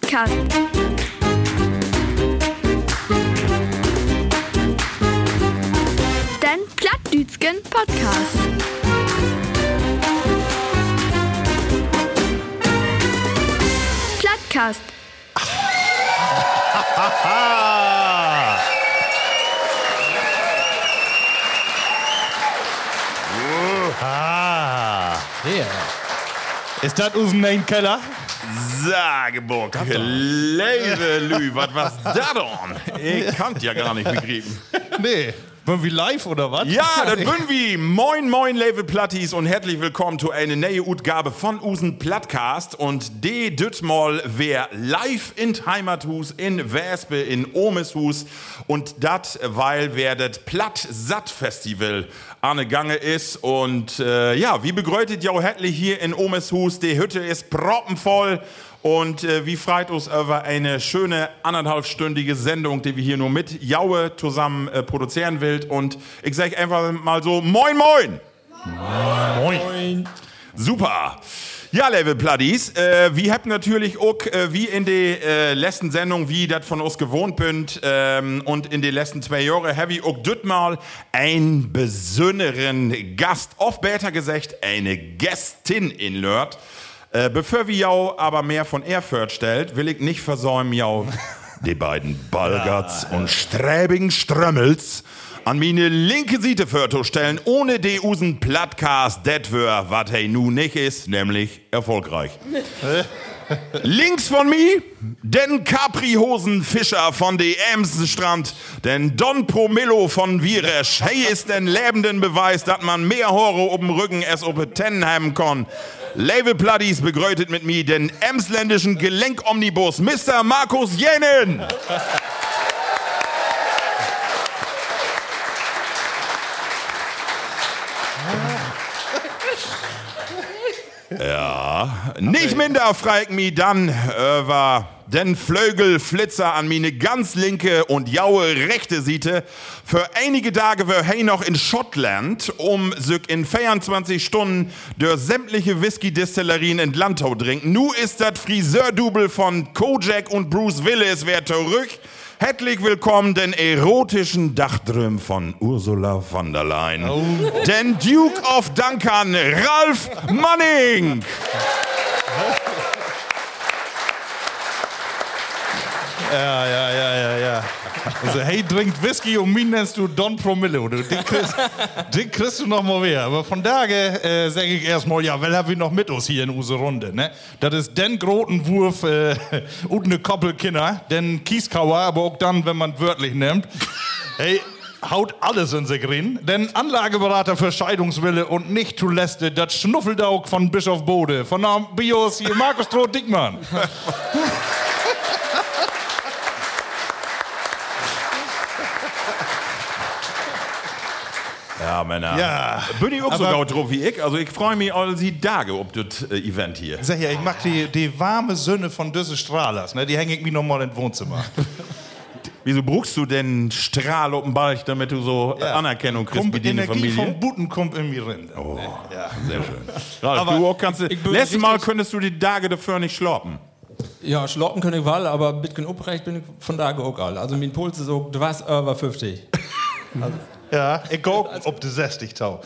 Plattcast. Den Plattdütschen Podcast. Plattcast. Ah. Ist das unser neuen Keller? Sageburg, lebe Lü, was war's da denn? Ich kannte ja gar nicht begriffen. Nee. Wollen wir live oder was? Ja, das wir. Moin, moin, Level Plattis und herzlich willkommen zu einer neuen Utgabe von Usen Plattcast. Und de dütmal wer live in Heimathus, in Wespe, in Omeshus. Und dat, weil wer das Platt-Satt-Festival an Gange ist. Und äh, ja, wie begrüßet jau herzlich hier in Omeshus. Die Hütte ist proppenvoll. Und äh, wie freut uns über eine schöne anderthalbstündige Sendung, die wir hier nur mit Jaue zusammen äh, produzieren will. Und ich sage einfach mal so, moin, moin. Moin. Super. Ja, Level Pluddies, äh, wir haben natürlich auch, äh, wie in der äh, letzten Sendung, wie das von uns gewohnt bünd, ähm, und in den letzten zwei Jahren, habe ich auch mal einen besonderen Gast, oft besser gesagt, eine Gästin in Lörd. Äh, bevor wir jau aber mehr von Erfurt stellt, will ich nicht versäumen, jau die beiden Balgatz und sträbigen Strömmels an meine linke Seite stellen, ohne die Usen Plattcast, det wär, wat hey nu nicht ist, nämlich erfolgreich. Links von mir, den Capri-Hosen-Fischer von de Emsenstrand, den Don Promillo von Viresch. Hey ist den lebenden Beweis, dass man mehr Hore um Rücken es op Tennenheim kann. Label Pluddies begrüßet mit mir den emsländischen Gelenkomnibus Mr. Markus Jenen. Ja, nicht minder freut mich dann über den Flögelflitzer an meine ganz linke und jaue rechte Seite. Für einige Tage war hey noch in Schottland, um sich in 24 Stunden durch sämtliche Whisky-Distillerien in Landau trinken. Nu ist das Friseurdouble von Kojak und Bruce Willis wer zurück. Herzlich willkommen den erotischen Dachdrüm von Ursula von der Leyen. Den Duke of Duncan, Ralf Manning. Ja, ja, ja, ja, ja. Also, hey, trinkt Whisky und mich nennst du Don Promillo. Du, den, kriegst, den kriegst du noch mal mehr. Aber von daher äh, sage ich erstmal, ja, wer haben wir noch mit uns hier in unserer Runde? Ne? Das ist den großen Wurf äh, und eine Koppelkinder, den Kieskauer, aber auch dann, wenn man wörtlich nimmt. Hey, haut alles in sich rein. Denn Anlageberater für Scheidungswille und nicht zu Läste, das Schnuffeldaug von Bischof Bode, von Bios hier Markus Stroh-Dickmann. Ja, Männer. Ja. Bin ich auch so Aber- gaut drauf wie ich. Also ich freue mich all die Tage auf das äh, Event hier. Ich sag ja, ich mag die, die warme Sünde von Düsse Strahlers, ne? die hänge ich mir noch mal ins Wohnzimmer. Wieso brauchst du denn Strahl auf dem Balch, damit du so äh, Anerkennung kriegst Kommt wie deine Energie Familie? vom Buten kommt in mir rein. Oh, sehr schön. Ralf, Aber du auch kannst, ich bin letztes Mal richtig- könntest du die Tage dafür nicht schlafen. Ja, schlafen kann ich wohl, aber bisschen uprecht bin ich von da auch all. Also mein Puls ist so, du warst über 50. Ja, ich go ob du 60 tau.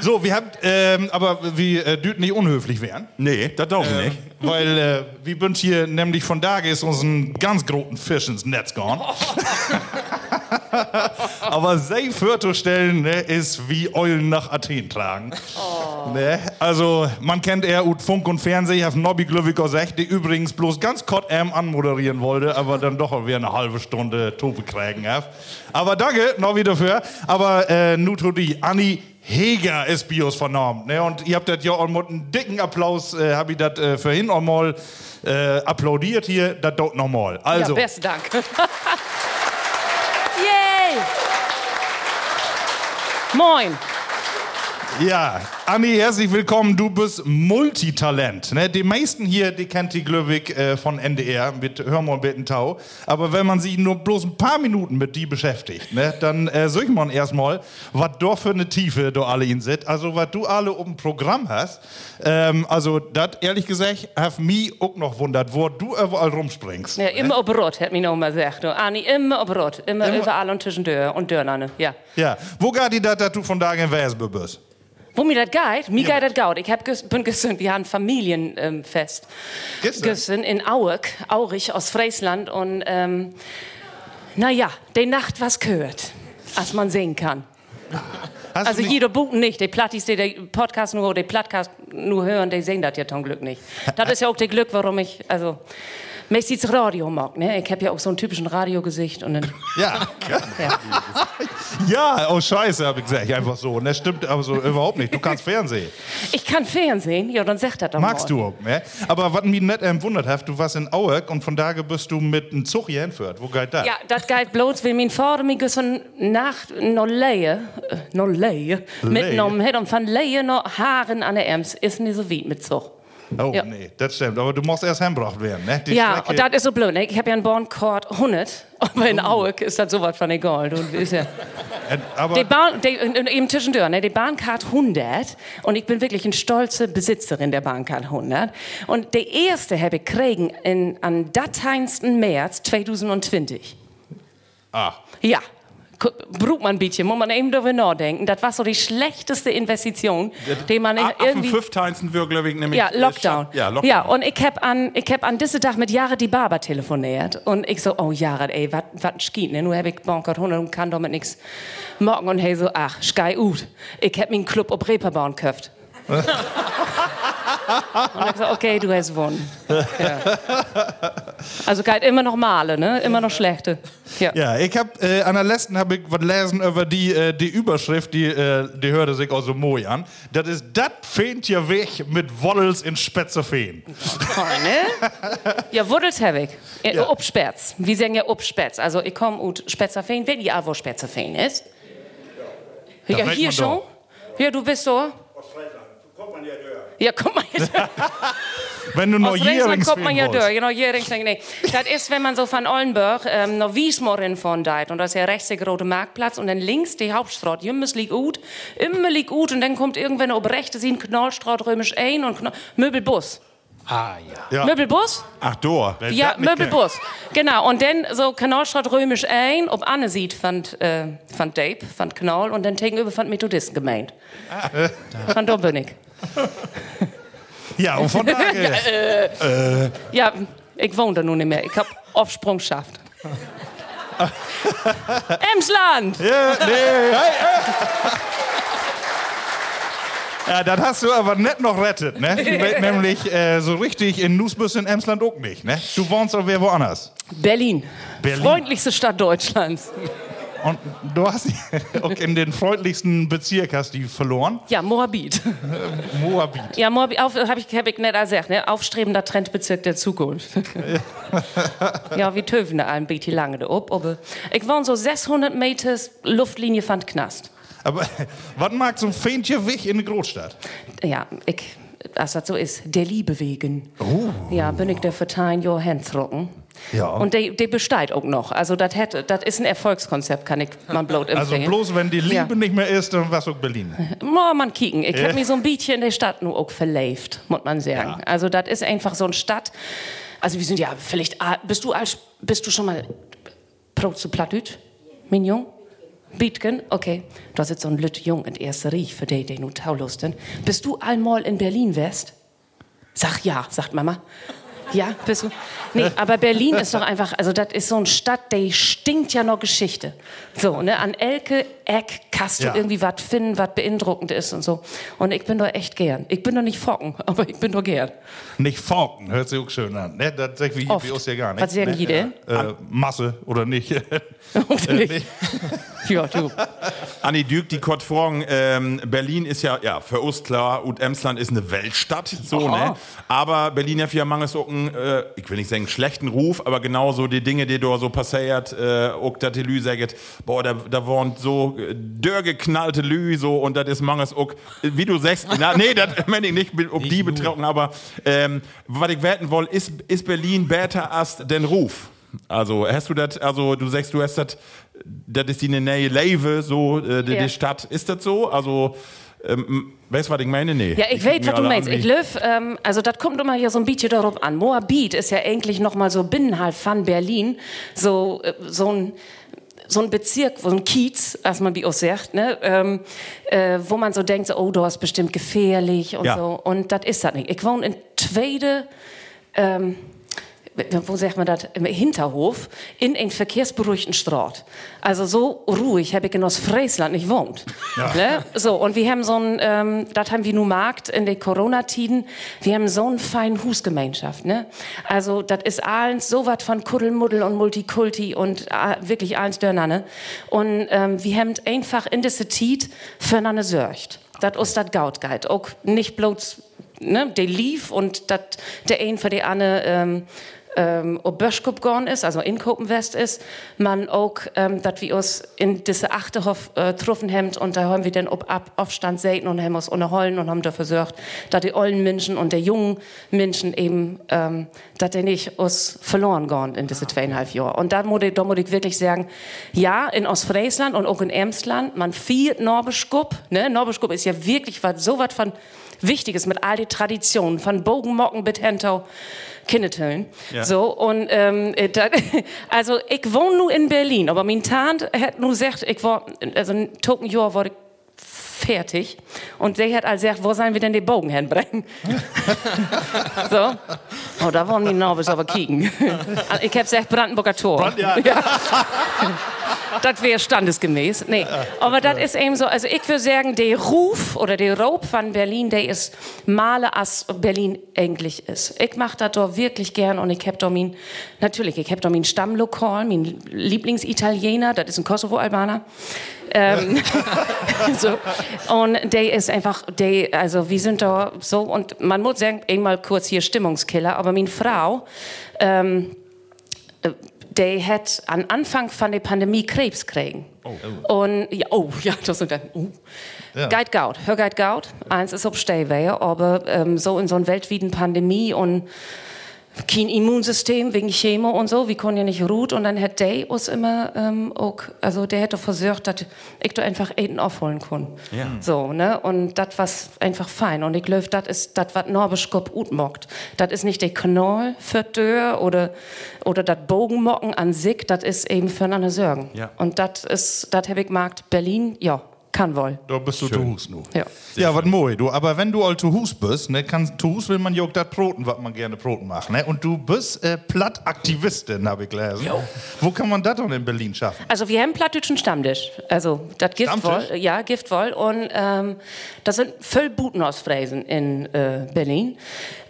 So, wir haben, ähm, aber wir äh, düten nicht unhöflich werden. Nee, das darf ich nicht. Weil äh, wir sind hier nämlich von da ist uns ein ganz großen Fisch ins Netz gegangen. Aber sei vorzustellen, ne, ist wie Eulen nach Athen tragen. Ne? Also, man kennt eher ut Funk und Fernsehen, ich habe Nobby Glöwig gesagt, die übrigens bloß ganz kurz ähm anmoderieren wollte, aber dann doch wieder eine halbe Stunde Tobe kriegen hat. Aber danke, Nobby dafür. Aber äh, nu to die Anni Heger ist Bios vernommen. Ne? Und ihr habt das ja auch mit einem dicken Applaus, äh, habe ich das äh, vorhin auch mal äh, applaudiert hier, das dort nochmal. Also, Ja, besten Dank. Moin. Ja, Anni, herzlich willkommen. Du bist Multitalent. Ne? Die meisten hier, die kennt die Glöwig äh, von NDR mit Hörmon Bitten Tau. Aber wenn man sich nur bloß ein paar Minuten mit die beschäftigt, ne, dann äh, sucht man erstmal, was da für eine Tiefe du alle in sit. Also, was du alle um Programm hast. Ähm, also, das ehrlich gesagt, hat mich auch noch wundert, wo du überall rumspringst. Ja, immer op Rot, hat mir noch mal gesagt. Anni, immer op Rot. Immer, Immer- überall und zwischen Dörr und Dörnern. Ja. Ja, wo geht die dat, dass du von da in Wesbe bist? Wo mir das geht? Mir geht das gut. Ich hab ges bin gesund. Wir haben Familienfest. Ähm. Gestern? Gestern in Auerk, Aurich aus Friesland. Und ähm, naja, die Nacht was gehört, als man sehen kann. Hast Also jeder Buchen nicht. Die Plattis, die den Podcast nur, die Podcast nur hören, die sehen das ja zum Glück nicht. Das ist ja auch der Glück, warum ich, also, das Radio mag, ne? Ich habe ja auch so ein typischen Radiogesicht und dann, Ja. ja. Ja, oh Scheiße, habe ich gesagt. Einfach so. Und das stimmt aber so überhaupt nicht. Du kannst Fernsehen. Ich kann Fernsehen, ja, dann sag das doch Magst mal. du auch, ne? Aber was mich nicht ähm, wundert hat, du warst in Auerk und von da bist du mit einem Zug hier hinführt. Wo geht das? Ja, dat geht bloß, weil mein Vater mich gestern Nacht noch Leie, äh, noch Leie, mitgenommen hat und von Leie noch Haaren an der Ems ist nicht so weit mit Zug. Oh, Ja. nee, das stimmt. Aber du musst erst heimgebracht werden, ne? Die Ja, Strecke- und das ist so blöd. Ne? Ich habe ja einen Bornkord 100, aber in Auerk ist das sowas von egal. Du, ist ja Äh, aber Die Bahn, die, eben zwischendurch, ne, die Bahncard 100 und ich bin wirklich eine stolze Besitzerin der Bahncard 100 und der erste habe ich kriegen in, an dateinsten März 2020. ah, Ja. Braucht man ein bisschen, muss man eben darüber nachdenken. Das war so die schlechteste Investition, die man in- irgendwie... 15. wir, glaube ich, nämlich. Ja, Lockdown. Ja, Lockdown. Ja, und ich hab an, ich hab an diesem Tag mit Jara die Barber telefoniert. Und ich so, oh Jara, ey, was schiet, ne? Nur hab ich Bankert 100 und kann damit nix morgen. Und hey so, ach, sky ut. Ich hab mir einen Club auf Reeperbahn gekauft. und ich so, okay, du hast gewonnen. Ja. Also geht immer noch Male, ne? Immer noch schlechte. Ja. ja, ich hab, äh, an der letzten habe ich was lesen über die, äh, die Überschrift, die, äh, die hörte sich auch so moi an. Das ist, das fehlt ja weg mit Woddels in Spetzerfeen. Keine? Ja, Wuddels hab ich. Ja. Ja. Upspätz. Wir sagen ja Upspätz. Also ich komme aus Spetzerfeen. Wen ihr wo Spetzerfeen ist? Ja, hier man schon. Ja, du bist so. Ja, kommt man hier Wenn du noch Friesland kommt man ja durch. Genau, Jähringsfeen. Nee. Das ist, wenn man so von Ollenburg ähm, nach Wiesmorin von deit. Und das ist ja rechts der große Marktplatz. Und dann links die Hauptstraße. Immer liegt gut. Immer liegt gut. Und dann kommt irgendwann ob rechts sind Knollstraße römisch ein und Kno Möbelbus. Ja. Möbelbus? Ach. Wer Ja, Möbelbus. Genau. Und dann so Kanalstraat römisch ein, ob Anne sieht von, äh, von Dave, von Knall, und dann gegenüber von Methodisten gemeint. Bin ich. kennt. Ja, und von daher. Ja, ich wohne da nun nicht mehr. Ich hab Aufsprung geschafft. Emsland! Ja, nee, hey, hey. Ja, das hast du aber nicht noch rettet, ne? Nämlich äh, so richtig in Nussbüss in Emsland auch nicht, ne? Du wohnst doch wer woanders. Berlin. Berlin. Freundlichste Stadt Deutschlands. Und du hast auch in den freundlichsten Bezirk hast die verloren. Ja, Moabit. Moabit. Ja, Moabit, auf, hab ich, hab ich nicht gesagt, ne? Aufstrebender Trendbezirk der Zukunft. ja, wie töven da ein bisschen lange da ob, aber ich wohne so 600 Meter Luftlinie von Knast. Aber was mag so ein Fähnchen weg in eine Großstadt? Ja, ich, als das so ist, der Liebe wegen. Ja, bin ich der Vertein jo Händrocken. Ja. Und der, der besteht auch noch. Also, das ist ein Erfolgskonzept, kann ich man bloß Also empfehlen. bloß wenn die Liebe Ja. nicht mehr ist, dann war's auch Berlin. Mal man kicken. Ich Ja. hab mich so ein bisschen in der Stadt nur auch verlebt, muss man sagen. Also, das ist einfach so eine Stadt. Also, wir sind ja vielleicht. Bist du, als, bist du schon mal Brot zu Plattdüt, mein Jung? Bietgen? Okay. Du hast jetzt so ein Lütt Jung in erster Riech für die, die nu taulusten. Bist du einmal in Berlin west? Sag ja, sagt Mama. Ja, bist du? Nee, aber Berlin ist doch einfach, also das ist so eine Stadt, die stinkt ja noch Geschichte. So, ne, an Elke Eck kannst du Ja. irgendwie was finden, was beeindruckend ist und so. Und ich bin doch echt gern. Ich bin doch nicht Focken, aber ich bin doch gern. Nicht Falken, hört sich auch schön an. Ne? Das sagt wie Oft. bei uns ja gar nicht. Was sagen ne? die denn? Äh, Masse oder nicht? Oder nicht? Ja, du. Anni Dück, die Kurt fragen, ähm, Berlin ist ja, ja, für uns klar, und Emsland ist eine Weltstadt, so, Aha. ne? Aber Berlin hat ja mangels auch einen, äh, ich will nicht sagen schlechten Ruf, aber genauso die Dinge, die da so passiert, äh, auch dass die Lü sagt, boah, da, da waren so äh, dörrgeknallte Lü, so, und das ist manches auch, wie du sagst, na, nee, das meine ich nicht, ob die betroffen, aber ähm, was ich werten will, ist, ist Berlin besser als den Ruf? Also, hast du das, also, du sagst, du hast das, das ist die neue Leve, so, äh, die, Ja. die Stadt. Ist das so? Also, ähm, weißt du, was ich meine? Nee. Ja, ich weiß, Mir was du meinst. Ich löf, ähm, also das kommt immer hier so ein bisschen darauf an. Moabit ist ja eigentlich noch mal so Binnenhalt von Berlin, so äh, so ein so ein Bezirk, so ein Kiez, als man wie auch sagt, ne, ähm, äh, wo man so denkt, so, oh, du hast bestimmt gefährlich und Ja. so. Und das ist das nicht. Ich wohne in Tweede, ähm, wo sagt man das, im Hinterhof, in einen verkehrsberuhigten Straat. Also so ruhig habe ich in Ostfriesland nicht wohnt. Ne? So, und wir haben so ein, ähm, das haben wir nun markt in den Corona-Tiden, wir haben so eine feine Husgemeinschaft. Ne? Also das ist alles so was von Kuddelmuddel und Multikulti und äh, wirklich alles Dörnerne. Und ähm, wir haben einfach in dieser Zeit füreinander sorgt. Das ist das Gautgeit. Auch nicht bloß ne, der lief und dat der ein für die andere ähm, ähm, op Böschkup gegangen ist, also in Kopenwest ist, man auch, ähm, dass wir uns in diese Achterhof äh, getroffen haben und da haben wir dann ob ab Aufstand säten und haben uns unterholen und haben dafür gesorgt, dass die ollen Menschen und der jungen Menschen eben, ähm, dass der nicht uns verloren gehen in diese zweieinhalb Jahre. Und da muss ich, da muss ich wirklich sagen, ja, in Ostfriesland und auch in Emsland, man viert Norbischkup, ne, Norbischkup ist ja wirklich was, so was von Wichtiges mit all die Traditionen, von Bogenmocken bis Hentau, Kindertöllen. So, und, ähm, äh, dat, also, ich wohne nur in Berlin, aber mein Tant hat nur gesagt, ich war, also, ein token Jahr war ich fertig. Und sie hat also gesagt, wo sollen wir denn die Bogen hinbringen? so. Oh, da wollen die Norbis aber kicken. ich hab gesagt, Brandenburger Tor. ja. das wäre standesgemäß. Nee, aber das ist eben so, also ich würde sagen, der Ruf oder der Raub von Berlin, der ist male als Berlin eigentlich ist. Ich mache das doch wirklich gern und ich hab da mein, natürlich, ich hab da mein Stammlokal, mein Lieblingsitaliener, das ist ein Kosovo-Albaner. Ähm, so. Und der ist einfach, der, also wir sind da so, und man muss sagen, einmal kurz hier Stimmungskiller, aber meine Frau, ähm, der hat am Anfang von der Pandemie Krebs kriegen. Und ja, oh, ja, das sind dann. Oh. Ja. Geht gaut, hör geht gaut. Eins ist ob Stehwehe, aber ähm, so in so einer weltweiten Pandemie und kein Immunsystem wegen Chemo und so, wir konnten ja nicht ruht und dann hat der uns immer ähm, auch, also der hätte versucht, dass ich da einfach Eden aufholen kann. Ja. So, ne? Und das war einfach fein. Und ich glaube, das ist das, was Norbisch gut mockt. Das ist nicht der Kanal für Tür oder, oder das Bogenmocken an sich, das ist eben füreinander sorgen. Ja. Und das ist, das habe ich gemacht. Berlin, ja, kann wohl. Da bist du zu Hus nu. Ja. Ja, was moi, du. Aber wenn du all zu Hus bist, ne, kann, zu Hus will man ja auch das Broten, was man gerne Broten macht, ne? Und du bist äh, Plattaktivistin, habe ich gelesen. Wo kann man das denn in Berlin schaffen? Also wir haben plattdütschen Stammtisch. Also das Giftwoll, ja, Giftwoll. Und ähm, das sind voll Buten aus Fräsen in äh, Berlin.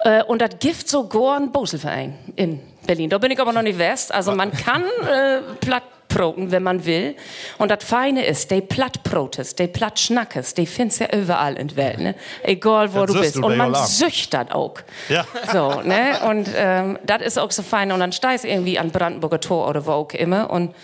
Äh, und das Gift sogar ein Boselverein in Berlin. Da bin ich aber noch nicht west. Also man kann äh, platt Broten, wenn man will. Und das Feine ist, die Plattbrotes, die Plattschnackes, die findest du ja überall in der Welt, ne? Egal wo Das du bist. du Und man süchtert auch. Ja. So, ne? Und ähm, das ist auch so fein. Und dann steigst irgendwie an Brandenburger Tor oder wo auch immer. Und,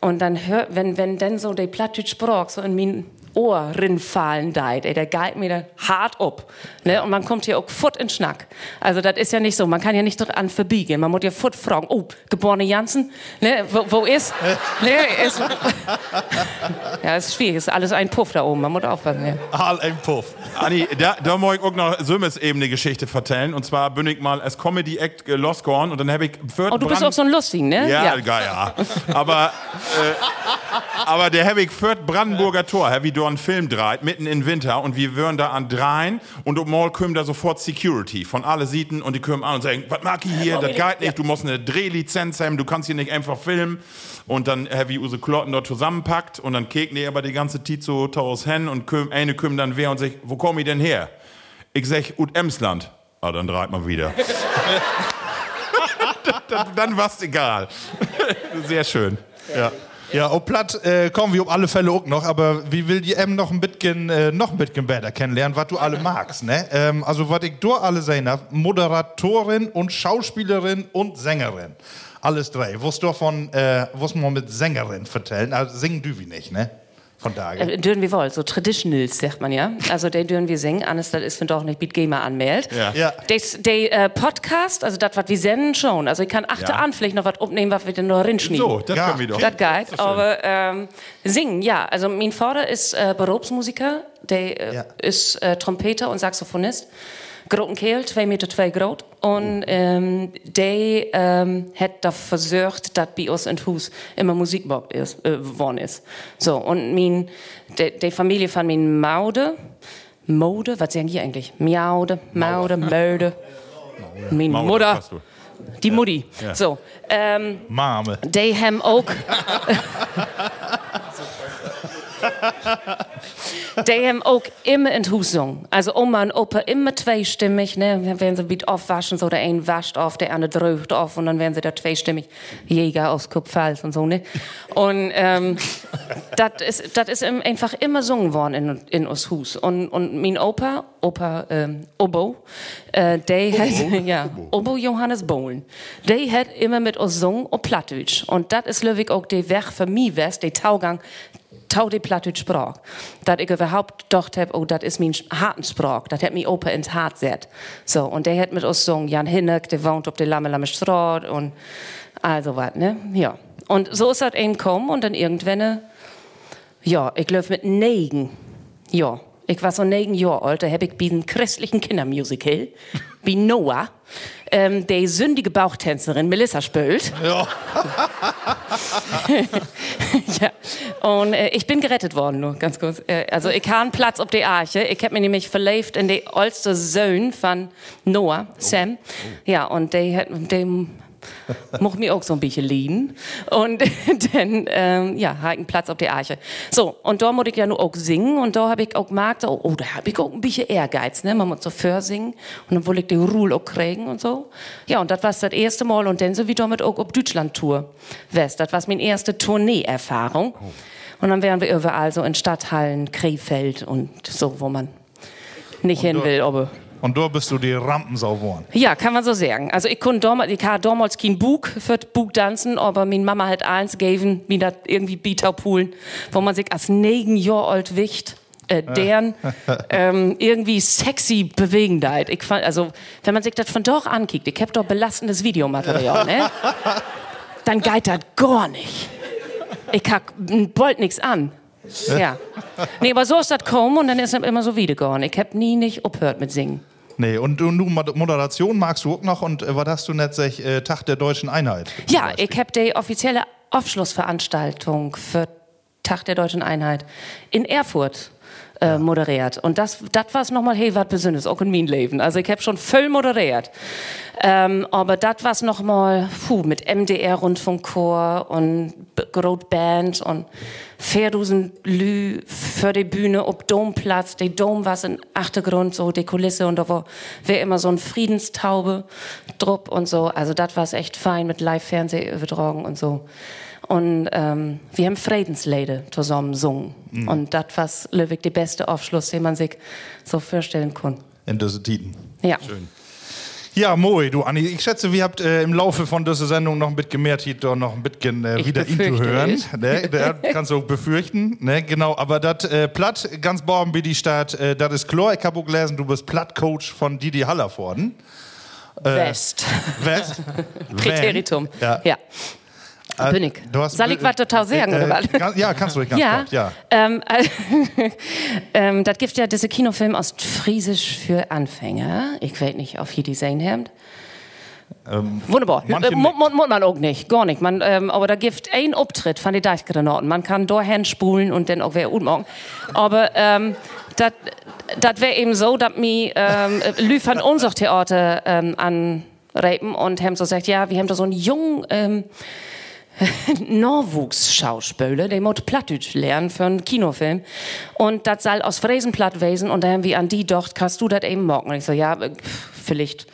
und dann hört, wenn, wenn dann so der Plattdeutsch sprach, so in mein Ohr rinfallen deit, ey, der geit mir dann hart ab. Ne? Und man kommt hier auch fort in Schnack. Also das ist ja nicht so, man kann ja nicht dran verbiegen. Man muss ja fort fragen, oh, geborene Jansen, ne? wo, wo ist? ne? ist ja, ist schwierig, ist alles ein Puff da oben, man muss aufpassen. Ja. Hal ein Puff. Anni, da, da muss ich auch noch Sömmes eben eine Geschichte vertellen. Und zwar bin ich mal als Comedy-Act äh, losgegangen und dann habe ich Oh, du bist auch so ein Lustig, ne? Ja, ja. ja. Aber, äh, aber der für das Brandenburger Tor, habe ich da einen Film dreht, mitten im Winter und wir würden da an dreien und um mal kommen da sofort Security von alle Seiten und die kommen an und sagen, was mag ich hier, das geht nicht, du musst eine Drehlizenz haben, du kannst hier nicht einfach filmen. Und dann ich unsere Klotten dort zusammenpackt und dann keken die aber die ganze so taus hin und küm, eine kommt dann wer und sagt, wo komm ich denn her? Ich sag, ut Emsland. Ah, dann dreht man wieder. dann dann war's egal. Sehr schön. Ja. Ja, auf Platt äh, kommen wir auf alle Fälle auch noch, aber wie will die M noch ein bisschen, äh, noch ein bisschen besser kennenlernen, was du alle magst, ne? Ähm, also, was ich dort alle sehen hab, Moderatorin und Schauspielerin und Sängerin. Alles drei. Was du von, äh, was man mit Sängerin vertellen, also singen du wie nicht, ne? Von daher. Äh, dürfen wir wohl, so Traditionals, sagt man ja. Also, der dürfen wir singen, anders das ist wenn doch nicht Beat Gamer anmeldet. Ja. Ja. Der äh, Podcast, also das, was wir senden, schon. Also, ich kann achte Ja. an, vielleicht noch was aufnehmen, was wir denn noch rinschneiden. So, das Ja. können wir doch. Das geht, aber ähm, singen, ja. Also mein Vater ist äh, Berufsmusiker, der äh, Ja. ist äh, Trompeter und Saxophonist. Groten Kerl, 2 Meter zwei groß. Und ähm, der ähm, hat da versucht, dass bei uns in Hus immer Musik ist, äh, geworden ist. So, und mein, die, Familie von min Maude, Mode, was sagen die eigentlich? Miaude, Maude, Maude. Min Maude, Mutter, die Mutti. So, ähm, Mame. die haben auch. Die haben auch immer in Hus gesungen. Also Oma und Opa immer zweistimmig, ne? Dann werden sie mit aufwaschen, so der eine wascht auf, der andere drückt auf und dann werden sie da zweistimmig Jäger aus Kupfals und so, ne? Und ähm, das ist, das ist einfach immer gesungen worden in, in uns Hus. Und, und mein Opa, Opa ähm, Obo, äh, der hat, ja, Obo Johannes Bohlen, der hat immer mit uns gesungen auf Plattdeutsch. Und das ist löwig auch der Weg für mich, der Taugang, tau die Plattdeutsch sprach. Dat ich überhaupt gedacht hab, oh, das ist mein harten Sprach. Das hat mich Opa ins Hart set. So, und der hat mit uns gesungen, Jan Hinneck, der wohnt auf der Lamme Lamme Straat und also was, ne? Ja. Und so ist das eben gekommen und dann irgendwann, äh, ja, ich löf mit negen. Ja, ich war so negen Jahre alt, da hab ich bei einem christlichen Kindermusical, bei Noah, ähm, die sündige Bauchtänzerin Melissa spült. Ja. ja. Und äh, ich bin gerettet worden, nur ganz kurz. Äh, also ich habe einen Platz auf der Arche. Ich habe mich nämlich verliebt in die älteste Sohn von Noah, Sam. Ja, und der hat mocht mir auch so ein bisschen lieben. Und dann, ähm, ja, habe ich einen Platz auf der Arche. So, und da muss ich ja nur auch singen. Und da habe ich auch gemerkt, oh, oh da habe ich auch ein bisschen Ehrgeiz, ne? Man muss so vorsingen. Und dann wollte ich die Ruhe auch kriegen und so. Ja, und das war das erste Mal. Und dann sind wir damit auch auf Deutschland-Tour. West, das war meine erste Tournee-Erfahrung. Und dann wären wir überall so in Stadthallen, Krefeld und so, wo man nicht hin will, aber. Und da bist du die Rampensau geworden. Ja, kann man so sagen. Also ich konnte damals, ich hatte damals kein Buch für Buch tanzen, aber meine Mama hat eins gegeben, mir das irgendwie Bieterpoolen, wo man sich als negen Jahre alt wicht, äh, deren ähm, irgendwie sexy Bewegendheit. Ich fand, also wenn man sich das von doch ankickt, ich hab doch belastendes Videomaterial, ne? Dann geht das gar nicht. Ich hab bald nichts an. Ja. Nee, aber so ist das kaum und dann ist es immer so wiedergegangen. Ich hab nie nicht aufgehört mit Singen. Nee, und, und du Mod- Moderation magst du auch noch und äh, was hast du sag, äh, Tag der deutschen Einheit? Ja, ich habe die offizielle Aufschlussveranstaltung für Tag der Deutschen Einheit in Erfurt äh, moderiert. Und das, das war nochmal hey, was Besonderes, auch in meinem Leben. Also ich habe schon voll moderiert. Ähm, aber das war nochmal mit MDR Rundfunkchor und B- Groot Band und 4000 Lü für die Bühne ob Domplatz. Der Dom war im Achtergrund, so die Kulisse und da war, immer so ein Friedenstaube drupp und so. Also das war echt fein mit Live-Fernseh übertragen und so. Und ähm, wir haben Friedenslieder zusammen gesungen. Und das war wirklich der beste Aufschluss, den man sich so vorstellen kann. In Tiden. Ja. Ja, moi, du Anni, ich schätze, wir habt äh, im Laufe von dieser Sendung noch ein bisschen mehr Titel noch ein bisschen äh, wieder inzuhören. es. Ne? Da kannst du auch befürchten. Ne? Genau, aber das äh, Platt, ganz borben wie die Stadt, äh, das ist klar. Ich hab auch gelesen, du bist Plattcoach von Didi Hallervorden. West. West? Präteritum. Ja. ja. Äh, Bin ich. Soll ich was total sagen, äh, oder was? ganz- Ja, kannst du ruhig ganz Ja, kurz, ja. ähm, äh, ähm, das gibt ja diese Kinofilm aus Friesisch für Anfänger. Ich weiß nicht, auf wie die sehen habt. Wunderbar. manche Äh, mu- mu- Muss man auch nicht, gar nicht. Man, ähm, aber da gibt ein Auftritt von den Deichgranaten. Man kann dahin spulen und dann auch wer machen. Aber ähm, das wäre eben so, dass mir ähm, Lü von unser Theater ähm, anreipen und haben so gesagt, ja, wir haben da so einen jungen ähm, Norwuchs-Schauspieler, der muss Plattdeutsch lernen für einen Kinofilm. Und das soll aus Fräsenplatt wesen. Und da haben wir an die gedacht, kannst du das eben morgen? Und ich so, ja, äh, vielleicht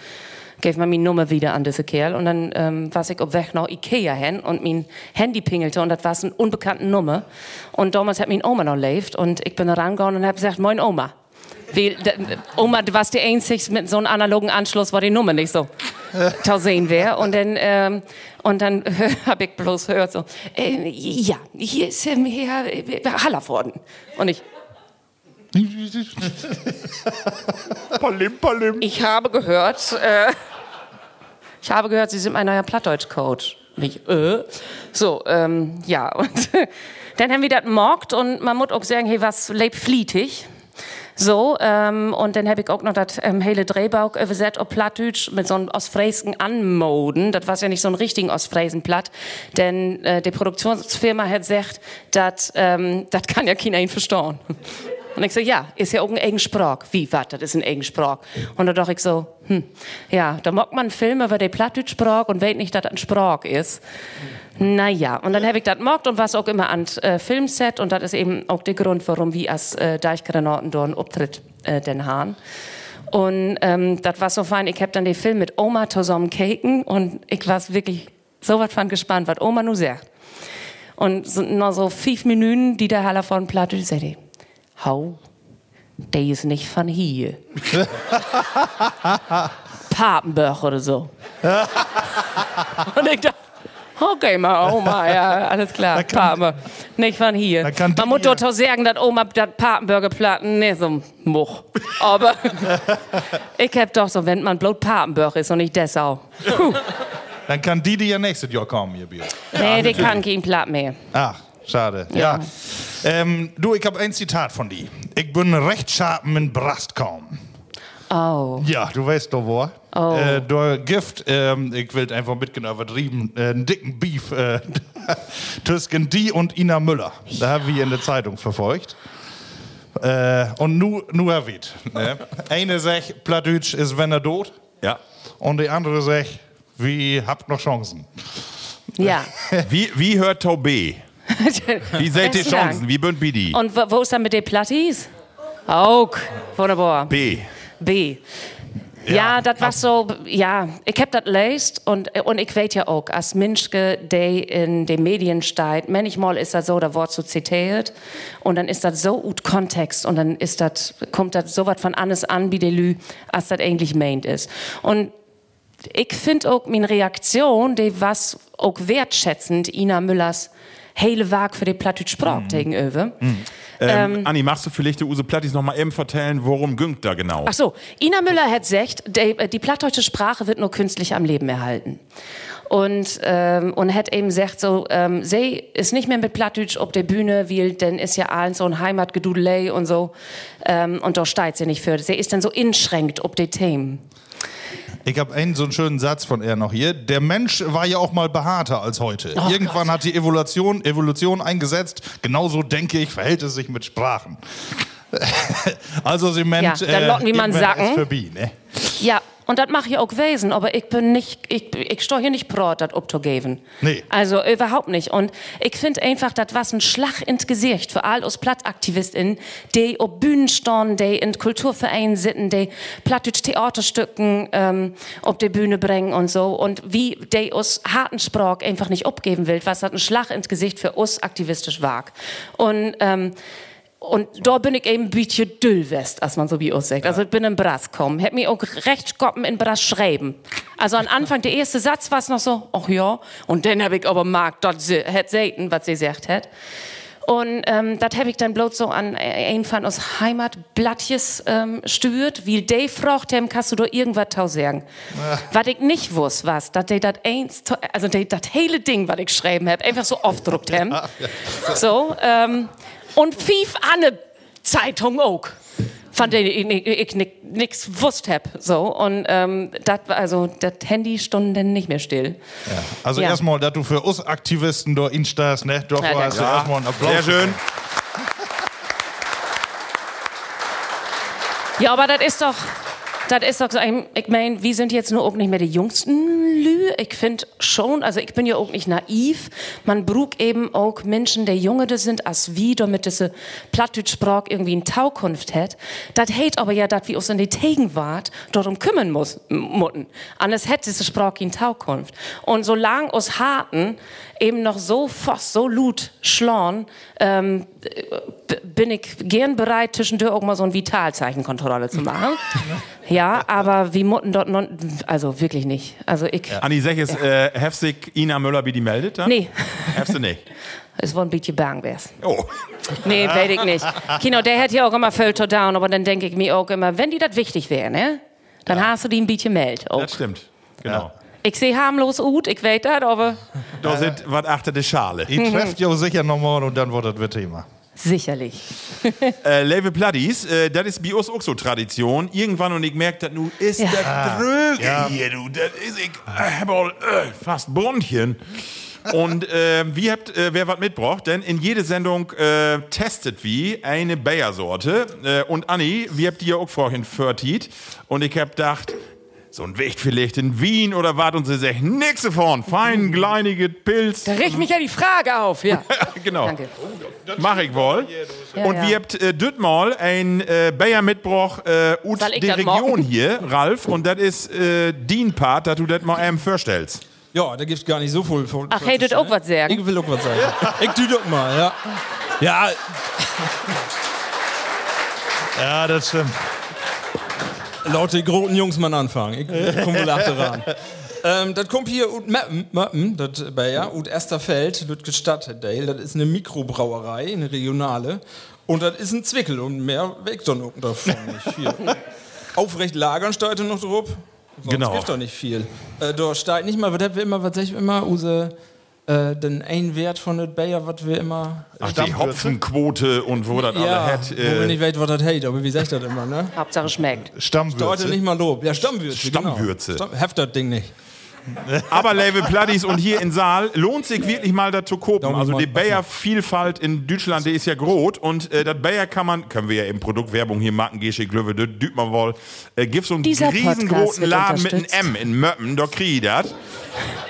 gave mir meine Nummer wieder an diese Kerl. Und dann ähm, war ich auf Weg nach Ikea hin und mein Handy pingelte und das war eine unbekannte Nummer. Und damals hat meine Oma noch gelebt und ich bin da rangegangen und habe gesagt, moin Oma. Weil, Oma, du warst die Einzige mit so einem analogen Anschluss, wo die Nummer nicht so zu sehen wäre. Und dann, ähm, und dann habe ich bloß gehört so, äh, ja, hier ist ähm, Herr äh, Hallervorden. Und ich, Palim, palim. ich habe gehört, äh, ich habe gehört, Sie sind mein neuer Plattdeutsch-Coach. Und ich, äh, so, ähm, ja. Und dann haben wir das gemockt und man muss auch sagen, hey, was lebt flietig. So, ähm, und dann habe ich auch noch das ähm, hele Drehbauch übersetzt auf Plattdeutsch mit so einem Ostfriesken anmoden. Das war ja nicht so ein richtigen Ostfriesenplatt, denn äh, die Produktionsfirma hat gesagt, das ähm, das kann ja keiner ihn. Und ich so, ja, ist ja auch ein eigen. Wie, was, das ist ein eigen? Und da dachte ich so, hm, ja, da mag man einen Film über die Plattdeutsch-Sprach und weiß nicht, dass das ein Sprach ist. Naja, und dann habe ich das gemacht und war auch immer an äh, Filmset und das ist eben auch der Grund, warum wir als äh, Deichgranaten dort Auftritt äh, den Hahn. Und ähm, das war so fein, ich habe dann den Film mit Oma zusammen keken und ich war wirklich so was von gespannt, was Oma nur sagt. Und so, noch so fünf Minuten, die der Haller von Platte, sagt hau, der ist nicht von hier. Papenburg oder so. und ich dachte, okay, mal Oma, ja, alles klar, Papenburg, nicht von hier. Man muss doch sagen, dass Oma das Papenburger Platten nicht so much. Aber ich hab doch so, wenn man bloß Papenburg ist und nicht Dessau. Puh. Dann kann die, die ja nächstes Jahr kommen, hier Bier. nee, die kann kein Platt mehr. Ach, schade. Ja. Ähm, du, ich habe ein Zitat von dir. Ich bin rechtschapen in Brast kaum. Oh. Ja, du weißt doch wo. Oh. Äh, du Gift, ähm, ich will einfach mitgehen, übertrieben, äh, einen dicken Beef äh, zwischen die und Ina Müller. Da haben wir in der Zeitung verfolgt. Äh, und nu, nu erwähnt. Ne? Eine sagt, Plattdeutsch ist, wenn er tot. Ja. Und die andere sagt, wie habt noch Chancen. Ja. Wie, wie hört Taube? Wie seht ihr. Chancen? Wie bünd die? Und wo, ist dann mit den Plattis? Auch. Wunderbar. B. B. Ja, das war so, ja, ich hab das gelesen und, und ich weiß ja auch, als Mensch, der in den Medien steht, manchmal ist das so, da wird so zitiert und dann ist das so gut Kontext und dann ist das, kommt das so was von anders an, wie der Lü, als das eigentlich meint ist. Und ich finde auch meine Reaktion, die was auch wertschätzend Ina Müllers hele Werk für die Plattdeutsch Sprach gegenüber. Ähm, Anni, machst du vielleicht Use Plattis noch mal eben vertellen, worum güngt da genau? Ach so, Ina Müller hat gesagt, die, die plattdeutsche Sprache wird nur künstlich am Leben erhalten. Und, ähm, und hat eben gesagt, so, ähm, sie ist nicht mehr mit Plattdeutsch auf der Bühne, weil denn ist ja allen so ein Heimatgedudelei und so. Ähm, und da steht sie nicht für. Sie ist dann so inschränkt ob die Themen. Ich habe einen so einen schönen Satz von er noch hier. Der Mensch war ja auch mal behaarter als heute. Oh Irgendwann hat die Evolution, Evolution eingesetzt. Genauso denke ich, verhält es sich mit Sprachen. also sie meint, Ja, dann locken die man Sacken. vorbei, ne? Ja, und das mache ich auch gewesen, aber ich bin nicht, ich, ich stehe hier nicht brot, das abzugeben. Nee. Also überhaupt nicht. Und ich finde einfach, das war ein Schlag ins Gesicht für all uns PlattaktivistInnen, die auf Bühnen stehen, die in Kulturvereinen sitzen, die plattdeutsch Theaterstücken ähm, auf die Bühne bringen und so. Und wie die uns harten Sprach einfach nicht abgeben will, was hat ein Schlag ins Gesicht für uns aktivistisch wag. Und ähm, und da bin ich eben ein bisschen düllwest, als man so wie uns sagt. Also ich bin in Brass gekommen. Hätt mir auch recht goppen in Brass schreiben. Also am Anfang, der erste Satz war es noch so, ach ja. Und dann habe ich aber mag, das hätt selten, was sie gesagt hat. Und ähm, das habe ich dann bloß so an einen von aus Heimatblattjes ähm, stürt, wie die fragt, dem kannst du da irgendwas tau sagen. Was ich nicht wusste, was, dass die das eins, also das hele Ding, was ich geschrieben habe, einfach so aufdruckt haben. So, ähm, und fief eine Zeitung auch. Von denen ich, ich, ich nichts wusste hab, so. Und ähm, das war also, das Handy stand dann nicht mehr still. Also Ja. erstmal, dass du für uns Aktivisten da instast, ne? Doch, Ja, hast du danke. erstmal einen Applaus. Sehr schön. Ja, aber das ist doch, das ist doch so, ich meine, wir sind jetzt nur auch nicht mehr die jüngsten Lü. Ich finde schon, also ich bin ja auch nicht naiv. Man braucht eben auch Menschen, die jünger sind als wir, damit diese Plattdeutsch-Sprach irgendwie in Taukunft hat. Das hält aber ja, dass wir uns in die Gegenwart darum kümmern muss, mutten. Anders hätte diese Sprach in Taukunft. Und solange uns Harten eben noch so fast, so lut schlagen, ähm, bin ich gern bereit, zwischendurch auch mal so eine Vitalzeichenkontrolle zu machen. ja, aber wie Mutten dort non, also wirklich nicht. Also ich, Anni, sag es, äh, heftig Ina Müller, wie die meldet? Dann? nee, Hefst du nicht? es war ein bisschen bang wär's. Oh. Nee, weiß ich nicht. Kino, der hat ja auch immer Filter down, aber dann denke ich mir auch immer, wenn die das wichtig wäre, ne? Dann hast du die ein bisschen Meld. Auch. Das stimmt. Genau. Ich sehe harmlos ut, ich weiß das, aber Da sind was achter der Schale. Ihr trefft ja sicher nochmal und dann wird das wieder Thema. Sicherlich. Äh, Leve Platties, äh, das ist bei uns auch so Tradition. Irgendwann und ich merke, das nu ist Ja. das dröge Ja. hier, du. Das ist, ich äh, hab all, äh, fast Bronchien. Und äh, wie habt, äh, wer was mitbracht? Denn in jede Sendung äh, testet wie eine Bayer-Sorte. Äh, und Anni, wir habt die ja auch vorhin vertiet. Und ich hab gedacht, so ein Wicht vielleicht in Wien oder was? Und sie sagt, nix davon. Fein, kleinige Pilz. Da riecht mich ja die Frage auf, ja. genau. Danke. Mach ich wohl. Ja, und ja. wir habt äh, dit mal ein äh, Bayer mitbroch äh, ut das Region hier, Ralf. Und das ist äh, Dean Part, dass du das mal einem vorstellst. Ja, da gibt's gar nicht so viel. viel Ach, hey, du auch was sagen? Ich will auch was sagen. ich tu doch mal, ja. Ja, Ja, das stimmt. Laut die großen Jungs mal anfangen. Ich komme wohl ran. Ähm, das kommt hier ut Mappen, Mappen, das Bayer, ut Esterfeld, das gestattet, Dale. Das ist eine Mikrobrauerei, eine regionale. Und das ist ein Zwickel und mehr weg dann davon nicht. Hier. Aufrecht lagern steht noch drauf. Sonst Genau. gibt doch nicht viel. Äh, da steht nicht mal, was haben wir immer, was sag ich immer, use, äh, den Einwert von der Bayer, was wir immer. Ach, die Hopfenquote und wo das alle Ja, hat. wo wir Äh, nicht weiß, was das heißt, aber wie sagt das immer, ne? Hauptsache schmeckt. Heute Stammwürze. nicht mal Lob. Ja, Stammwürze. Stammwürze. Genau. Stamm heft das Ding nicht. Aber Level Platties und hier in Saal lohnt sich wirklich mal das zu kopen. Also die Bayer-Vielfalt in Deutschland, die ist ja groß. Und äh, das Bayer kann man, können wir ja im Produktwerbung hier machen, Gesche Glöwe, das düt man wohl. Äh, gibt so einen Dieser riesengroßen Laden mit einem. M in Möppen, da krieg ich das.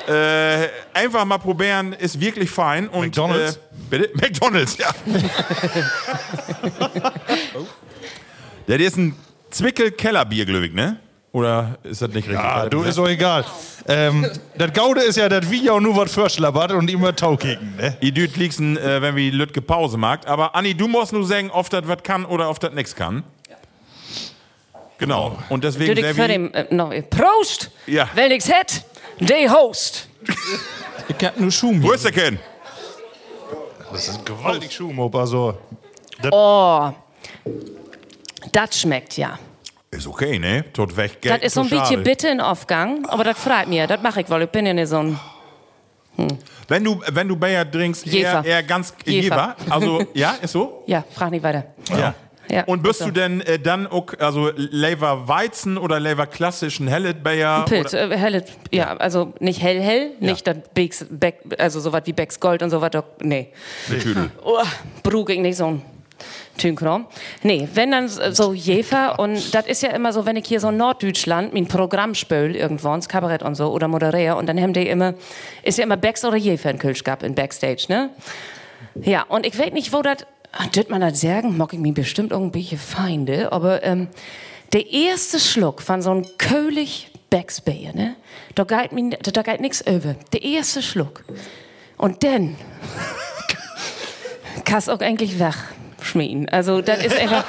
Äh, einfach mal probieren, ist wirklich fein. Und, McDonald's? Äh, bitte? McDonalds, ja. das ist ein Zwickel-Kellerbier, glaube ich, ne? Oder ist das nicht richtig? Ah, du, ist doch egal. Ähm, das Gaude ist ja, dass wir ja auch nur was verschlabbert und immer Taukicken, ne? Die Düt liegsen, äh, wenn wir Lütke Pause macht. Aber Anni, du musst nur sagen, ob das was kann oder ob das nichts kann. Genau. Und deswegen Tut ich für den, äh, noch, Prost! Ja. Wenn ich's hätt, de Host. Ich hab nur Schum Wo ist der Ken? Das ist gewaltig Schuhmob, also. Oh, das schmeckt ja. Ist okay, ne? Tot weg. Das ist so ein bisschen bitte in Aufgang, aber das freut mir. Das mache ich wohl. Ich bin ja nicht so ein. Wenn du, wenn du Bayer trinkst, eher, eher ganz. Jefer. Also, ja, ist so? Ja, frag nicht weiter. Ja. Ja, Und bist ist du denn äh, dann auch, also Lever Weizen oder Lever klassischen Hellet Bayer? Pilz, äh, helle, ja, also nicht hell, hell, nicht das Becks, Beck, also sowas wie Becks Gold und sowas, nee. Tüdel. Oh, brug ich nicht so ein Tünkrom. Nee, wenn dann so Jefer und das ist ja immer so, wenn ich hier so Norddeutschland mein Programm spöl irgendwo ins Kabarett und so oder moderiere und dann haben die immer, ist ja immer Becks oder Jefer in Kölsch gab in Backstage, ne? Ja, und ich weiß nicht, wo das, dürft man das sagen, mag ich mir bestimmt irgendwelche Feinde, aber ähm, der erste Schluck von so einem Kölig Becks Bayer, ne? Da geht, mir, da geht nix über. Der erste Schluck. Und dann kannst auch eigentlich wegschmieden. Also das ist einfach,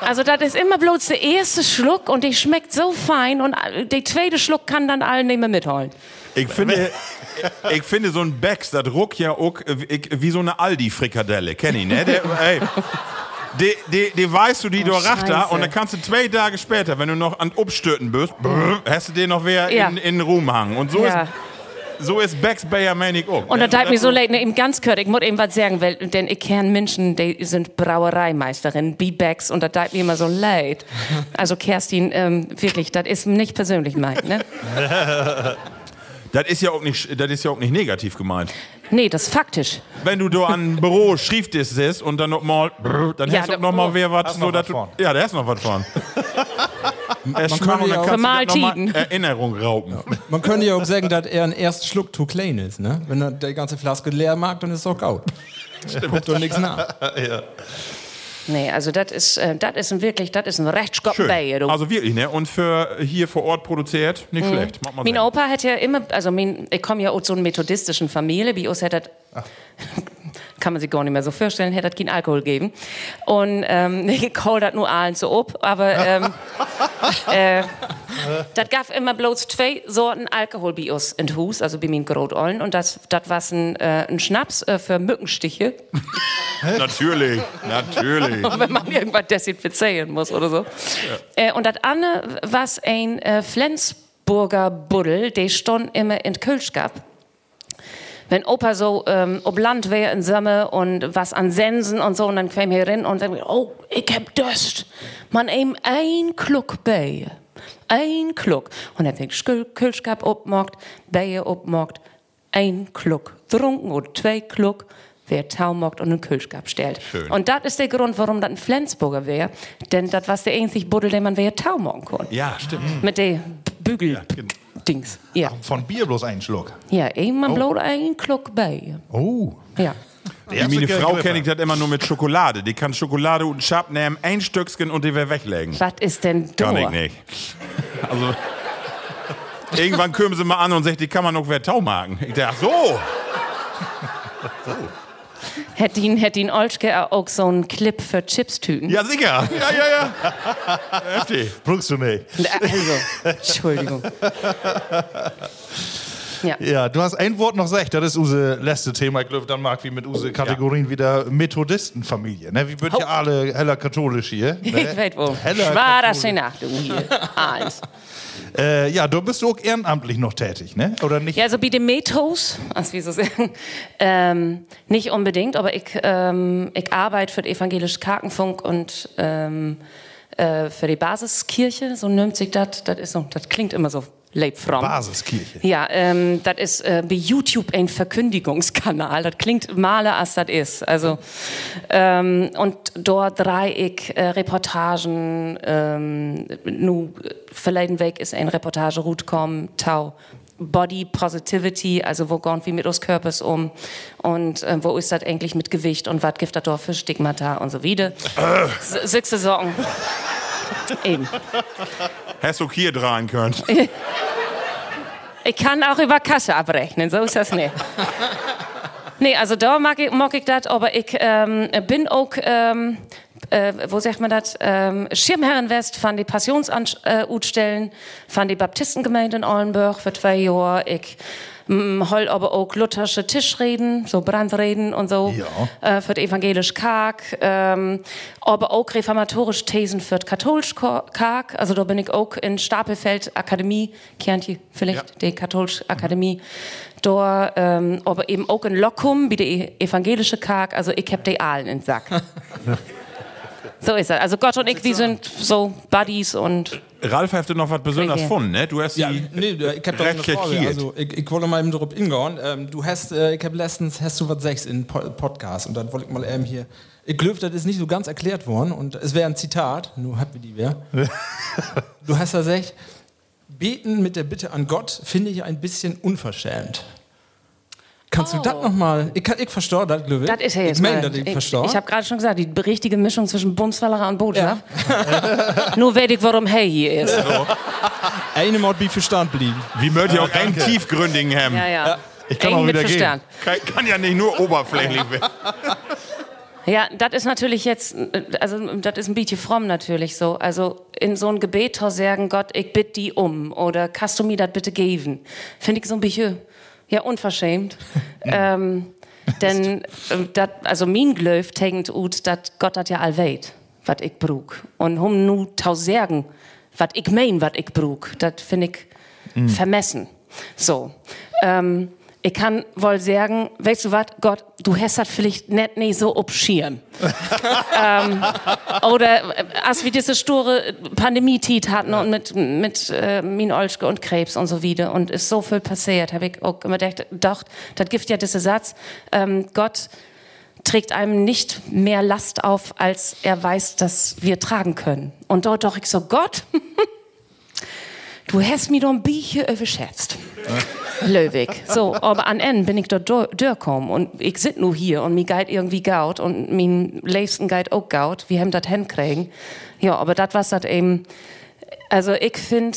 also das ist immer bloß der erste Schluck und die schmeckt so fein und der zweite Schluck kann dann allen nicht mehr mitholen. Ich finde, ich finde so ein Becks, das ruckt ja auch äh, wie so eine Aldi-Frikadelle. Kenn ich, ne? Der, ey, die, die, die weißt du, die da Scheiße. und dann kannst du zwei Tage später, wenn du noch an Obststürten bist, brrr, hast du den noch wer Ja. in, in den Ruhm hangen. Und so Ja. ist, so ist Becks Bayer Manic auch. Und da tat mir so leid, ne, eben ganz kurz, ich muss eben was sagen, weil, denn ich kenne Menschen, die sind Brauereimeisterin, B-Backs, und da tat mir immer so leid. Also Kerstin, ähm, wirklich, das ist nicht persönlich meint, ne? Das ist ja auch nicht, das ist ja auch nicht negativ gemeint. Nee, das ist faktisch. Wenn du da an Büro Schriftdisk sitzt und dann noch mal, brrr, dann Ja, hast du da- auch noch mal wer was, Hast so noch dass was du, vorn. ja, der hast noch was von. Man könnte ja auch- Vermal Tiden. Erinnerung rauben. Man könnte ja auch sagen, dass er ein erster Schluck zu klein ist, ne? Wenn er die ganze Flaske leer mag, dann ist es doch gaut. Guckt doch nichts nach. Nee, also das ist, äh, das ist ein wirklich, das ist ein du. Also wirklich, ne? Und für hier vor Ort produziert, nicht schlecht. Mag man Mein. Opa hat ja immer, also mein, ich komme ja aus so einer methodistischen Familie, wie uns hat das kann man sich gar nicht mehr so vorstellen, hätte das keinen Alkohol geben. Und ähm, ich hol das nur allen so ab, aber ähm, äh, das gab immer bloß zwei Sorten Alkohol bei uns in Hus, also bei meinen Großollen. Und das, das war ein, äh, ein Schnaps äh, für Mückenstiche, Natürlich, natürlich. wenn man irgendwas desinfizieren muss oder so. Äh, und das andere war ein äh, Flensburger Buddel, der stand immer in Kölschgab. Wenn Opa so ähm, ob Land wäre in Sommer und was an Sensen und so, und dann käme hier rein und sagt, oh, ich hab Durst. Man eben ein Kluck Bier. Ein Kluck. Und dann denkt Kölschgab obmockt, Bier obmockt, ein Kluck. Trunken oder zwei Kluck. Wer Taumockt und einen Kölschgab stellt. Schön. Und das ist der Grund, warum das ein Flensburger wäre. Denn das war der einzige Buddel, den man wer Taumocken konnte. Ja, stimmt. Mit den Bügel. genau. Dings. Ja. Von Bier bloß einen Schluck. Ja, eben man bloß ein Kluck Bier. Oh. Ja. Meine Frau kenne ich das immer nur mit Schokolade. Die kann Schokolade und Schab nehmen, ein Stückchen und die wir weglegen. Was ist denn da? Kann ich nicht. Also, irgendwann kommen sie mal an und sagen, die kann man noch wer Taumagen. Ich dachte, ach so. Hätte ihn, hätte ihn Olschke auch so einen Clip für Chipstüten? Ja, sicher. Ja, ja, ja. Heftig. Brauchst du nicht. Also, Entschuldigung. Ja. Ja, du hast ein Wort noch gesagt, das ist unser letzte Thema. Ich glaube, dann mag wie mit unseren Kategorien wieder Methodistenfamilie. Ne? Wir sind ja alle heller katholisch hier. Ne? Ich weiß wo. Heller die Nacht, du hier. Eins. Äh, ja, du bist auch ehrenamtlich noch tätig, ne? Oder nicht? Ja, also bei den Methos, also wie so sagen, ähm, nicht unbedingt, aber ich, ähm, ich arbeite für den evangelischen Karkenfunk und ähm, äh, für die Basiskirche, so nimmt sich das, das ist so, das klingt immer so leibfromm. Basiskirche. Ja, ähm, das ist äh, bei YouTube ein Verkündigungskanal. Das klingt maler, als das ist. Also, ähm, und dort drei ich äh, Reportagen. Ähm, nu, verleden Weg ist ein Reportage Rutkom, Tau. Body Positivity, also wo gehen wir mit uns Körpers um und äh, wo ist das eigentlich mit Gewicht und was gibt das da für Stigmata und so wieder. Sechste Sorgen. Eben. Hast du hier drehen können? Ich kann auch über Kasse abrechnen, so ist das nicht. Nee, also da mag ich, mag ich das, aber ich ähm, bin auch, ähm, äh, wo sagt man das, ähm, Schirmherrin West von die Passionsausstellen von die Baptistengemeinde in Ollenburg für zwei Jahre. Ich mm, hol aber auch lutherische Tischreden, so Brandreden und so äh, für evangelisch Karg, ähm, aber auch reformatorische Thesen für katholisch Karg. Also da bin ich auch in Stapelfeld Akademie, kennt ihr vielleicht die katholische Akademie. Da, ähm, aber eben auch in Lockum, wie die evangelische Karg, also ich hab die Aalen in Sack. so ist es. Also Gott und ich, wir sind so Buddies und Ralf hat noch was Besonderes Okay. gefunden, ne? Du hast Ja, die nee, ich hab doch eine Frage. Also, ich, ich wollte mal eben drauf hingehen. Ähm, du hast, äh, ich hab letztens, hast du was sagst in po Podcast und dann wollte ich mal eben hier. Ich glaube, das ist nicht so ganz erklärt worden und es wäre ein Zitat, nur habt ihr die wer. du hast da gesagt, beten mit der Bitte an Gott finde ich ein bisschen unverschämt. Kannst du das nochmal? Ich, ich verstehe das, ich. das ist ja jetzt Ich meine, das ich ich, verstehe. ich habe gerade schon gesagt, die richtige Mischung zwischen Bumsfallerer und Botschaft. Nur weiß ich, warum Hey hier ist. Eine Mal wie Verstand blieben. Wie möchte ich auch einen tiefgründigen haben? Ja, ja. Ich kann Eng auch mit wieder gehen. Kann, kann ja nicht nur oberflächlich werden. Ja, das ist natürlich jetzt, also das ist ein bisschen fromm natürlich so. Also in so ein Gebet zu sagen, Gott, ich bitte die um oder kannst du mir das bitte geben? Finde ich so ein bisschen, ja, unverschämt. ähm, denn, äh, dat, also mein Glöf denkt ut, dat Gott hat ja all weit, wat ich brug. Und hum nu tau sagen, wat ich mein, wat ich brug, das finde ich vermessen. So. Ähm, ich kann wohl sagen, weißt du was, Gott, du hast das vielleicht nicht nie so obschirm. ähm, oder äh, als wir diese sture Pandemie-Tit hatten und mit, mit äh, Min Olschke und Krebs und so wieder und ist so viel passiert, habe ich auch immer gedacht, doch, das gibt ja dieser Satz, ähm, Gott trägt einem nicht mehr Last auf, als er weiß, dass wir tragen können. Und dort doch ich so, Gott, du hast mich doch ein bisschen überschätzt. Löwig. So, aber an Ende bin ich dort durchgekommen und ich sit nur hier und mir geht irgendwie gaut und mein liebsten geht auch gaut. Wir haben das hinkriegen. Ja, aber das was das eben, also ich finde,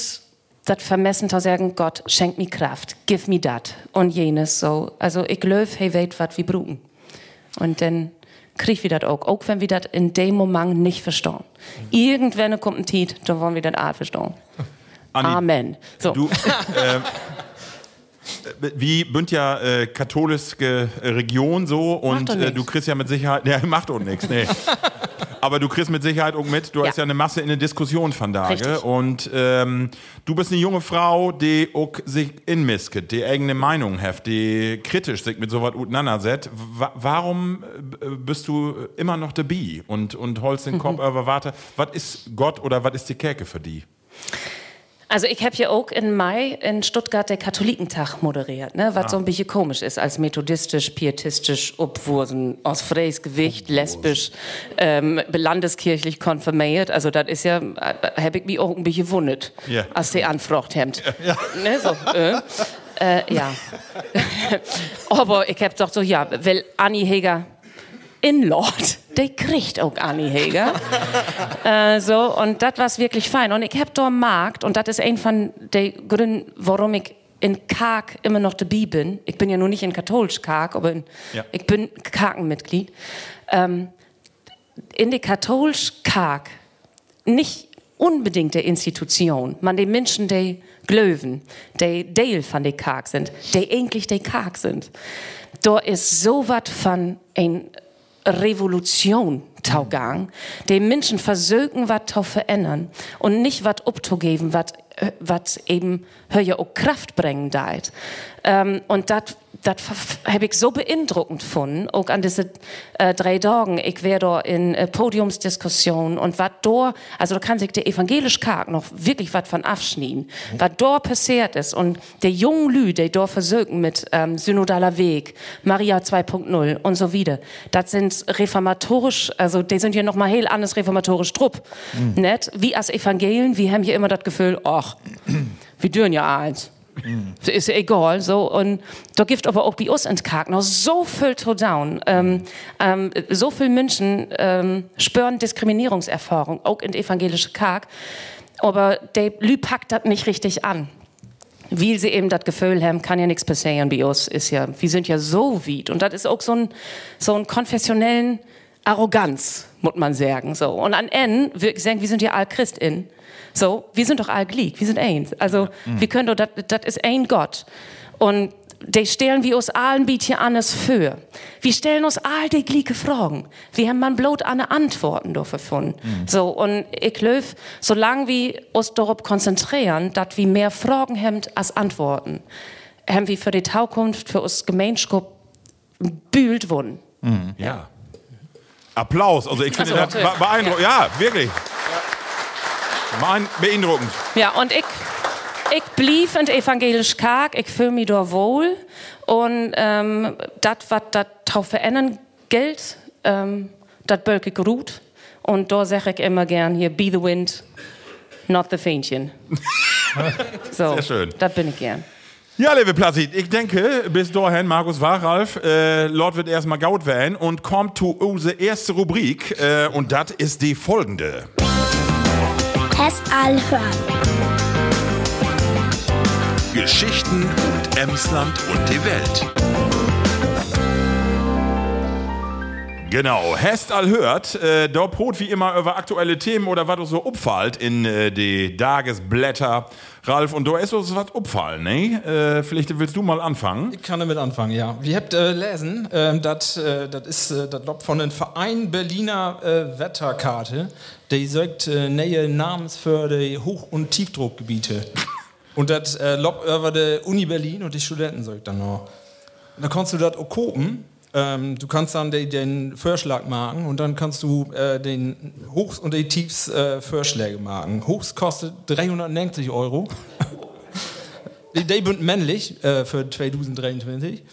das vermessen zu sagen, Gott, schenk mir Kraft, gib mir das und jenes so. Also ich löw, hey, weit, was wir brauchen. Und dann krieg wir das auch, auch wenn wir das in dem Moment nicht verstehen. Irgendwann kommt ein Tiet, dann wollen wir das auch verstehen. Anni, Amen. So. Du, äh, wie bünd ja äh, katholische Region so und äh, du kriegst ja mit Sicherheit, ja, macht auch nichts, nee. Aber du kriegst mit Sicherheit auch mit, du Ja. hast ja eine Masse in der Diskussion von. Richtig. Und ähm, du bist eine junge Frau, die auch sich inmisket, die eigene Meinung hat, die kritisch sich mit sowas auseinandersetzt. Wa warum äh, bist du immer noch dabei und, und holst den Kopf über Warte? Was ist Gott oder was ist die Kirche für die? Also ich habe ja auch im Mai in Stuttgart der Katholikentag moderiert, ne? was so ein bisschen komisch ist, als methodistisch, pietistisch, obwursen, aus Freys Gewicht, lesbisch, ähm, landeskirchlich konfirmiert. Also das ist ja, äh, habe ich mich auch ein bisschen gewundert, Ja. als die Anfracht hemmt. Ne, so, äh. Äh, ja. Aber ich habe doch so, ja, weil Annie Heger Inlord, der kriegt auch Annie Heger. äh, so, und das war wirklich fein. Und ich habe da Markt, und das ist ein von den Gründen, warum ich in Karg immer noch dabei bin. Ich bin ja nur nicht in katholisch Karg, aber in, Ja. ich bin Kargenmitglied. Ähm, in der katholisch Karg nicht unbedingt der Institution, man die Menschen, die glöwen, die Teil von der Karg sind, die eigentlich die Karg sind. Da ist so was von ein Revolution taugang. Die Menschen versuchen, was zu verändern und nicht was abzugeben, was was eben höher auch Kraft bringen deit. Ähm, und das habe ich so beeindruckend gefunden, auch an diese äh, drei Tagen. Ich wär da in äh, Podiumsdiskussionen und was da, also da kann sich der evangelisch Karg noch wirklich was von abschneiden, was da passiert ist und der jungen Lü, die da versuchen mit ähm, synodaler Weg, Maria 2.0 und so wieder, das sind reformatorisch, also die sind ja noch mal heel anders reformatorisch Trupp, nicht? Wie als Evangelien, wir haben hier immer das Gefühl, ach, wir dürfen ja eins. Ist ja egal, so. Und da gibt aber auch bei uns in noch so viel to down. Ähm, ähm, so viele Menschen ähm, spüren Diskriminierungserfahrung, auch in evangelische Karg. Aber der Lü packt das nicht richtig an. Weil sie eben das Gefühl haben, kann ja nichts passieren bei uns, ist ja, wir sind ja so weit. Und das ist auch so ein, so ein konfessionellen Arroganz, muss man sagen, so. Und an N, wir sagen, wir sind ja all Christin. So, wir sind doch all gleich, wir sind eins. Also, wir können doch, das ist ein Gott. Und die stellen wir uns allen hier alles für. Wir stellen uns all die gleiche Fragen. Wir haben man bloß eine Antworten dafür gefunden. So, und ich glaube, solange wir uns darauf konzentrieren, dass wir mehr Fragen haben als Antworten, haben wir für die Zukunft, für uns Gemeinschaft bühlt wurden. Ja. Applaus. Also ich finde Ach so, das beeindruckend. Ja, wirklich. Beein- Beeindruckend. Ja, und ich, ich blieb in evangelisch Karg, ich fühle mich da wohl. Und ähm, das, was das drauf verändern gilt, ähm, das bölke gut. Und da sage ich immer gern hier, be the wind, not the Fähnchen. so, Sehr schön. Das bin ich gern. Ja, liebe Platzit, ich denke, bis dahin, Markus Wachralf, äh, Lord wird erstmal gaut werden und kommt zu unserer erste Rubrik äh, und das ist die folgende. Test all hören. Geschichten und Emsland und die Welt. Genau, hast all hört, äh, da brot wie immer über aktuelle Themen oder was so upfallt in äh, die Tagesblätter. Ralf, und da ist uns was upfallen, ne? Äh, vielleicht willst du mal anfangen. Ich kann damit anfangen, ja. Wir habt äh, lesen, ähm, das äh, ist äh, das Lob von dem Verein Berliner äh, Wetterkarte, der sagt äh, neue Namens für die Hoch- und Tiefdruckgebiete. Und das Lob über die Uni Berlin und die Studenten sagt dann noch. Und da kannst du das auch kopen. Ähm, du kannst dann de, den Vorschlag machen und dann kannst du äh, den Hochs und die Tiefs äh, Vorschläge machen. Hochs kostet 390 Euro. Die, die sind männlich äh, für 2023.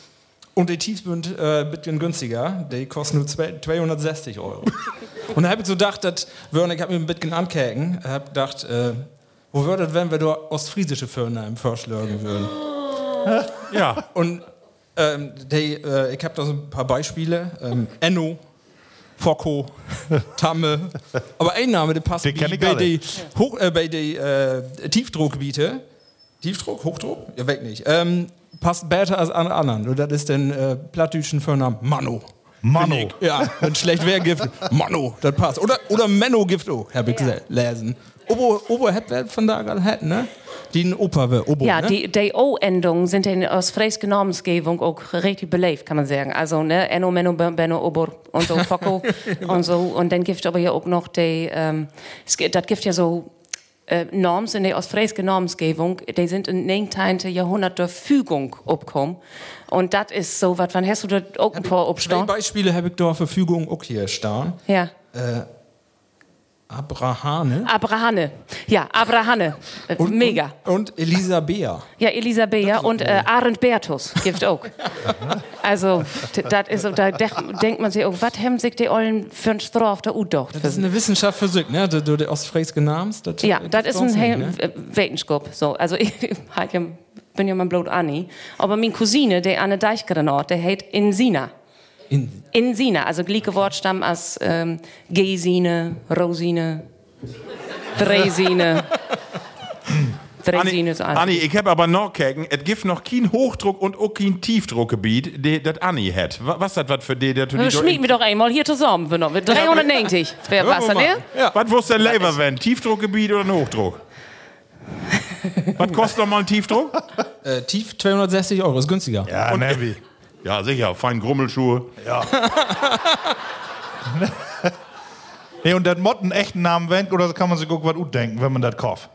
Und die Tiefs sind äh, ein bisschen günstiger. Die kosten nur zwei- 260 Euro. und da habe ich so gedacht, dass, ich habe mir ein bisschen ankäken, habe gedacht, äh, wo würde das, wenn wir da ostfriesische Firmen im vorschlagen würden? Ja. Und ähm, die, äh, ich habe da so ein paar Beispiele. Ähm, Enno, Focko, Tamme. Aber ein Name, der passt Den bei den Hoch, äh, bei die, äh, Tiefdruckgebiete. Tiefdruck, Hochdruck? Ja, weg nicht. Ähm, passt besser als an anderen. Und das ist den äh, plattdütschen Vornamen Mano. Mano. Ja, wenn schlecht wäre, Gift. Mano, das passt. Oder, oder Menno Gift auch, hab ich gesehen, lesen. Obo, Obo hat wer von da gerade hat, ne? Die wär, Obo, Ja, ne? die, die O-Endungen sind in aus fräische Namensgebung auch richtig belebt, kann man sagen. Also, ne, Enno, Menno, Ben- Benno, Obor und so, Focko und so. Und dann gibt es aber ja auch noch die, ähm, das gibt ja so äh, Norms in der ostfriesischen Namensgebung, die sind im 19. Jahrhundert der Fügung abgekommen. Und das ist so, was, wann hast du da auch ein paar? Beispiele habe ich da Verfügung auch hier stehen. Ja. Abrahane. Abrahane. Ja, Abrahane. Äh, Mega. Und, und Elisabea. Ja, Elisabeth und äh, Arend Bertus gibt auch. also, das ist, so, da denkt man sich auch, was haben sich die Ollen für ein Stroh auf der U? Das ist eine Wissenschaft für sich, ne? Du, du, der ostfriesische Namens. Das, Ja, das ist ein He- ne? äh, Wetenschap. So, also ich bin ja mein Blut Anni. Aber meine Cousine, die Anne Deichgrenort, der heißt Insina. In, Insina, also gleiche Wortstamm als ähm, Gesine, Rosine, Dresine. Dresine ist alles. Anni, ich habe aber noch gekeken, es gibt noch kein Hochdruck und auch kein Tiefdruckgebiet, das Anni hat. Wa- Was das was für die, der Wir schmieden wir doch einmal hier zusammen. Wir noch mit 390. Das wäre Wasser, ne? Was wusste der Lever wenn? Tiefdruckgebiet oder ein Hochdruck? was kostet noch mal ein Tiefdruck? äh, tief 260 Euro, ist günstiger. Ja, Nevi. Ja, sicher, fein Grummelschuhe. Nee, und das Motten echten Namen wendet, oder kann man sich auch was gut denken, wenn man das kauft?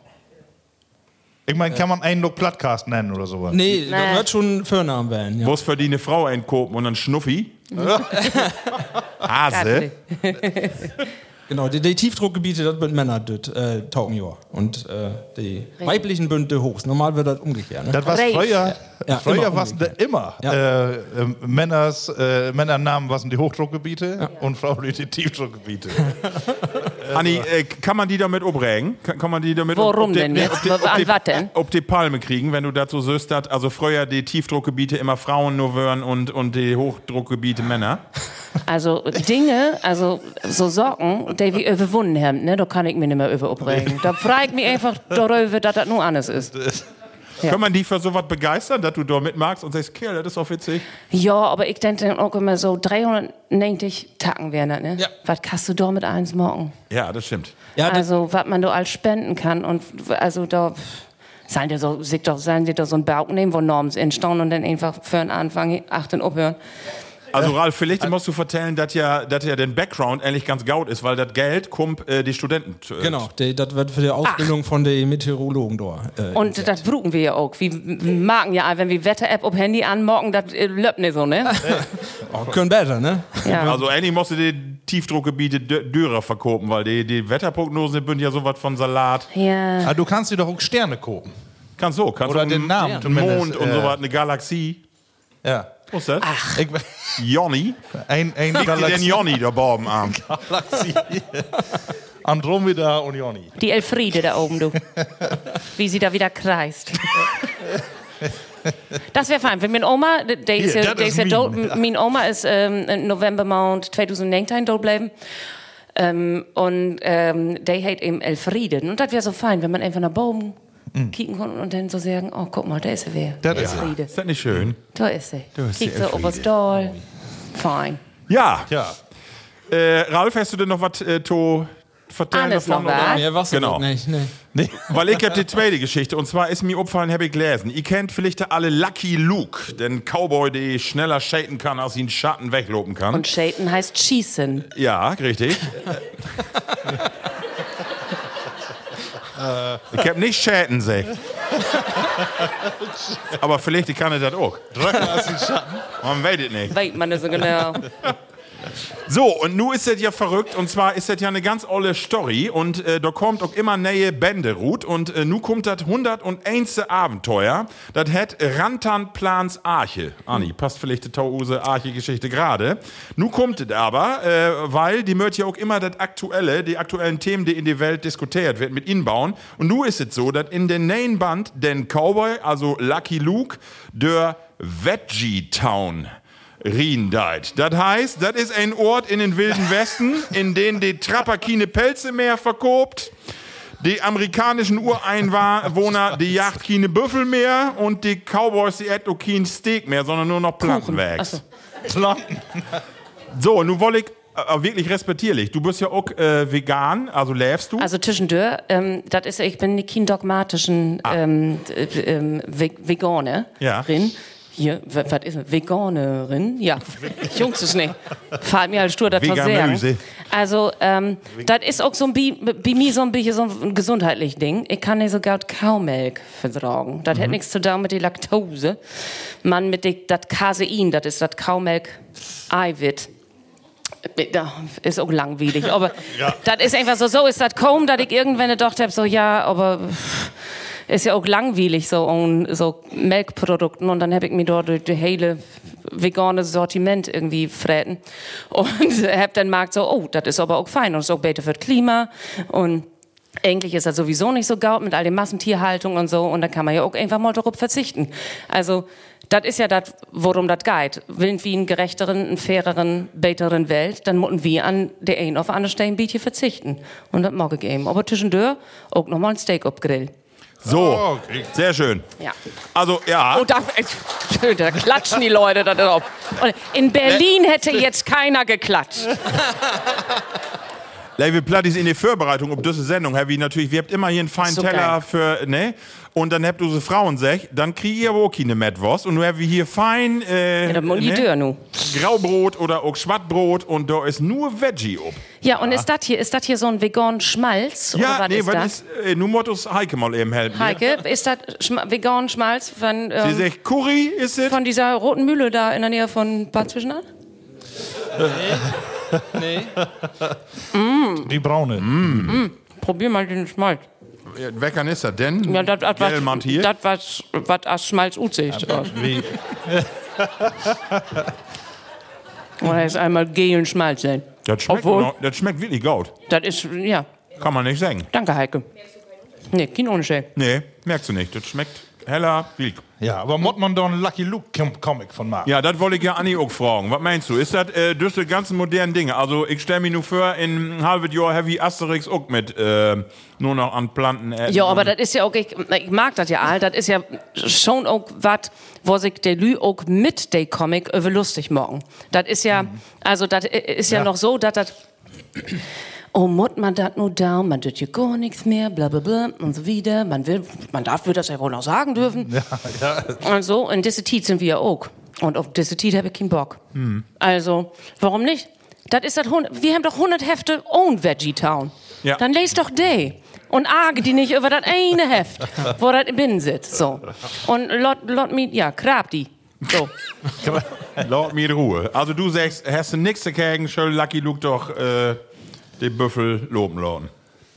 Ich meine, kann man einen noch Plattcast nennen oder sowas? Nee, Nee. das wird schon Vornamen werden. Ja. Wo für die eine Frau einkopen und dann Schnuffi? Hase? Genau, die, die Tiefdruckgebiete, das sind Männer, das äh, taugen ja. Und äh, die weiblichen Bünde hochs. Normal wird das umgekehrt. Ne? Das war früher, Ja, früher immer war es immer. Ja. Äh, äh, Männers, äh, Männernamen waren die Hochdruckgebiete und Frauen die Tiefdruckgebiete. Anni, äh, kann man die damit umregen? Kann, kann man die damit Warum ob die- denn jetzt? ob die- An ob die- was denn? Ob die Palme kriegen, wenn du dazu söst, dass also früher die Tiefdruckgebiete immer Frauen nur wären und, und die Hochdruckgebiete Männer? Also Dinge, also so Socken, die wir überwunden haben, ne, da kann ich mich nicht mehr über aufregen. Da frage ich mich einfach darüber, dass das nur anders ist. Ja. Kann man die für sowas begeistern, dass du da mitmachst und sagst, Kerl, das ist auch witzig? Ja, aber ich denke dann auch immer so 390 Tacken wären das, ne? Ja. Was kannst du da mit eins morgen? Ja, das stimmt. Ja, das, Also, was man da alles spenden kann und also da sollen die so, sich doch, sollen die doch so einen Berg nehmen, wo Norms entstehen und dann einfach für den Anfang achten aufhören. Also Ralf, vielleicht musst du vertellen, dass ja, dass ja den Background eigentlich ganz gaut ist, weil das Geld kommt äh, die Studenten. Äh, genau, das wird für die Ausbildung von den Meteorologen da. Äh, Und das brauchen wir ja auch. Wir merken ja, wenn wir Wetter-App auf Handy anmachen, das äh, läuft nicht so, ne? oh, können besser, ne? Ja. Also eigentlich musst du die Tiefdruckgebiete Dürrer verkopen, weil die, die Wetterprognosen sind ja sowas von Salat. ja. Ah, du kannst dir doch auch Sterne kopen. Kannst so, kannst Oder du den einen Namen Mond zumindest, und äh, sowas, eine Galaxie. Ja. Was ist das? Ich, Jonny? ein, ein Wie den Galaxie, Jonny da oben am. Galaxie. Andromeda und Joni. Die Elfriede da oben, du. Wie sie da wieder kreist. Das wäre fein. Wenn meine Oma, die ist ja, die ist ja tot, meine Oma ist ähm, November Mount 2019 tot bleiben. Ähm, und ähm, die hat eben Elfriede. Und das wäre so fein, wenn man einfach nach Baum kicken kann und dann so sagen, oh, guck mal, da ist sie wer. Das ist. Elfriede. Ist das nicht schön? Da ist sie. ist die Kiekt so auf das Elfriede. Doll. Fein. Ja. Ja. Äh, Ralf, hast du denn noch was äh, to vertellen Alles davon? noch oder? Ja, was Genau. nicht, nee. Weil ich hab die zweite Geschichte und zwar ist mir aufgefallen, habe ich gelesen. Ihr kennt vielleicht alle Lucky Luke, den Cowboy, der schneller shaten kann, als ihn Schatten weglopen kann. Und Shaten heißt schießen. ja, richtig. ich hab nicht Schaten gesagt. Aber vielleicht kann er das auch. Drücken als den Schatten. Man weiß es nicht. Weiß man nicht so genau. So, und nu ist das ja verrückt, und zwar ist das ja eine ganz olle Story, und äh, da kommt auch immer neue Bände ruht, und äh, nu kommt das 101. Abenteuer, das hat Rantanplans Arche. Anni, passt vielleicht die Tauuse Arche-Geschichte gerade. Nu kommt es aber, äh, weil die möcht ja auch immer das Aktuelle, die aktuellen Themen, die in der Welt diskutiert wird, mit inbauen. Und nu ist es so, dass in den neuen Band den Cowboy, also Lucky Luke, der Veggie Town Riendeit. Das heißt, das ist ein Ort in den Wilden Westen, in dem die Trapper keine Pelze mehr verkobt. Die amerikanischen Ureinwohner, die jagt keine Büffel mehr und die Cowboys, die kein Steak mehr, sondern nur noch Plankenwerks. Planken. So, nun wollte ich äh, wirklich respektierlich. Du bist ja auch äh, vegan, also läfst du? Also zwischendurch, ähm, das ist, ich bin nicht kein dogmatischen ähm, äh, ähm, Ve Veganerin. Ja. Hier, wa- was ist das? Veganerin? Ja, Jungs ist nicht. Fahrt mir als Stur das Veganöse. sagen. Also, ähm, das ist auch so ein, bi- bei mir so ein bisschen so ein gesundheitliches Ding. Ich kann nicht so gut Kaumilch vertragen. Das hat nichts zu tun mit der Laktose. Man mit dem, das Casein, das ist das Kaumilch Eiwit. Da ist auch langweilig, aber das ist einfach so, so ist das kaum, dass ich irgendwann gedacht habe, so ja, aber ist ja auch langweilig so und so Melkprodukten und dann habe ich mir dort das hele vegane Sortiment irgendwie fräten und habe dann gemerkt so, oh, das ist aber auch fein und ist auch besser für das Klima und eigentlich ist das sowieso nicht so gaut mit all der Massentierhaltung und so und da kann man ja auch einfach mal darauf verzichten. Also das ist ja das, worum das geht. Willen wir einen gerechteren, einen faireren, besseren Welt, dann müssen wir an der einen auf andere Stelle ein verzichten. Und das mag ich eben. Aber zwischendurch auch nochmal ein Steak auf Grill. So, Oh, okay. sehr schön. Ja. Also, ja. Und da, da klatschen die Leute da drauf. Und in Berlin hätte jetzt keiner geklatscht. Liebe Plattis, in der Vorbereitung auf diese Sendung, Herr, wie natürlich, wir habt immer hier einen feinen So Teller geil. für, ne? Und dann habt ihr so Frauen sech, dann kriegt ihr auch keine Metwurst. Und nun haben wir hier fein, äh, Ja, die ne? Nu. Graubrot oder auch Schwattbrot und da ist nur Veggie ob. Ja, und ist das hier, ist das hier so ein vegan Schmalz? Ja, oder nee, ist was das? ist, äh, nun muss Heike mal eben helfen. Heike, ist das Schma vegan Schmalz von, Sie ähm, sagt, Curry ist es? von dieser roten Mühle da in der Nähe von Bad Zwischenahn? Nee. Die braune. Probier mal den Schmalz. Weckern ist das denn? Ja, das, das, hier? das, was, was als Schmalz aussieht. Wie, Oder ist einmal gelen Schmalz sein. das, schmeckt Obwohl- noch, das schmeckt wirklich gut. Das ist, ja. Kann man nicht sagen. Danke, Heike. Nee, kein Unterschied. Nee, merkst du nicht. Das schmeckt heller, wild. Ja, aber muss man doch einen Lucky Luke Com- Comic von machen? Ja, das wollte ich ja Anni auch fragen. Was meinst du? Ist das äh, durch die ganzen modernen Dinge? Also, ich stelle mir nur vor, in halben Jahr Heavy Asterix auch mit äh, nur noch an Planten. Äh, Ja, aber das ist ja auch, ich, ich mag das ja all, das ist ja schon auch was, wo sich der Lü auch mit der Comic über lustig machen. Das ist ja, also das ist ja, Ja. noch so, dass das, oh, mut man das nur down, man tut ja gar nichts mehr, bla bla bla und so wieder. Man will, man darf wir das ja wohl noch sagen dürfen. Ja, ja. Und so, und diese Tiet sind wir ja auch. Und auf diese Tiet habe ich keinen Bock. Also, warum nicht? Das ist das, wir haben doch 100 Hefte Own Veggie Town. Ja. Dann lest doch die. Und arge die nicht über das eine Heft, wo das binnen sitzt. So. Und lot, lot mi, ja, grab die. So. Laut mir in Ruhe. Also, du sagst, hast du nichts dagegen, soll Lucky Luke doch äh, den Büffel loben lassen.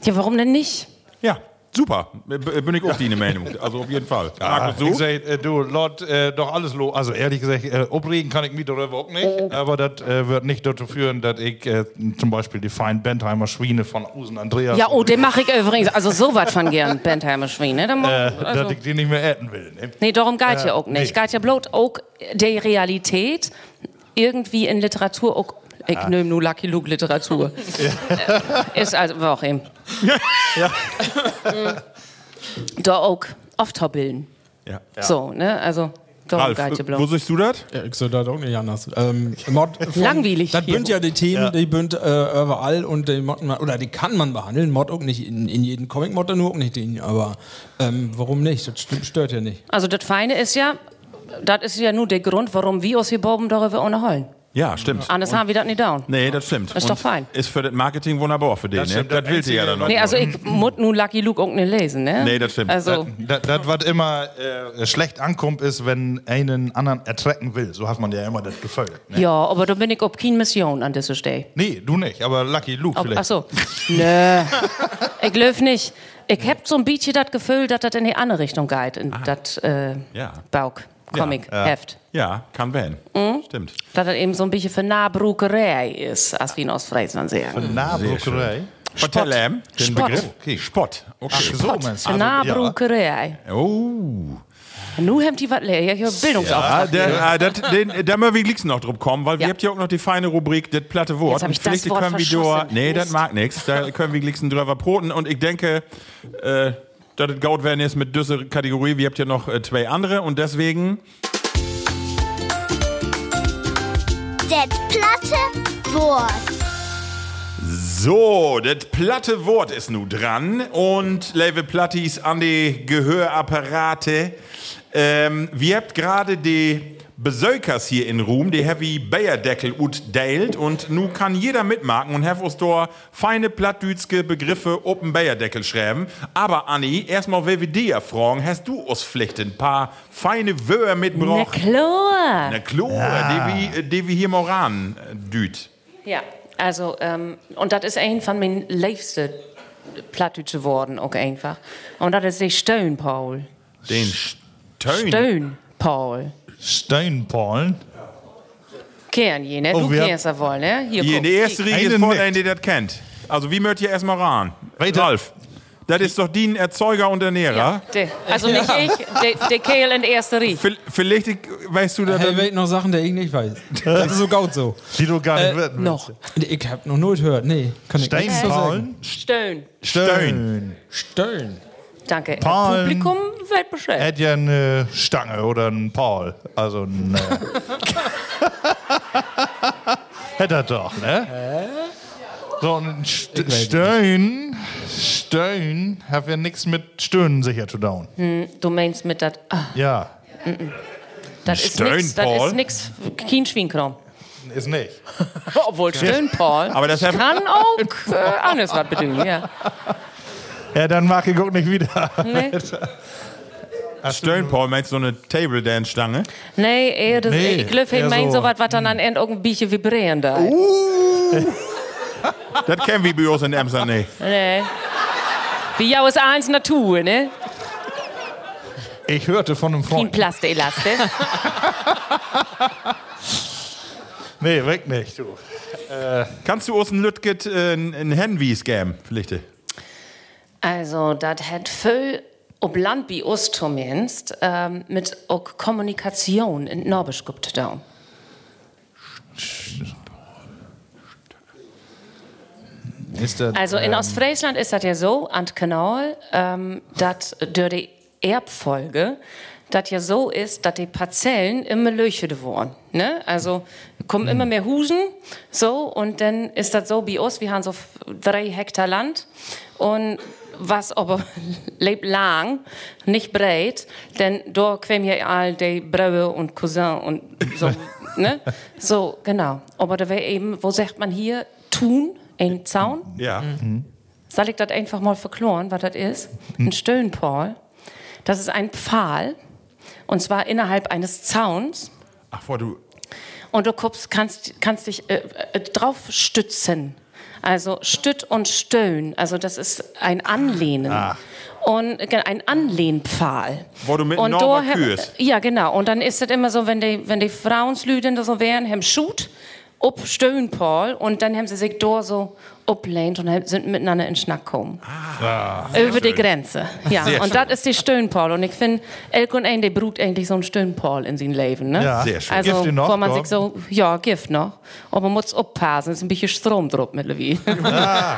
Ja, warum denn nicht? Ja, super. B bin ich auch deine Meinung. Also, auf jeden Fall. Ah, Markus, ich du? sag, äh, du, Lord, äh, doch alles lo. Also ehrlich gesagt, äh, obregen kann ich mich darüber auch nicht. Aber das äh, wird nicht dazu führen, dass ich äh, zum Beispiel die feinen Bentheimer Schweine von Usen Andreas, Ja, oh, den mache ich übrigens. Also, so was von gern, Bentheimer Schweine. Dann, äh, also, dass ich die nicht mehr äten will. Ne? nee, darum geht ja auch nicht. nee. Geht ja bloß auch die Realität irgendwie in Literatur auch. Ich nehme nur Lucky Luke Literatur. Äh, Ist also, warum? Da auch oft bilden. Ja. So, ne? Also, Ralf, ja wo siehst du das? Ja, ich soll das auch nicht anders. Ähm, Mod von- Langweilig Das bünd ja die Themen, die bünd äh, überall und die Mod, oder die kann man behandeln. Mod auch nicht in, in jedem Comic, Mod nur auch nicht den. Aber ähm, warum nicht? Das st- stört ja nicht. Also, das Feine ist ja, das ist ja nur der Grund, warum wir uns hier oben darüber unterhalten. Ja, stimmt. Anders haben wir das nicht down. Nee, das stimmt. Ist doch fein. Ist für das Marketing wunderbar für den, Das ne? stimmt, Das das willst du ja dann noch. Nee, also ich muss nur Lucky Luke auch nicht lesen, ne? Nee, das stimmt. Also, Das, das, was immer äh, schlecht ankommt, ist, wenn einen anderen ertrecken will. So hat man ja immer das Gefühl. Ne? ja, aber da bin ich auf keine Mission an dieser Stelle. Nee, du nicht, aber Lucky Luke Ob- vielleicht. Ach so. Nö. ich löf nicht. Ich hab so ein bisschen das Gefühl, dass das in die andere Richtung geht, in das äh, Ja. Bauk, Comic, Heft. Ja, kann werden. Mhm. Stimmt. Dass das eben so ein bisschen für Nahbruckerei ist, als wir in Ostfriesland sagen. Nahbruckerei. Vertell ihm den Spott. Begriff. Okay. Spott. Okay. Ach so, meinst du? Für Also, ja. Nahbruckerei. Oh. Nu habt ihr was lernen. Ich hab Ah, Bildungsauftrag. hier. der, ah, das, den, da müssen wir gleich noch drauf kommen, weil wir Ja. habt ja auch noch die feine Rubrik, das platte Wort. Jetzt hab ich Und das Wort können wir da, nee, das mag nichts. Da können wir gleich drüber broten. Und ich denke, äh, dass es gaut werden ist mit dieser Kategorie. Wir habt ja noch äh, zwei andere und deswegen Det platte Wort. So, das platte Wort ist nun dran und liebe Plattis an die Gehörapparate. Ähm, wir habt gerade die Besökers hier in Ruhm, die Heavy Bayerdeckel utdeilt und nu kann jeder mitmachen und have uns da feine plattdütske Begriffe open Bayerdeckel schreiben. Aber Anni, erstmal will wir dir fragen, hast du uns vielleicht ein paar feine Wörter Na mitgebracht? klar. Na klar, die, wir, die wir hier mal ran äh, düt. Ja, also, ähm, und das ist ein von meinen liebsten plattdeutsche Worten auch einfach. Und das ist der Stöhnpaul. Den Stöhn. Stöhnpaul. Steinpollen. Kennen je, ne? Oh, du kennst das wohl, ne? Hier, Hier, guck. die erste Riege ist voll, der das kennt. Also, wie möcht ihr erstmal ran? Weiter. Ralf, das ist doch die Erzeuger und Ernährer. Ja, der, also nicht ich, der, der Kerl in der ersten Riege. Vielleicht ich- weißt du das. Hey, weet noch Sachen, die ich nicht weiß. Das ist so gut so. Die du gar nicht werden Noch. Ich hab noch nooit gehört. Nee, kann ich nicht so sagen. Steinpollen. Stön. Stön. Danke. Palm. Publikum wird Bescheid. Hätte ja eine Stange oder ein Paul. Also ein. Äh Hätte er doch, ne? So ein St Stöhn. Stöhn hat ja nichts mit Stöhnen sicher zu tun. Du meinst mit das. Ah, Ja, das ist nix. Das ist nix. Kein Schweinkram. ist nicht. Obwohl Stöhnpaul Aber das hat- kann auch äh, anders was bedeuten, ja. Ja, dann mag ich auch nicht wieder. Nee, Stöhnpaul meinst du so eine Table Dance Stange? nee, eher das, Nee, ich glaube, er eher so- was, was dann an Ende auch ein bisschen vibrieren da. Das kennen wir bei uns in Amsterdam nicht. Nee. Bei jou ist eins Natur, ne? Ich hörte von einem Kein Freund. Plastelaste. Nee, weg nicht, du. Kannst du uns ein Lütget äh, ein Henwies geben, vielleicht? Also, das hat viel ob Land bei uns zumindest ähm, mit auch Kommunikation in Norbisch gibt da. Das, Also in Ostfriesland ist das ja so, an Kanal, ähm, dass durch die Erbfolge das ja so ist, dass die Parzellen immer löchert wurden. Ne? Also kommen immer mehr Husen, so, und dann ist das so bei uns, wir haben so drei Hektar Land und was aber lebt lang, nicht breit, denn da kommen ja all die Brüder und Cousin und so, ne? So, genau. Aber da wäre eben, wo sagt man hier, tun, ein Zaun? Ja. Soll ich das einfach mal verkloren, was das ist? Ein Stöhnpaul. Das ist ein Pfahl. Und zwar innerhalb eines Zauns. Ach, vor du. Und du guckst, kannst, kannst dich äh, äh, drauf stützen. Also Stütt und Stöhn. Also das ist ein Anlehnen. Und äh, ein Anlehnpfahl. Wo du mit und da. Ja, genau. Und dann ist das immer so, wenn die, wenn die Frauenslüden so wären, haben Schut, ob Stöhnpaul. Und dann haben sie sich da so ablehnt und sind miteinander in Schnack gekommen. Über die Grenze. Ja, Sehr und schön. das ist die Stöhnpaul. Und ich finde, Elk und ein, der brut eigentlich so ein Stöhnpaul in seinem Leben. Ne? Ja. Sehr schön. Also, Gift noch, wo man Gott? sich so, ja, Gift noch. Aber man muss aufpassen, es ist ein bisschen Strom drauf mittlerweile.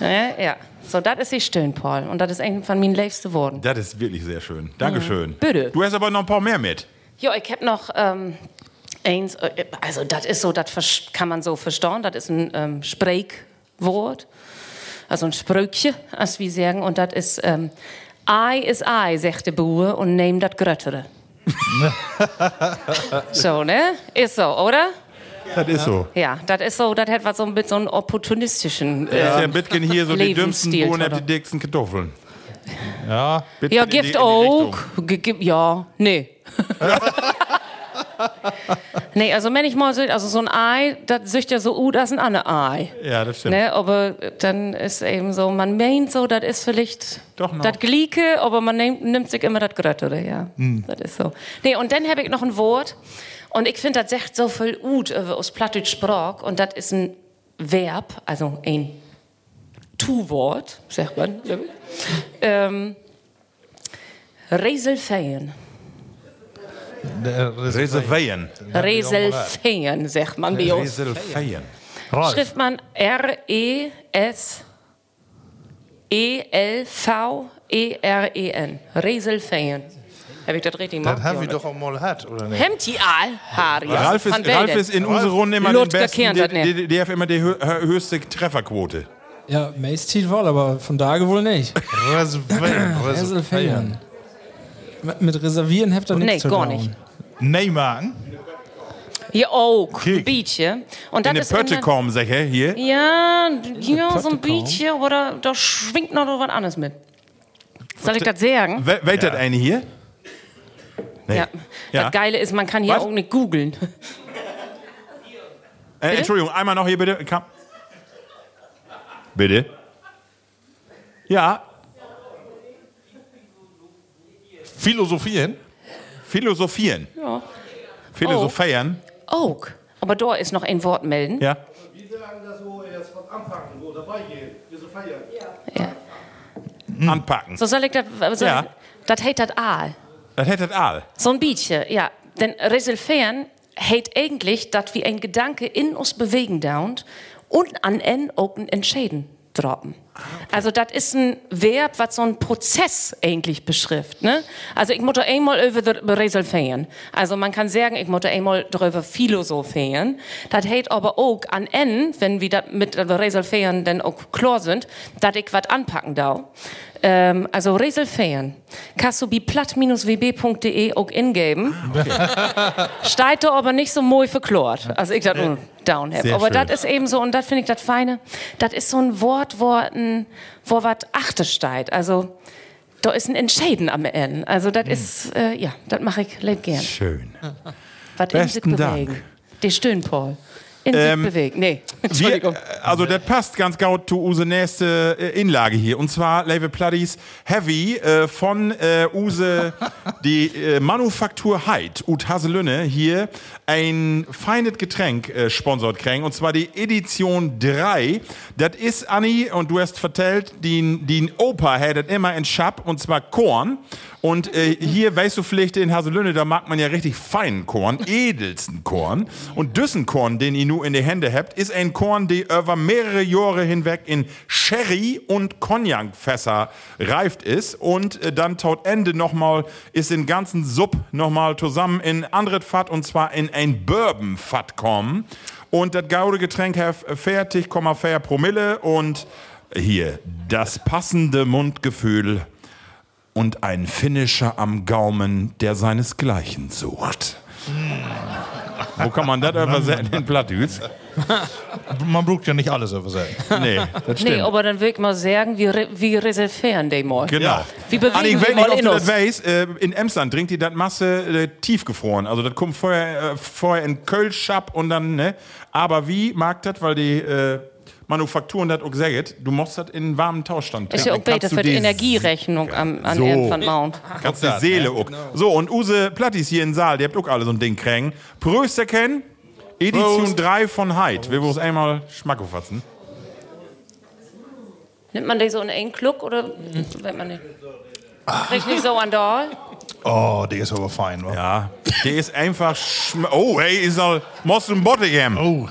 ja, ja. So, das ist die Stöhnpaul. Und das ist eigentlich von meinen liebsten Worten. Das ist wirklich sehr schön. Dankeschön. Bitte. Du hast aber noch ein paar mehr mit. Ja, ich hab noch ähm, eins, äh, also das ist so, das kann man so verstehen, das ist ein ähm, Sprechwort, also ein Sprüchchen, als wir sagen, und das ist ähm, Ei ist Ei, sagt der Bauer, und nehm das Gröttere. so, ne? Ist so, oder? Das ist so. Ja, das ist so, das hat was so mit so einem opportunistischen. Ist ja ein bisschen hier so die dümmsten Bohnen, die dicksten Kartoffeln. Ja, Bisschen Ja, Gift auch. Ja, nee. nee, also wenn ich mal so, also so ein Ei, das sieht ja so gut als ein anderes Ei. Ja, das stimmt. Ne, aber dann ist eben so, man meint so, das ist vielleicht Doch noch. das Glieke, aber man nimmt, nimmt sich immer das Gröttere, ja. Das ist so. Nee, und dann habe ich noch ein Wort, und ich finde, das sagt so viel gut aus Plattdeutsch Sprach, und das ist ein Verb, also ein Tu-Wort, sagt man. Ähm, Reselfeien. Reservieren. Reselfeien, sagt man bei uns. Reservieren. Ralf. Schrift man R-E-S E-L-V-E-R-E-N. Reselfeien. Habe ich das richtig Das gemacht? haben wir doch auch mal gehabt, oder nicht? Hemtial, Harry. Ralf ist, Ralf ist in unserer Runde immer den Ludger Besten. Der, das nicht. der, der hat immer die hö höchste Trefferquote. Ja, Mace wohl, aber von da wohl nicht. Reservieren. Reservieren. Mit- Mit Reservieren habt ihr nichts Nee, zu gar nicht. Neymar. Hier auch, ein bisschen. Und In das der ist Pötte kommen, sag ich, hier. Ja, ja, so ein bisschen, aber da, da schwingt noch was anderes mit. Soll ich das sagen? We Weht das eine hier? Nee. Ja. Ja. Das Geile ist, man kann hier Was? auch nicht googeln. Äh, Entschuldigung, einmal noch hier bitte. Bitte. Ja, Philosophieren. philosophieren. Ja. Philosophieren. Oak. Aber da ist noch ein Wort melden. Ja. Wie sagen das so jetzt von Anfang, wo dabei geht? Wir so feiern. Ja. Anpacken. So soll ich das. Soll Ja. das heißt das Aal. Das hätte das all. So ein bisschen, ja. Denn Resolveren heißt eigentlich, dass wir ein Gedanke in uns bewegen dauert und an en auch ein Entscheiden droppen. Also das ist ein Verb, was so einen Prozess eigentlich beschrift. Ne? Also ich muss einmal über das resolvieren. Also man kann sagen, ich muss einmal darüber philosophieren. Das heißt aber auch an en, wenn wir mit resolvieren dann auch klar sind, dass ich was anpacken darf. Ähm, also resolvieren. Kannst du bei platt-wb.de auch ingeben. Steigt da aber nicht so mooi verklort, als ich das nun down habe. Aber das ist eben so, und das finde ich das Feine, das ist so ein Wort, wo, ein, wo was achte steigt. Also, da ist ein Entscheiden am Ende. Also, das ist, äh, ja, das mache ich leid gern. Schön. Was Besten Dank. Die stöhnen, Paul. In Ähm, bewegen. Nee, Wir, Entschuldigung. also das passt ganz gut zu unsere nächste äh, Inlage hier. Und zwar Level Platties Heavy äh, von äh, Use die äh, Manufaktur Heid ut Haselünne hier ein feines Getränk äh, sponsort kriegen. Und zwar die Edition 3. Das ist, Anni, und du hast vertellt, die, die Opa hättet immer in Schab, und zwar Korn. Und äh, hier, weißt du vielleicht, in Haselünne, da mag man ja richtig feinen Korn, edelsten Korn. Und düssen Korn, den ihr nur in die Hände habt, ist ein Korn, der über mehrere Jahre hinweg in Sherry- und Cognac-Fässer reift ist. Und äh, dann taut Ende nochmal, ist den ganzen Sub nochmal zusammen in anderes Fat, und zwar in ein Bourbon-Fat kommen. Und das gaude Getränk hat fertig, fair Promille und hier das passende Mundgefühl und ein Finisher am Gaumen, der seinesgleichen sucht. Wo kann man das übersetzen in Plattdütsch? Man braucht ja nicht alles übersetzen. Nee, das stimmt. Nee, aber dann will ich mal sagen, wir, re wir reservieren den mal. Genau. Wie bewegen Anni, ich wir weiß nicht, mal ob in du das weißt, äh, in Emsland trinkt die das Masse äh, tiefgefroren. Also das kommt vorher, äh, vorher in Kölschab und dann, ne? Aber wie mag das, weil die äh, Manufakturen das auch sagen, du musst das in warmen Tauschstand Ist ja auch besser für die Energierechnung am, an So. Ernst von Mount. Kannst die Seele auch. So, und Use Plattis hier im Saal, die habt auch alle so ein Ding kriegen. Pröster kennen. Edition 3 von Heid. Wir wollen es einmal Schmack auffassen. Nimmt man die so in einen Kluck oder wenn man nicht? Riecht nicht so an Dahl? Oh, die ist aber fein, wa? Ja, der ist einfach. schm- Oh, hey, ist all. Musst du ein Bottigam. Oh.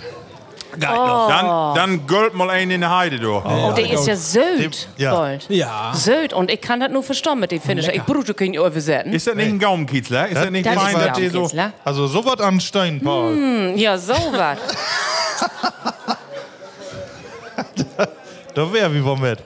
Geil. Dann, dann gölt mal einen in der Heide, du. Oh, der ist ja Söd, Ja. Gold. Ja. Söd, und ich kann das nur verstehen mit den Finisher. Ich brauche keinen übersetzen. Ist das nicht ein Gaumenkiezler? Ist das, nicht das ist fein, ein dass die so. Gaumenkiezler. Also sowas an Stein, Paul. Ja, so was. Da wär wie wir mit.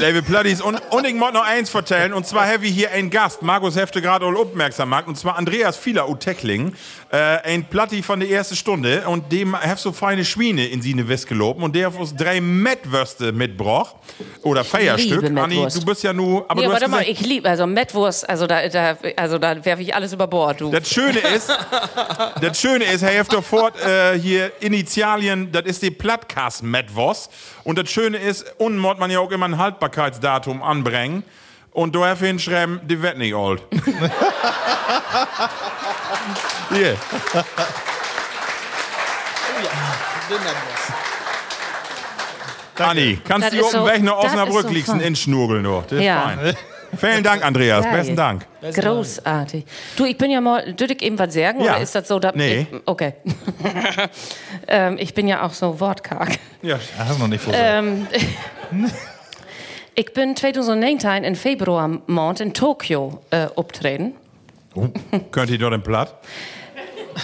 David Platties. Und, und ich muss noch eins vertellen. Und zwar habe ich hier einen Gast. Markus Hefte gerade all aufmerksam gemacht. Und zwar Andreas Fieler ut Teckling. Äh, ein Platti von der ersten Stunde. Und dem hat so feine Schweine in seine West geloben. Und der hat uns drei Mettwürste mitgebracht. Oder Feierstück. Anni, Mettwurst. du bist ja nur. Aber ja, du hast warte mal, gesagt, ich liebe, also Mettwurst, also da, da, also da werfe ich alles über Bord, du. Das Schöne ist, das Schöne ist, Herr Hefter Ford, äh, hier Initialien, das ist die Plattcast Metwos. Und das Schöne ist, unten muss man ja auch immer ein Haltbarkeitsdatum anbringen. Und da darf hinschreiben, die wird nicht alt. Hier. Anni, kannst Das du ist auf dem so- Weg nach das ist Osnabrück so liegst, in Schnurgel noch. Das ist Ja. fein. Vielen Dank, Andreas. Geil. Besten Dank. Großartig. Du, ich bin ja mal, dürfte ich eben was sagen? Ja. Oder ist das so, dass Nee. ich, okay. ähm, ich bin ja auch so wortkarg. Ja. Das hast du noch nicht vorgesagt. Ähm, ich bin 2019 in Februar Mond in Tokio äh, auftreten. Könnt ihr dort im Platt?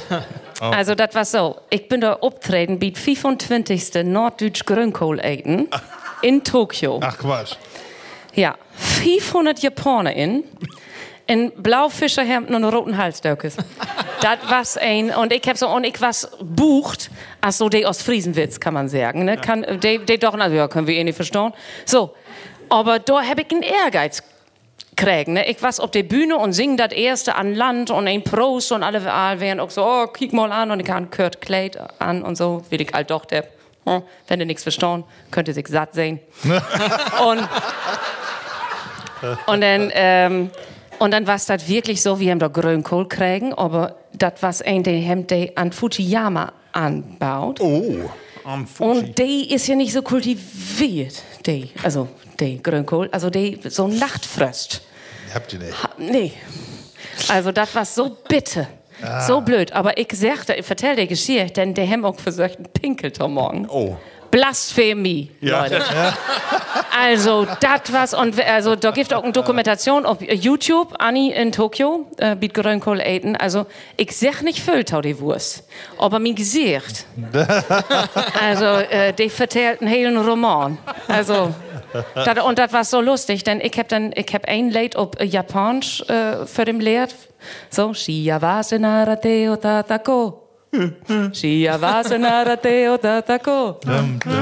Also, das war so. Ich bin da auftreten bei 25. Norddeutsch Grünkohl eten in Tokio. Ach Quatsch. Ja, 500 Japaner in. In Blaufischerhemden und roten Halsdöckes. das was ein, und ich hab so, und ich was bucht, als so die Ostfriesenwitz, kann man sagen, ne? Kann, die doch, na, ja, können wir eh nicht verstehen. So. Aber da hab ich einen Ehrgeiz kriegen. Ne? Ich was auf der Bühne und sing das erste an Land und ein Prost und alle wären auch so, oh, kick mal an und ich kann Kurt Kleid an und so, will ich halt doch der. Hm, Wenn ihr nichts verstehen, könnt ihr sich satt sehen. und, und dann, ähm, und dann war es das wirklich so, wir haben da Grünkohl kriegen, aber das was ein, der haben die an Fujiyama anbaut. Oh, am Fuji. Und die ist ja nicht so kultiviert, die, also die Grünkohl, also die so Nachtfröst. Habt ihr nicht. Ha- Nee. Also das war so bitter. So blöd. Aber ich sagte, ich vertell die Geschichte, denn die haben auch versucht, einen Pinkelton morgen. Oh. Blasphemie, Ja. Leute. Also, das was, und also, da gibt auch eine Dokumentation auf YouTube, Anni in Tokio, äh, mit Grünkohl eten. Also, ich sag nicht Fülltau die Wurst, aber mein Gesicht. also, äh, die vertellt einen hellen Roman. Also, dat, und das war so lustig, denn ich hab dann, ich hab ein Lied auf äh, Japanisch äh, für den lehrt. So, Shia wasenara teo tatako. Shia wasenara teo tatako.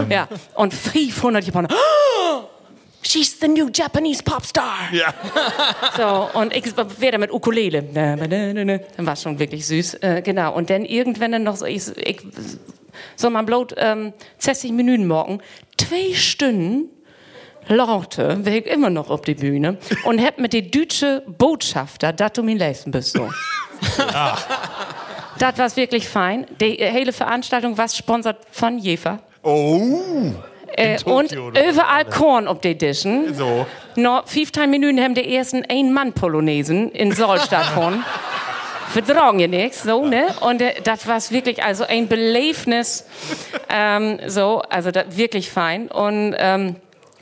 Ja, und 500 Japaner. "Oh, She's the new Japanese pop star. Ja. So, und ich werde mit Ukulele. Dann war schon wirklich süß. Äh, genau. Und dann irgendwann dann noch so, ich, ich so mal bloß ähm, 60 Minuten morgen, zwei Stunden laute, wäre ich immer noch auf die Bühne und hab mit den deutschen Botschafter, dat du mir leisten bist so. Das war wirklich fein. Die äh, hele Veranstaltung war sponsert von Jefer. Oh. Äh, und überall Korn auf den Tischen. So. Noch 15 Minuten haben die ersten Ein-Mann-Polonesen in Soll stattgefunden. Vertragen ihr nichts, so, ne? Und äh, das war wirklich also ein Beleifnis, ähm, so, also wirklich fein. Und ähm,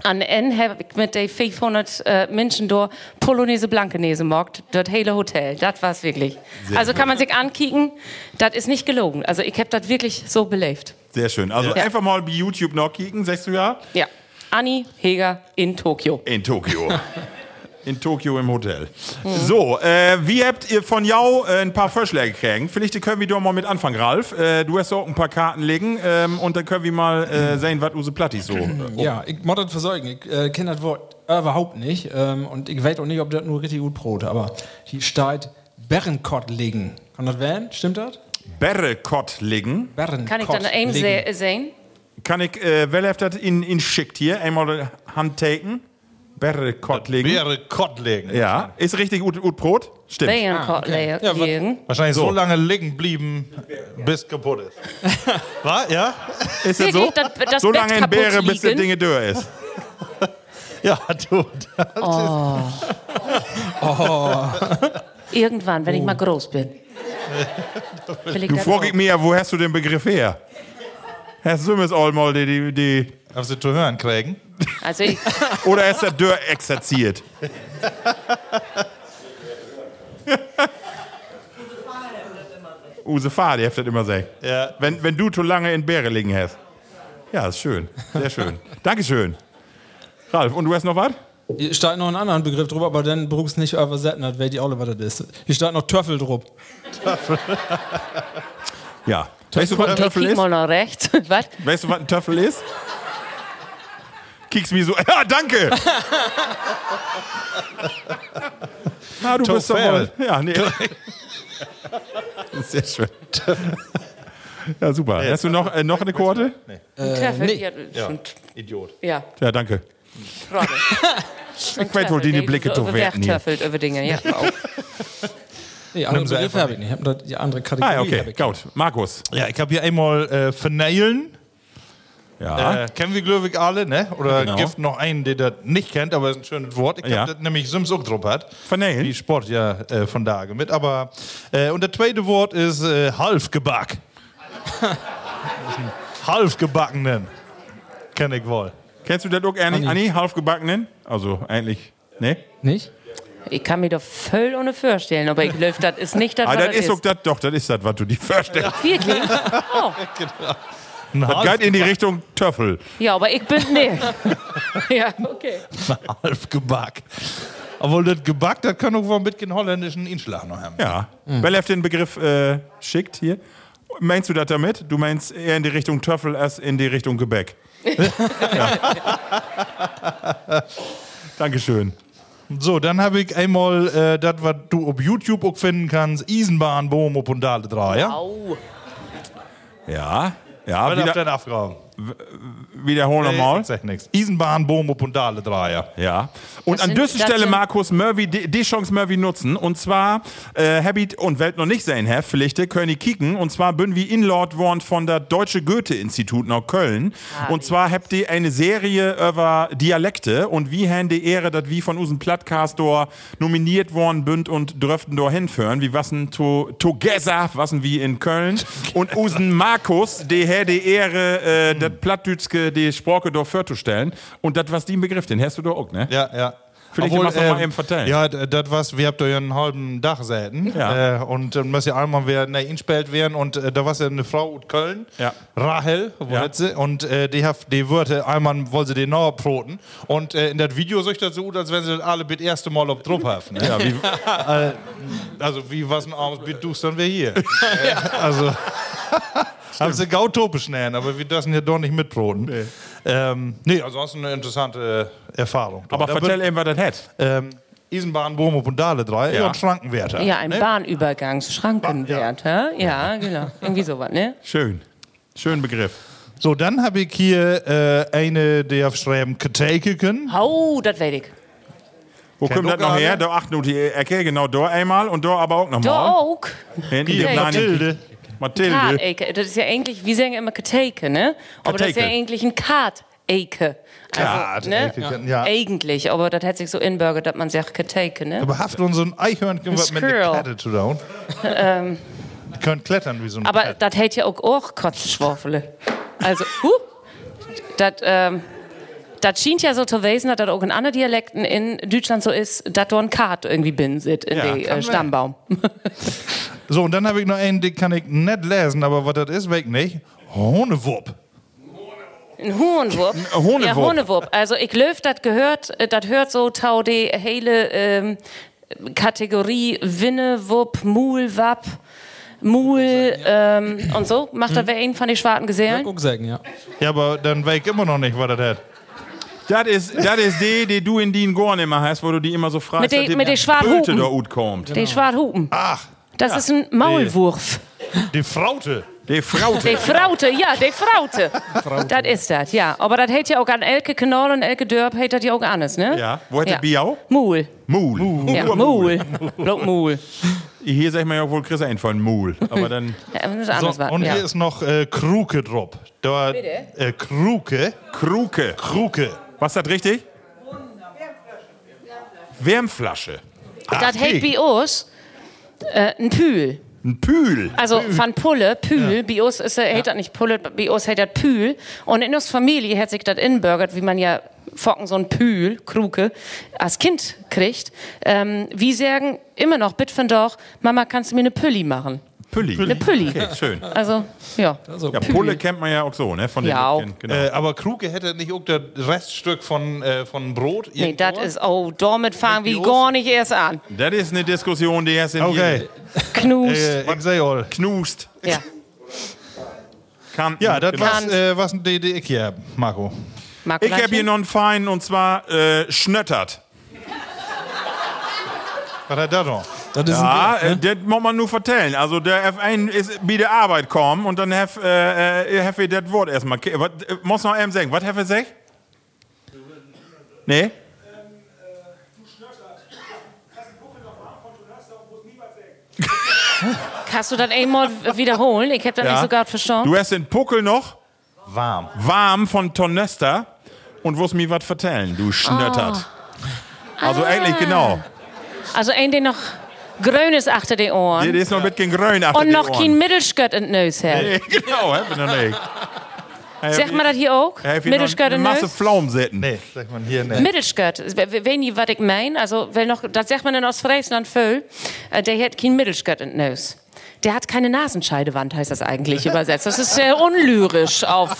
an Ende habe ich mit den 500 äh, Menschen dort Polonese Blankenese gemacht, das hele Hotel. Das war's wirklich. also kann man sich ankicken, das ist nicht gelogen. Also ich habe das wirklich so belebt. Sehr schön. Also Ja. einfach mal bei YouTube noch kicken, sagst du ja? Ja. Anni Heger in Tokio. In Tokio. In Tokio im Hotel. So, äh, wie habt ihr von Jau äh, ein paar Vorschläge gekriegt? Vielleicht können wir doch mal mit anfangen, Ralf. Äh, du hast auch ein paar Karten liegen ähm, und dann können wir mal äh, sehen, was Use Plattis so. Äh, Ja, ich muss das versorgen. Ich äh, kenne das Wort überhaupt nicht. Ähm, und ich weiß auch nicht, ob das nur richtig gut Brot aber die steht Berrenkott legen. Kann das werden? Stimmt das? Berrekott liegen. Berrenkott Kann ich dann eben se sehen? Kann ich, äh, wer hat das in, in schickt hier? Einmal Handtaken. Kott legen. Ja, ist richtig gut, gut Brot? Stimmt. Bärenkott okay. Ja. Wahrscheinlich so, lange liegen blieben, bis kaputt ist. War? Ja? Ist das so? Das- das so lange in Bäre, bis das? Ding durch ist. Ja, du. Das Irgendwann, wenn ich mal groß bin. Du das frag auch. ich mir ja, wo hast du den Begriff her? Hast du es all mal die, die, die Hast du zu hören kriegen? Also Oder ist der Dörr exerziert? Use Fahr, die hat das immer gesagt. Ja. Wenn, wenn du zu lange in Bäre liegen hast. Ja, ist schön. Sehr schön. Dankeschön. Ralf, und du hast noch was? Hier steht noch ein anderen Begriff drüber, aber dann brauchst nicht übersetzen, das weiß ich auch nicht, was das ist. Hier steht noch Töffel drauf. Ja. Weißt du, was ein Töffel ist? Weißt du, was ein Töffel ist? Kickst mir so. Ja, danke! Na, du bist doch mal. Töffel. Ja, nee. Sehr schön. Ja, super. Hast du noch, äh, noch eine Korte? Töffel, nee. ja, schon- Idiot. ja, Ja, danke. Ich weiß, wo die die Blicke so werden hier. Über Dinge, ja. Nee, andere einfach habe ich nicht. Ich habe die andere Kategorie. Ah, ja, okay. Gut. Markus. Ja, ich habe hier einmal äh, verneilen. Ja. Äh, kennen wir, glaube ich, alle, ne? Oder Genau. gibt noch einen, der das nicht kennt, aber ist ein schönes Wort. Ich Ja. habe das nämlich Sims auch drauf hat. Verneilen? Wie Sport ja äh, von da mit. Aber, äh, und das zweite Wort ist äh, halfgeback. halfgebackenen. Kenn ich wohl. Kennst du das auch, Annie? Annie, halbgebackenen? Also eigentlich, ne? Nicht? Ich kann mir doch voll ohne vorstellen, aber ich glaube, das ist nicht das, Ah, was das ist auch das, doch, das ist das, was du dir vorstellst. Wirklich? Oh. Ein Das geht in die Richtung Töffel. Ja, aber ich bin nee. ja, okay. halb gebackt. Obwohl das gebackt, das kann auch wohl mit den holländischen Inschlag noch haben. Ja. Wer left den Begriff äh, schickt hier? Meinst du das damit? Du meinst eher in die Richtung Töffel als in die Richtung Gebäck. ja. Dankeschön. So, dann habe ich einmal äh, das, was du auf YouTube auch finden kannst: Eisenbahn, Boom, op und Dale 3. Ja? Au. Ja. Ja, Was auf wieder, deine Wiederholen nochmal. Ich sag nichts. Eisenbahn, Boom, op und Dale 3. Ja. Und Das an dieser Stelle, sind- Markus, Murphy, die, die Chance Murphy nutzen. Und zwar, äh, Habit und Welt noch nicht sein, Herr, vielleicht können die kicken. Und zwar bin wie Inlord worden von der Deutsche Goethe-Institut nach Köln. Und zwar habt ihr eine Serie über Dialekte und wie haben die Ehre, dass wie von unserem Plattcastor nominiert worden bünd und dürften da hinführen. Wie wassen to, together, wassen wie in Köln. und usen Markus, die Herr die Ehre, äh, das Plattdütske, die Sprache da vorzustellen. Und das was die ein Begriff, den hast du da auch, ne? Ja, ja. Vielleicht Obwohl, noch mal ähm, eben vertellen. Ja, das was, wir habt ja einen halben Dach säten. Ja. Äh, und dann muss ja einmal wieder ne, inspielt werden. Und äh, da war ja eine Frau aus Köln, Ja. Rahel, wo Ja. sie, und äh, die, hat, die Wörter einmal wollte sie den noch proten. Und äh, in das Video sieht das so aus, als wenn sie das alle das erste Mal auf Druck haben. Ne? Ja, wie, Äh, also, wie was ein armes Bit tust, dann wir hier. äh, also. Haben sie gautopisch nennen, aber wir dürfen ja doch nicht mitproten. Nee. Ähm, nee, ansonsten eine interessante äh, Erfahrung. aber Da vertell eben, was das hat. ähm, Eisenbahn, Boom und Dale 3 Ja. und Schrankenwärter. Ja, ein ne? Bahnübergangsschrankenwert, ja. ja, genau. Irgendwie sowas, ne? Schön. Schön Begriff. So, dann habe ich hier äh, eine, der schreiben Keteken. Hau, das weiß ich. Wo Kennt kommt das auch noch her? Da achten die Ecke, genau da einmal und da aber auch nochmal. auch. Hinten Hier, die Mathilde. Mathilde. Karteke. Das ist ja eigentlich, wir sagen immer Keteke, ne? Aber das ist ja eigentlich ein Karteke. Also, ne? Karteke, ja. Eigentlich, aber das hat sich so inbürgert, dass man sagt Keteke, ne? Aber haft und so ein Eichhörnchen was mit Squirrel. Kette zu tun. Die können klettern wie so ein Aber das hält ja auch, auch Kotzschwafele. Also, huh, das, ähm, das schien ja so zu wissen, dass das auch in anderen Dialekten in Deutschland so ist, dass da ein Kart irgendwie bin sit in Ja, den kann äh, Stammbaum. So, und dann habe ich noch einen, den kann ich nicht lesen, aber was das ist, weiß ich nicht. Hohnewupp. Ein Hohenwurp. Ja, Hohnewurp. Also ich löf, das gehört, äh, das hört so tau die hele ähm, Kategorie Winnewupp, Mulwapp, Mul ähm, und so. Macht das wer einen von den schwarzen Gesellen? Guck sagen, ja. Ja, aber dann weiß ich immer noch nicht, was das hat. Das ist, das ist die, die du in den Gorn immer hast, wo du die immer so fragst, Mit die- mit die schwarzen Hupen. da gut kommt. Die Schwarthupen. Ach, Das ist ein Maulwurf. die Fraute. Die Fraute. Die Fraute, ja, die Fraute. Das ist das, ja. Aber das hält ja auch an Elke Kanal und Elke Dörp hält das ja auch anders, ne? Ja. Wo hat das Biau? Mul. Mul. Ja, Mul. Bloß Mul. Hier sag ich mir ja wohl Chris ein von Mul. Aber dann Ja, So, und ja. hier ist noch äh, Kruke drauf. Da, äh, Kruke. Kruke. Kruke. Was ist das richtig? Wärmflasche. Das hält bei uns äh, ein Pühl. Ein Pühl. Also von Pulle, Pühl, bei uns ist er, hält das nicht Pulle, bei uns hält das Pühl. Und in uns Familie hat sich das inbürgert, wie man ja Focken so ein Pühl, Kruke, als Kind kriegt. Ähm, wir sagen immer noch, bitte von doch, Mama, kannst du mir eine Pülli machen? Pülli. Eine Pülli. Okay, schön. Also, ja. Ja, Pulle kennt man ja auch so, ne? Von den Ja. Kind, genau. Äh, aber Kruke hätte nicht auch das Reststück von, äh, von Brot? Nee, das ist, oh, damit fangen wir gar nicht erst an. Das ist eine Diskussion, die erst in Okay, Knust. äh, ich sag all. knust. Ja. Kann, Ja, das genau. was, äh, was die, die ich hier Marco. Marco Ich habe hier noch einen Fein und zwar äh, Schnöttert. Was hat das noch? Das ist Ja, ein äh, das muss man nur vertellen. Also der F1 ist bei der Arbeit kommen und dann have, äh, äh, have ich das Wort erstmal. Was, äh, muss noch eben sagen. Was have ich gesagt? Nee? Kannst du das einmal wiederholen? Ich habe das nicht so gut verstanden. Du hast den Puckel noch Warm. warm von Tornester und wirst mir was vertellen, du Schnöttert. Also eigentlich genau. Also ein, der noch grün ist achter den Die, Ohren. die ist noch ein bisschen grün achter Und die noch Ohren. kein Mittelskött in den Neus hat. Nee, genau, hab ich noch nicht. Sagt man das hier auch? Heb noch Mittelskirt en Masse neus? Pflaum zitten. Nee, sagt man hier nicht. Middelskirt. We- Weet niet wat ik meen? Also, wel nog, dat zegt man in Ostfriesland. Äh, der hat kein Mittelskirt in den Neus. Der hat keine Nasenscheidewand, heißt das eigentlich übersetzt. Das ist sehr unlyrisch auf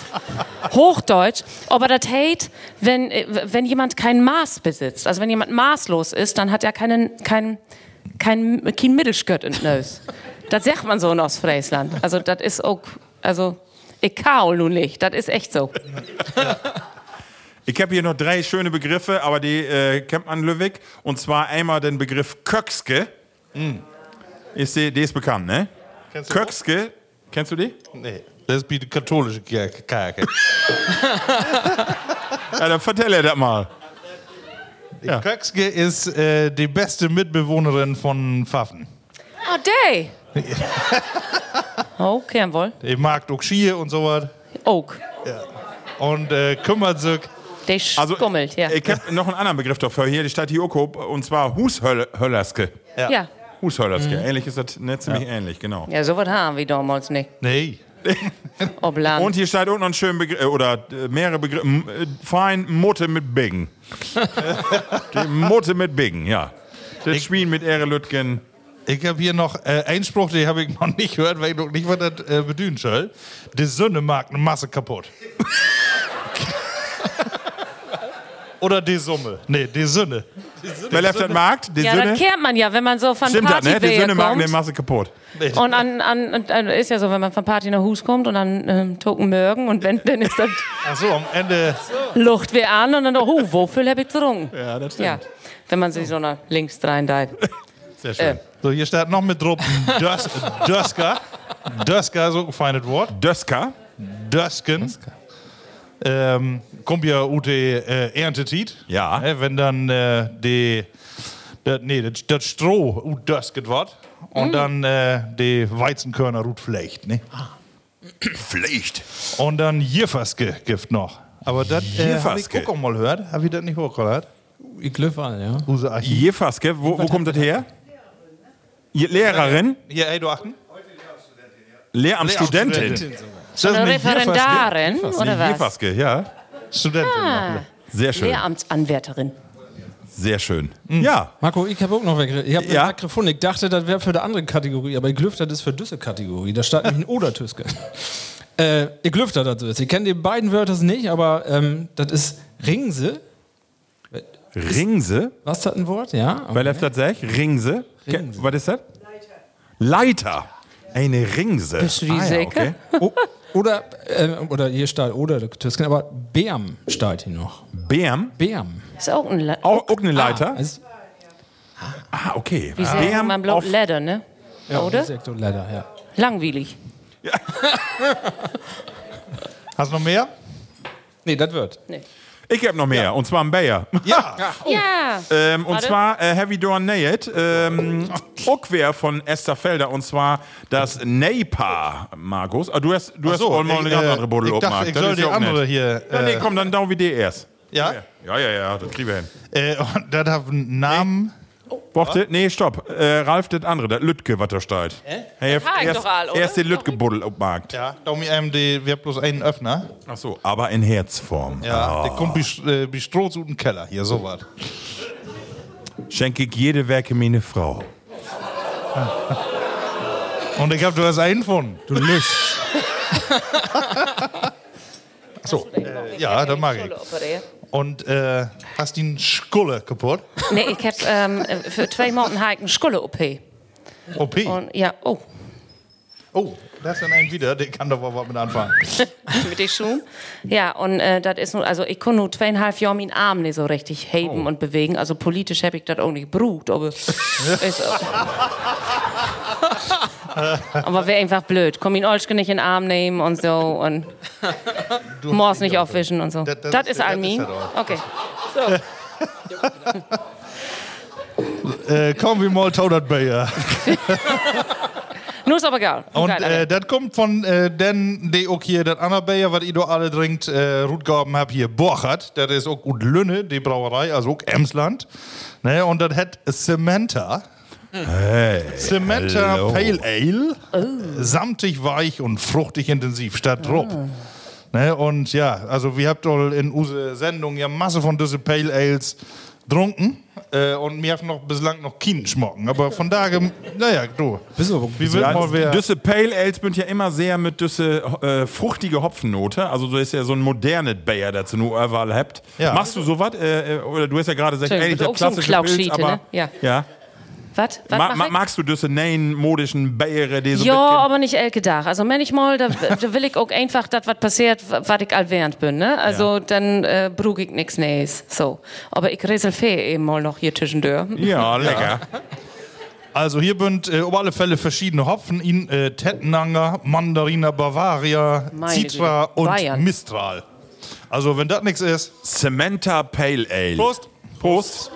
Hochdeutsch. Aber das heißt, wenn, äh, wenn jemand kein Maß besitzt, also wenn jemand maßlos ist, dann hat er keinen, kein, kein, kein Mittelskirt in Neus. Das sagt man so in Ostfriesland. Also, das ist auch, also, ich kaul nun nicht. Das ist echt so. Ich habe hier noch drei schöne Begriffe, aber die äh, kennt man Löwig. Und zwar einmal den Begriff Kökske. Ist die, die ist bekannt, ne? Kennst du Kökske, kennst du die? Nee, das ist wie die katholische Kirche. Ja, dann erzähl er das mal. Die Kökske ist äh, die beste Mitbewohnerin von Pfaffen. Ah, day. oh, kein wohl. Die mag auch Skier und sowas. Ook. Und äh, kümmert sich. Der Also, skummelt, ja. ich habe noch einen anderen Begriff dafür hier, die hier auch, und zwar Hushöllerske. Ja. ja. Hushöllerske. Ähnlich ist das ne, ziemlich ähnlich, genau. Ja, so was haben wir damals nicht. Nee. Ob Land. Und hier steht auch noch ein schöner Begriff, oder äh, mehrere Begriffe. Äh, Fein Mutte mit Biggen. die Mutte mit Biggen, ja. Das Schwein mit Ehre Lütgen. Ich habe hier noch äh, einen Spruch, den habe ich noch nicht gehört, weil ich noch nicht, was das äh, bedeuten soll. Die Sonne macht eine Masse kaputt. Oder die Summe. Nee, die Sonne. Wer läuft das Markt? Die ja, das kennt man ja, wenn man so von Stimmt das, Party ne? Die Söhne machen kommt. eine Masse kaputt. Und an, an, und, äh, ist ja so, wenn man von Party nach Hus kommt und dann ähm, token mögen und wenn, dann ist das Ach so, am Ende. Lucht wie an und dann, oh, wofür habe ich getrunken? Ja, das Ja, wenn man sich so nach links rein deit. Sehr schön. Äh. So, hier steht noch mit drauf Dös, Döska. Döska ist auch ein feines Wort. Döska. Dösken. Ähm, kommt ja der äh, Erntetiet. Ja. Äh, wenn dann äh, die, das, nee, das, das Stroh ut dösket wird und dann äh, die Weizenkörner ut flecht. Ne? Pflicht. Und dann Jifferske gibt noch. Aber das äh, habe ich Jifferske. auch mal gehört. Habe ich das nicht auch gehört? Ich glüff an, ja. Use. Jefaske, wo, wo kommt das her? Lehrerin? Hier, ey, du achten? Lehramtsstudentin. Ist das Eine? Referendarin, oder was? Jefaske, ja. Studentin. Ah, Sehr schön. Lehramtsanwärterin. Sehr schön. Ja. Marco, ich habe auch noch weg. Ich habe Ja. gefunden. Ich dachte, das wäre für eine andere Kategorie, aber ich glüfte das ist für diese Kategorie. Da steht nämlich ein Oder-Tüske. äh, ich glüfte das ist. Ich kenne die beiden Wörter nicht, aber ähm, das ist Ringse. Ringse? Was ist das ein Wort? Ja. Wer läuft das sag? Ringse? Ringse. Was ist das? Leiter. Leiter. Eine Ringse. Bist du die ah, ja, sicher? okay. O oder, äh, oder hier steht Oder Tüsken, aber Bärm steht hier noch. Bärm. Oh, Bärm. Ist auch ein Le Auch, auch eine Leiter? Also, Ah, okay. Wie sagt Bärm man auf Leder, ne? ja, Oder? Sektor Leder, ja. Langweilig. Hast du noch mehr? Nee, das wird. Ich habe noch mehr, und zwar ein Bayer. Ja. Ja. Ähm, und Warte. zwar äh, Heavy Door Nayet, ähm, auch wer von Esther Felder, und zwar das Neipa, Markus. Ah, du hast, du hast auch mal eine ganz andere Buddel ich dachte, ich soll die andere hier. Ja, nee, Äh, komm, dann dauern wir die erst. ja? Ja, ja, ja, das kriegen wir hin. Äh, und das hat einen Namen. Warte, nee, stopp. Äh, Ralf, das andere, das Lütke, was da steht. Hä? Hey, ich erst, doch all, oder? erst den Lütke-Buddel auf dem Markt. Ja, da haben wir einem die, wir haben bloß einen Öffner. Ach so, aber in Herzform. Ja, Ah. der kommt wie, äh, wie Stroh zu dem Keller. Hier, so was. Schenke ich jede Werke meine Frau. Und ich hab du hast einen von. Du lügst. So, äh, ja, das mag ich. Und äh, hast die Skulle kaputt? Nee, ich heb ähm, für zwei Monate habe eine Skulle-OP. OP. Und ja, oh, Oh, das ist dann ein wieder, der kann doch mal was mit anfangen. mit den Schuhen. Ja, und äh, das ist nur, also ich kann nur zweieinhalb Jahre meinen Arm nicht so richtig heben und bewegen. Also politisch habe ich das auch nicht beruht, aber ist, aber wäre einfach blöd. Komm ihn Olschke nicht in den Arm nehmen und so und Moors nicht aufwischen und so. Das- Das, das ist Almin. Okay. äh, kommen wir mal Taudert Bayer. Nur ist aber egal. Und Geil, äh, das kommt von äh, den, die auch hier, das andere Bayer, was ich da alle trinkt, äh, Rutgaben hab hier, Borchert. Das ist auch gut Lünne, die Brauerei, also auch Emsland. Ne, und das hat Cementa. Hey. Cementa Hallo. Pale Ale. Samtig weich und fruchtig intensiv. Statt Drupp. Ne? Und ja, also wir habt all in unsere Sendung ja Masse von diese Pale Ales trunken. Äh, und mir haben noch bislang noch keinen schmocken. Aber von daher, naja, du. Bist du Wie wird mal wer. Düsse Pale Ales sind ja immer sehr mit düsse äh, fruchtige Hopfennote. Also so ist ja so ein modernes Bayer, das du nur überall habt. Ja. Machst du sowas? Äh, äh, oder du hast ja gerade gesagt, Schön, eigentlich der auch so ein klassische Pilz, aber ne? Ja. ja. Was? Ma ma magst du diese neuen modischen Bayer, die so Ja, aber nicht elke Tag. Also manchmal, da, da will ich auch einfach, das was passiert, was ich allwährend bin. Ne? Also dann äh, brauche ich nichts Neues. So. Aber ich reserviere eben mal noch hier zwischendurch. Ja, lecker. Also hier sind äh, auf alle Fälle verschiedene Hopfen. In äh, Tettenanger, Mandarina Bavaria, Meine Citra Güte. und Bayern. Mistral. Also wenn das nichts ist. Cementa Pale Ale. Prost. Prost.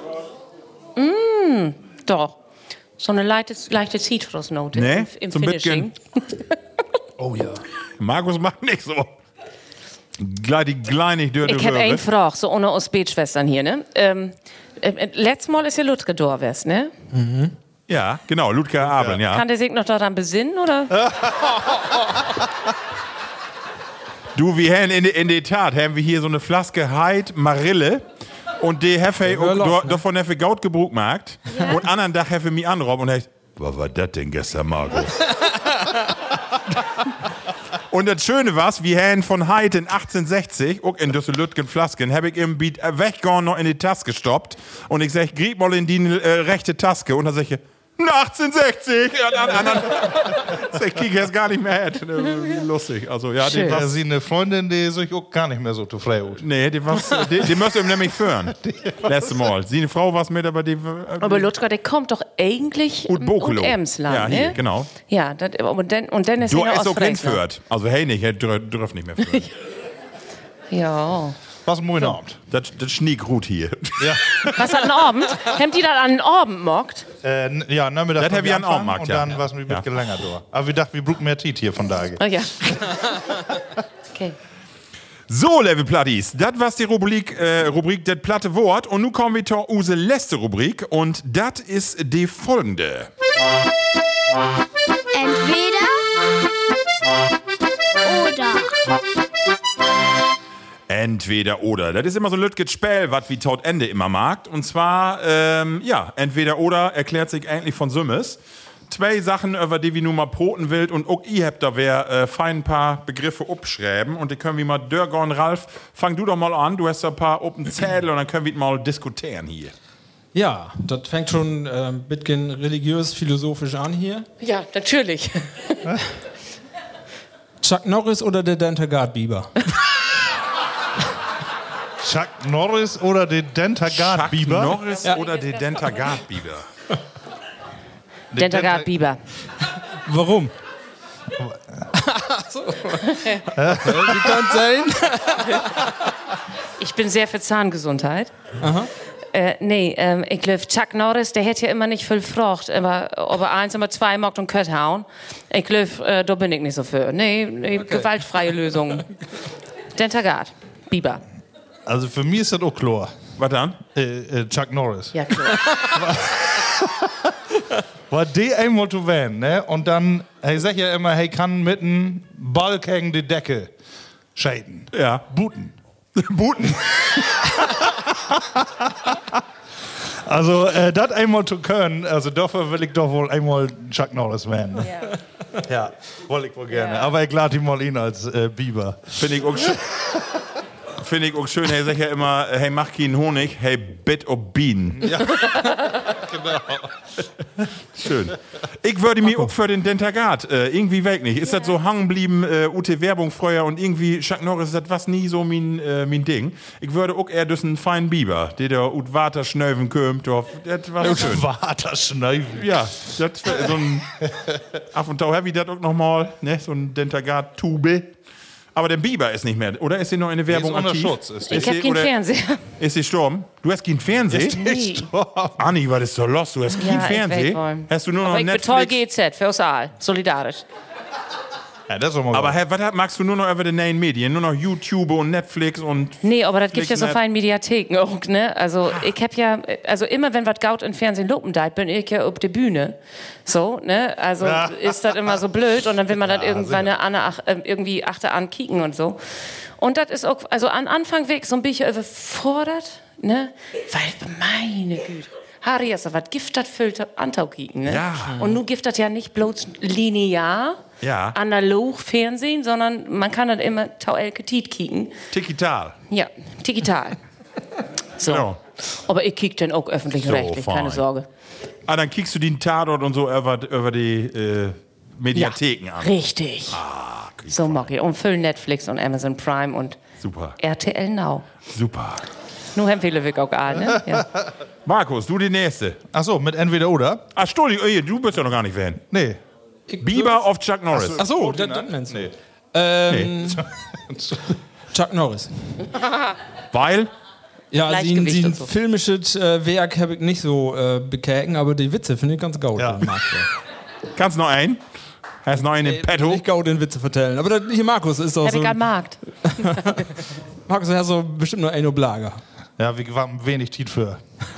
Doch. So eine leichte, leichte Zitrusnote Nee, im, im zum Finishing. Oh ja. Markus macht nicht so. Gleich die kleine dürre Ich habe eine Frage, so ohne aus Betschwestern hier. Ne? Ähm, äh, letztes Mal ist ja Ludger gewesen, ne? Ja, genau, Ludger Abel, ja. Kann der sich noch daran besinnen, oder? Du, wir haben in, in der Tat haben wir hier so eine Flaske Heid Marille. Und die Hefe, hör los, auch, ne? davon Hefe Gaut gebruchmarkt. Und anderen Tag Hefe mich anrob und ich, was war das denn gestern, Markus? und das Schöne war, wir haben von Heid in 1860, auch in diese Lütgen Flasken, habe ich im Beat äh, weggehauen noch in die Tasse gestoppt. Und ich sag, grieb mal in die äh, rechte Taske. Und dann sag ich, 1860! Und an, anderen, ich krieg jetzt gar nicht mehr her. Wie Lustig. Also, ja, die was, sie eine Freundin, die sich auch gar nicht mehr so zufrieden. Nee, die, was, die, die müsst ihr nämlich führen. Letztes Mal. Sie eine Frau was mit, aber die. Aber Ludger, der kommt doch eigentlich Ut Bokelo. aus Emsland, Ja, ne? hier, genau. Ja, das, und, dann, und dann ist Du er ist aus auch hinführt. Also, hey, nicht, er dürft nicht mehr führen. Ja. Was ein moin Abend. das, das schniek gut hier. Ja, Was hat ein Abend? Habt ihr das an den Abend mockt? äh, ja Nachmittag. Das wollen hab ich an Augenmarkt, Und ja. dann was wir Ja. mit länger da. Aber wir dachten, wir brauchen mehr Tiet hier von daher. Oh ja. Okay. So, Level Platties, das war die Rubrik, äh, Rubrik das platte Wort. Und nun kommen wir zur unsere letzte Rubrik. Und das ist die folgende. Entweder oder. Entweder oder. Das ist immer so ein Spiel, was wie tot Ende immer mag. Und zwar, ähm, ja, entweder oder erklärt sich eigentlich von Sümmes. Zwei Sachen, über die wir nun mal poten will. Und auch ihr habt da wer äh, fein ein paar Begriffe abschreiben. Und die können wir mal, Dörger und Ralf, fang du doch mal an. Du hast da ein paar Open Zettel und dann können wir mal diskutieren hier. Ja, das fängt schon äh, ein bisschen religiös-philosophisch an hier. Ja, natürlich. Chuck Norris oder der Dentagard Bieber? Chuck Norris oder den Dentagard Chuck Bieber? Norris oder der Dentagard Biber. Warum? Ach so. Wie kann sein? Ich bin sehr für Zahngesundheit. Äh, nee, ähm, ich glaube, Chuck Norris, der hätte ja immer nicht viel Frucht, aber ob er eins, immer zwei mag und Kött hauen. Ich glaube, äh, da bin ich nicht so für. Nee, nee gewaltfreie Lösung. Dentagard, Biber. Also für mich ist das auch klar. Was dann? Äh, äh, Chuck Norris. Ja, klar. War die einmal zu werden, ne? Und dann, er sagt ja immer, er kann mit einem Ball gegen die Decke schäden. Ja. Buten. Buten. Also, äh, das einmal zu können, also dafür will ich doch wohl einmal Chuck Norris werden. Ne? Ja, wollte ich wohl gerne. Ja. Aber ich lade ihn mal ihn als äh, Biber. Finde ich auch schön. Finde ich auch schön, hey, sag ja immer, hey, mach keinen Honig, hey, Bett ob Bienen. Ja, genau. Schön. Ich würde mir auch für den Dentagard äh, irgendwie weg nicht. Ist das so hangen blieben, äh, UT Werbung früher und irgendwie Chuck Norris, das was nie so mein, äh, mein Ding. Ich würde auch eher durch einen feinen Biber, der da ut Water schnöven kömmt, das war schön. Vater Schneifen. Ja, das wär so ein, ab und zu habe ich das auch nochmal, ne, so ein Dentagard-Tube. Aber der Biber ist nicht mehr, oder? Ist sie noch in der Werbung ist unter aktiv? Schutz, ist. Ich habe sie- keinen Fernseher. Ist sie gestorben? Du hast keinen Fernseher? Nee. Anni, was ist so los? Du hast keinen Ja, ich Fernseher? Hast du nur noch Aber ich Netflix? GZ für uns all. Solidarisch. Ja, das ist Aber hä, was magst du nur noch über die neuen Medien? Nur noch YouTube und Netflix und. Nee, aber das gibt ja so feine Mediatheken auch, ne? Also ich hab ja, also immer wenn was gaut im Fernsehen lopen da, bin ich ja auf der Bühne. So, ne? Also ist das immer so blöd und dann will man dann irgendwann eine, Anne, ach, äh, irgendwie achte an kicken und so. Und das ist auch, also an Anfang weg so ein bisschen überfordert, ne? Weil, meine Güte. Harry ist was Gift das füllt Antau kicken, ne? Ja. Und nun gibt das ja nicht bloß linear, Ja. analog Fernsehen, sondern man kann das immer tau elke Tiet kicken. Digital. Ja, digital. So. Genau. Aber ich kick dann auch öffentlich-rechtlich, So, keine. Sorge. Ah, dann kriegst du den Tatort und so über, über die äh, Mediatheken an. Richtig. Ah, so mag ich. Und füllen Netflix und Amazon Prime und Super. RTL Now. Super. Nur empfehle ich auch alle, ne? Ja. Markus, du die Nächste. Ach so, mit entweder oder? Ach, Entschuldigung, du bist ja noch gar nicht Fan. Nee. Bieber auf Chuck Norris. Ach so, das, das meinst du. Ähm, Chuck Norris. Weil? Ja, sein und so. filmisches äh, Werk habe ich nicht so äh, bekäken, aber die Witze finde ich ganz gut. Ja. ich. Kannst noch einen? Hast noch einen im Petto? Nicht gut den Witze vertellen. Aber das, hier Markus ist doch Hab so. ich am Markt. Markus hat so bestimmt nur ein Blager. Ja, wir haben wenig Tiet für.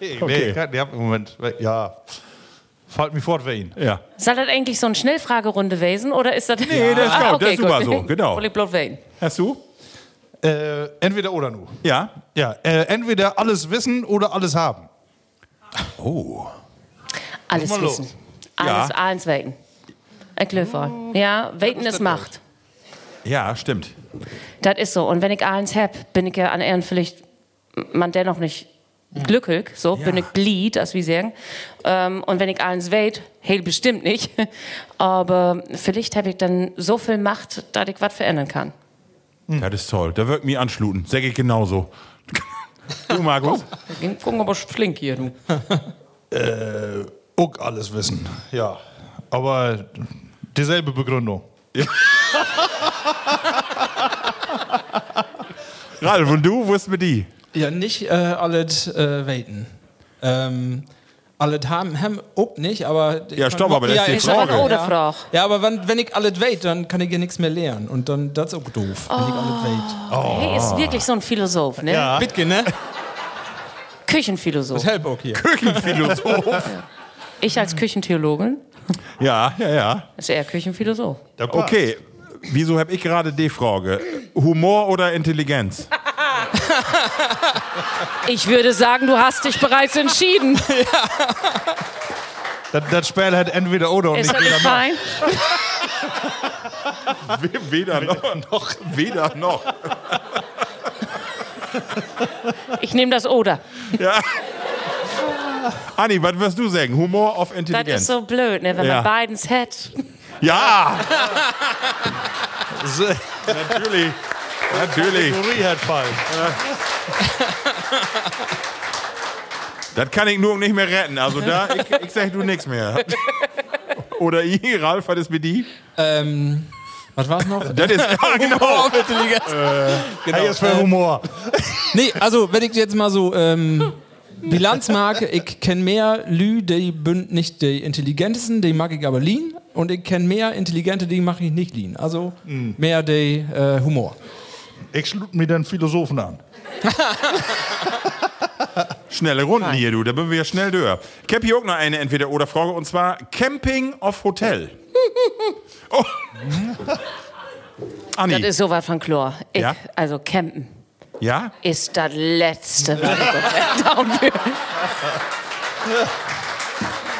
nee, nee, kein- ja, im Moment. Ja. Fällt mir fort für ihn. Ja. Soll das eigentlich so eine Schnellfragerunde gewesen oder ist das. Nee, das ist gut, das ist super so, genau. Bloß wählen. Hast du? Äh, entweder oder nu. Ja. Ja, äh, entweder alles wissen oder alles haben. Oh. Alles mal los. wissen. Alles, Ja. alles weten. Ich glaube Ja, weten ist Macht. Ja, stimmt. Das ist so. Und wenn ich eins hab, bin ich ja an Ehren vielleicht man dennoch nicht glücklich, so bin ich Glied, als wir sagen. Ähm, und wenn ich eins weet, hey, bestimmt nicht. Aber vielleicht habe ich dann so viel Macht, dass ich was verändern kann. Das ist toll. Da wirkt mir anschluten. Sag ich genauso. du, Markus? Ging- Gucken aber flink hier, du. Auch alles wissen. Ja. Aber dieselbe Begründung. Ralf, und du, wo ist mit die? Ja, nicht äh, alles äh, weten. Ähm, alles haben, haben auch nicht, aber. Ja, stopp, aber das ist die ich- Ist aber Frage. eine oder Ja. Frage. Ja, aber wenn, wenn ich alles weet, dann kann ich ja nichts mehr lernen. Und dann, das ist auch doof, wenn ich alles weet. Hey, ist wirklich so ein Philosoph, ne? Ja. Bitke, ne? Küchenphilosoph. Das help auch hier. Küchenphilosoph. Ich als Küchentheologin ja, ja, ja. ist er Küchenphilosoph. Okay. Wieso habe ich gerade die Frage? Humor oder Intelligenz? Ich würde sagen, du hast dich bereits entschieden. Das, das Spiel hat entweder oder und Ist nicht das nicht weder noch. fein? Weder noch. Weder noch. Ich nehme das Oder. Ja. Anni, was wirst du sagen? Humor auf Das Intelligenz? ist so blöd, ne? wenn Ja. man beidens hat. Ja, natürlich. Natürlich. Theorie hat falsch. Das kann ich nur nicht mehr retten. Also da, ich, ich sag du nichts mehr. Oder ich, Ralf, was ist mit die? Ähm, was war's noch? Das ist, ja, genau. Intelligenz. genau. Hey, ist für Humor. Nee, also wenn ich jetzt mal so ähm, Bilanz mag, ich kenne mehr Lü, die bünd nicht die intelligentesten, die mag ich aber lean. Und ich kenne mehr Intelligente, die mache ich nicht lean. Also mehr die äh, Humor. Ich schlug mir den Philosophen an. Schnelle Runden hier, du. Da bin wir ja schnell durch. Ich hab hier auch noch eine Entweder-Oder-Frage und zwar Camping auf Hotel. Oh. Anni, Das ist sowas von Chlor. Ich, Ja? Also campen ja? ist das Letzte, was ich.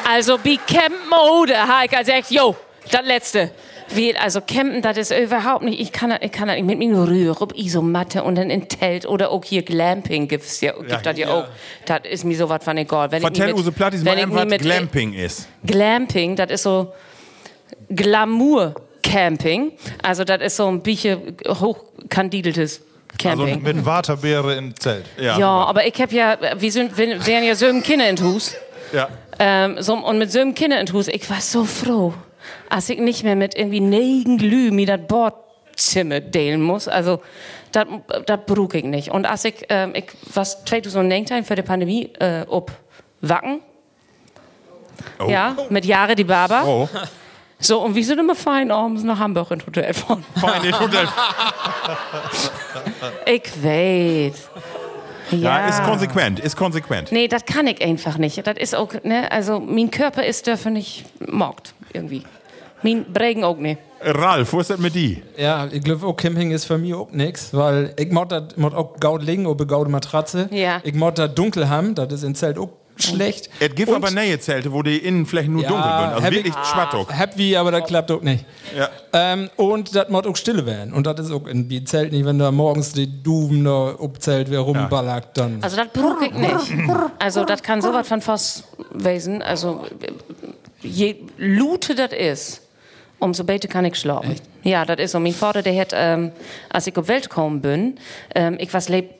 Also, wie campen oder? Ha, ich gesagt, yo, das Letzte. Wie, also campen, das ist überhaupt nicht, ich kann das, ich kann das nicht mit mir rühren, ob Isomatte und dann in Telt oder auch hier Glamping gibt's ja, gibt das ja ja. auch. Das ist mir sowas von egal. Wenn Vertell Use Plattis wenn mal, ich nie was mit- Glamping ist. Glamping, das ist so Glamour-Camping. Also das ist so ein bisschen hochkandideltes Also Camping. mit Waterbeere im Zelt. Ja. ja, aber ich hab ja, wir sind, wir wären ja so Kinder in Hus. ja. Ähm, so, und mit so einem Kinder in Hus, ich war so froh, als ich nicht mehr mit irgendwie negen Lü mir das Bordzimmer delen muss. Also, das brauch ich nicht. Und als ich, ähm, ich was 2019 für die Pandemie äh, ob Wacken, Oh. ja, mit Jahre die Barber. Oh. So, und wir sind immer fein abends nach Hamburg ins Hotel fahren. Fein in Hotel. Ich weiß. Ja, Ja, ist konsequent, ist konsequent. Nee, das kann ich einfach nicht. Das ist auch, ne, also mein Körper ist dafür nicht mockt, irgendwie. Mein Bregen auch nicht. Ralf, wo ist das mit die? Ja, ich glaube auch Camping ist für mich auch nix, weil ich mod auch gaut liegen eine gaude Matratze. Ja. Ich mod das dunkel haben, das ist im Zelt auch schlecht. Es gibt aber neue Zelte, wo die Innenflächen nur Ja, dunkel sind. Also hab wirklich ich- schwattog. Happy, aber das klappt auch nicht. Ja. Ähm, und das muss auch stille werden. Und das ist auch in die Zelt nicht, wenn da morgens die Duben da obzelt, wer rumballert, dann. Also das brauche ich nicht. Also das kann sowas von fast wesen. Also je lute das ist, umso besser kann ich schlafen. Ja, das ist so. Mein Vater, der hat, ähm, als ich auf Welt gekommen bin, ähm, ich was lebt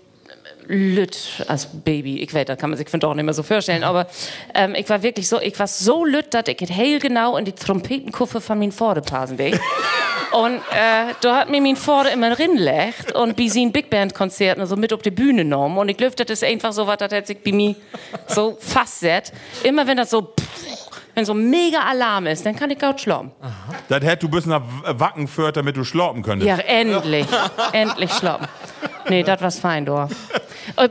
lütt als Baby. Ich weiß, das kann man sich doch nicht mehr so vorstellen, aber ähm, ich war wirklich so, ich war so lütt, dass ich heel genau in die Trompetenkuffe von mein Vater passen will. Und äh, da hat mir mein Vater immer rinlegt und bei seinen Big Band Konzerten so mit auf die Bühne genommen. Und ich glaube, das ist einfach so was, das hat sich bei mir so fastset. Immer wenn das so, wenn so mega Alarm ist, dann kann ich gut schlafen. Das hätt du bis nach Wacken führt, damit du schlafen könntest. Ja, endlich. endlich schlafen. Nee, das war's fein, da.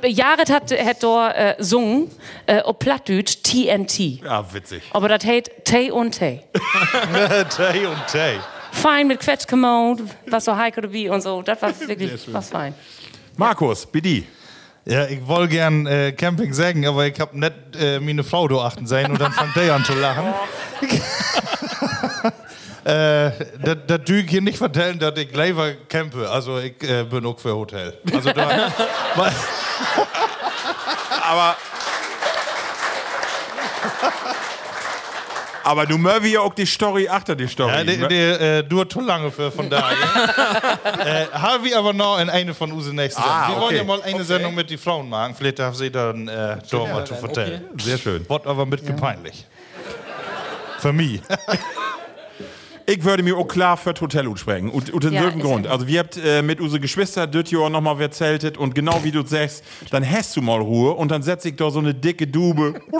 Jared hat, hat da äh, sungen, äh, auf Plattdeutsch TNT. Ja, witzig. Aber das heißt Tee und Tee. Tay und Tay. Fein mit Quetschgemond, was so heiko wie und so. Das war wirklich was fein. Markus, Bidi. Ja, ich wollte gern äh, Camping sagen, aber ich hab net äh, meine Frau da achten sehen und dann fängt der an zu lachen. äh, das das tue ich hier nicht vertellen, dass ich lieber campe. Also ich äh, bin auch für Hotel. Also da, Aber. Aber du möwi ja auch die Story achter die Story. ja, der, der äh, dauert zu lange für von daher. äh, haben wir aber noch in eine von unseren nächsten Ah, Sendungen. Wir wollen okay. ja mal eine Sendung mit die Frauen machen. Vielleicht darf sie dann äh, da mal zu vertellen. Sehr schön. Wort aber mit gepeinlich. Für mich. Ich würde mir auch klar für das Hotel sprechen. Und, und den Ja, selben Grund. ja- Also, wir habt äh, mit unseren Geschwistern das Jahr nochmal wer zeltet und genau wie du sagst, dann hast du mal Ruhe und dann setz ich da so eine dicke Dube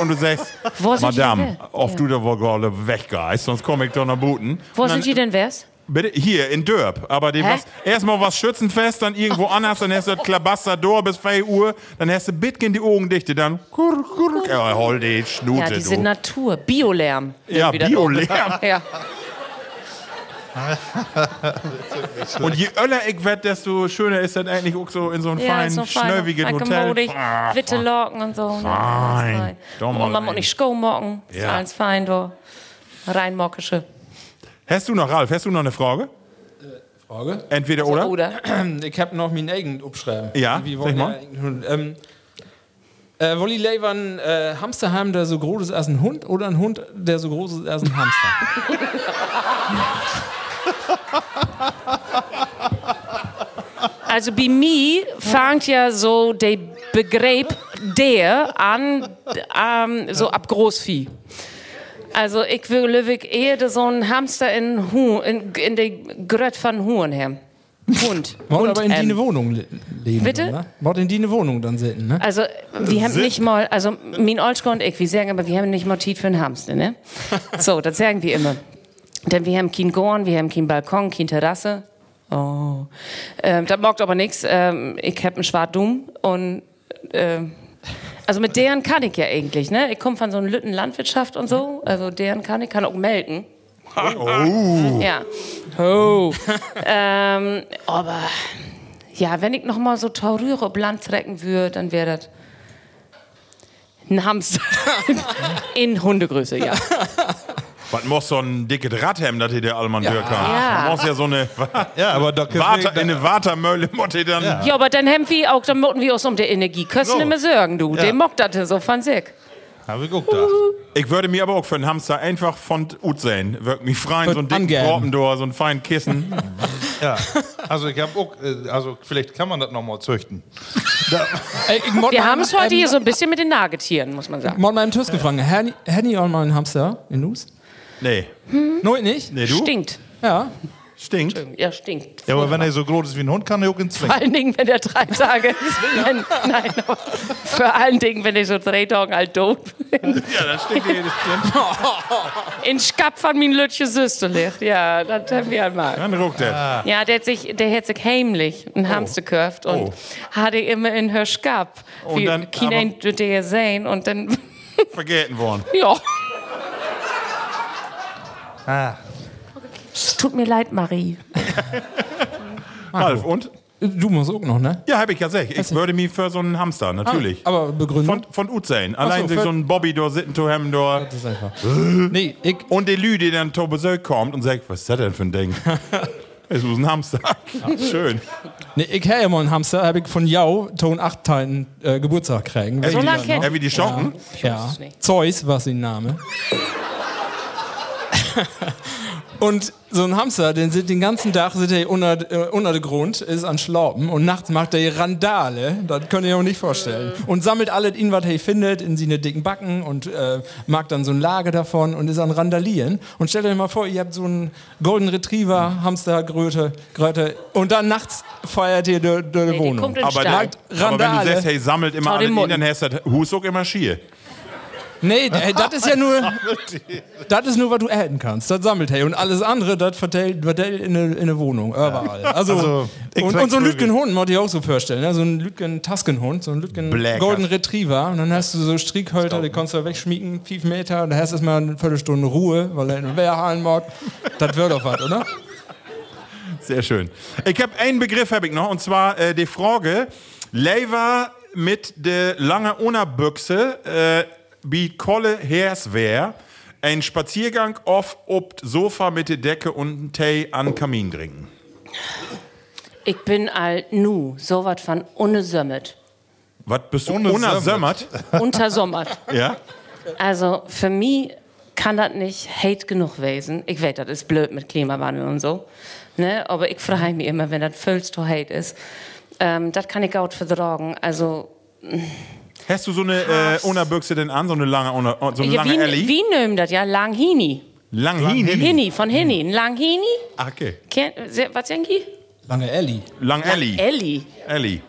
und du sagst, Madame, denn? oft du da wohl gerade weggeist, sonst komme ich doch nach Buten. Wo sind die denn, wers? Bitte, hier in Dörp. Aber die Hä? was, erstmal was Schützenfest, dann irgendwo anders, dann hast du das Klabaster door bis 5 Uhr, dann hast du Bitkin die Augen dichte, dann kurr, kurr, ja, hol die Schnute, Ja, diese du. Natur. Biolärm. Ja, Biolärm. Ja. Und je öller ich werd, desto schöner ist das eigentlich auch so in so einem Ja, feinen, so fein. schnöwigen fein Hotel. Gemodig, Ah, Witte Locken und so. Ja, Fein. mal Und man muss rein. nicht Sko mocken. Ist Ja. alles fein, da. Reinmockische. Hast du noch, Ralf, hast du noch eine Frage? Frage. Entweder oder? Oder? Ich habe noch meinen eigenen abschreiben. Ja, Wie sag wollen mal. ja, ähm, äh, lieber einen äh, Hamster haben, der so groß ist als ein Hund, oder einen Hund, der so groß ist als ein Hamster? Also bei mir fängt ja so der Begriff der an, ähm, so ab Großvieh. Also ich will wirklich eher so ein Hamster in, Hu in, in der Gröt von Huhn haben. Hund. Wollt aber in ähm. die Wohnung le- leben. Bitte? Wollt in die Wohnung dann sitzen, ne? Also, wir haben nicht mal, also, mein Olschko und ich, wir sagen aber, wir haben nicht mal Zeit für einen Hamster, ne? So, das sagen wir immer. Denn wir haben kein Gorn, wir haben kein Balkon, keine Terrasse. Oh. Ähm, das mag aber nichts. Ähm, ich hab einen Schwartum und, ähm, also mit deren kann ich ja eigentlich, ne? Ich komme von so einer Lütten Landwirtschaft und so, also deren kann ich, kann auch melken. Oh. Ja. Oh. ähm, aber ja, wenn ich noch mal so Taurüre auf Land trecken würde, dann wäre das ein Hamster in Hundegröße, ja. Was muss so ein dickes Rad haben, dass ihr der Allmann ja. kann? Ja. Man muss ja so eine Ja, aber da Water, eine Watermölle, muss ihr dann. Ja, aber dann haben wir auch, dann mochten wir uns um der Energie Kösten So. immer sorgen, du. Ja. Den mockt das so von sich. Habe ich auch gedacht. Ich würde mir aber auch für einen Hamster einfach von Ut sehen. Würde mich freuen, Wird so ein dicken. Propendor, so ein feinen Kissen. Ja. Also ich habe auch, äh, also vielleicht kann man das noch mal züchten. Ich Wir haben es heute ähm, hier so ein bisschen mit den Nagetieren, muss man sagen. Mod mal im Tüss gefragt. Ich auch mal einen Hamster in Nus? Nee. Hm? Nein, nicht? Nee, du? Stinkt. Ja. Stinkt. Ja, stinkt. Ja, aber wenn er so groß ist wie ein Hund, kann er auch in Vor allen Dingen, wenn er drei Tage. Nein, nein, aber vor allen Dingen, wenn ich so drei Tage alt tot bin. Ja, das stinkt jedes Kind. In Skap von mein Lütje Süster liegt. Ja, das haben wir einmal. Dann ruckt er. Ja, der hat sich, der hat sich heimlich ein Hamster gekauft und Oh. hatte immer in her Skap. Und Wie dann- Kinder der sehen und dann, Vergeten worden. ja. Ah. Es tut mir leid, Marie. Ralf, und? Du musst auch noch, ne? Ja, habe ich ja gesagt. Ich würde mich für so einen Hamster, natürlich. Aber Begründung? Von, von Ut sein. Allein so, sich so ein Bobby da sitten zu haben da. Das ist einfach. nee, ich, Und die Lü, die dann zu Besuch kommt und sagt, was ist das denn für ein Ding? Es muss ein Hamster. Schön. nee, ich habe immer einen Hamster, habe ich von Jau Ton 8 Teilen äh, Geburtstag kriegen. So lange kennt Ja, wie die Schocken. Ja, es nicht. Zeus war sein Name. Und so ein Hamster, den sitzt den ganzen Tag sitzt er unter, äh, unter der Grund, ist an Schlauben und nachts macht er Randale, das könnt ihr euch nicht vorstellen. Und sammelt alles in, was er findet, in seine dicken Backen und äh, mag dann so ein Lager davon und ist an Randalieren. Und stellt euch mal vor, ihr habt so einen Golden Retriever, Hamster, Gröte, Gröte und dann nachts feiert ihr die, die Nee, die Wohnung. den Aber, aber wenn du Randale. sagst, hey, sammelt immer alles in, dann hast du das Hus auch immer schier. Nee, das ist ja nur. Das ist nur, was du erhalten kannst. Das sammelt hey. Und alles andere, das verteilt, verteilt in eine, in eine Wohnung. Überall. Also, Also, und, und so ein. Lütgenhund, muss ich auch so vorstellen. Ne? So ein Lütgen-Taskenhund, so ein Lütgen Golden. Retriever. Und dann hast du so Strickhalter, die kannst du wegschmieken, fünf Meter. Da hast du erstmal eine Viertelstunde Ruhe, weil er in den Wehrhallen mag. Das wird doch was, oder? Sehr schön. Ich habe einen Begriff habe ich noch und zwar äh, die Frage: Lever mit der lange Unterbüchse äh, wie Kolle Herswehr ein Spaziergang auf ob Sofa mit der Decke und einen Tee an Kamin trinken. Ich bin all nu, so was von ungesömmert. Was bist du Ohne unersömmert? Untersommert. ja. Also für mich kann das nicht hate genug gewesen. Ich weiß, das ist blöd mit Klimawandel und so. Ne? Aber ich frage mich immer, wenn das vollst to hate ist. Ähm, das kann ich auch vertragen. Also, Hast du so eine äh, Unterbüchse denn an, so eine lange, Una- so eine ja, lange wie, Ellie? wie nehmen das ja? Langhini. Langhini. Hini, von Hini. Ein Langhini? Ah, okay. Se- Was sagen die? Lange Ellie. Lang Ellie. Elli. Ellie.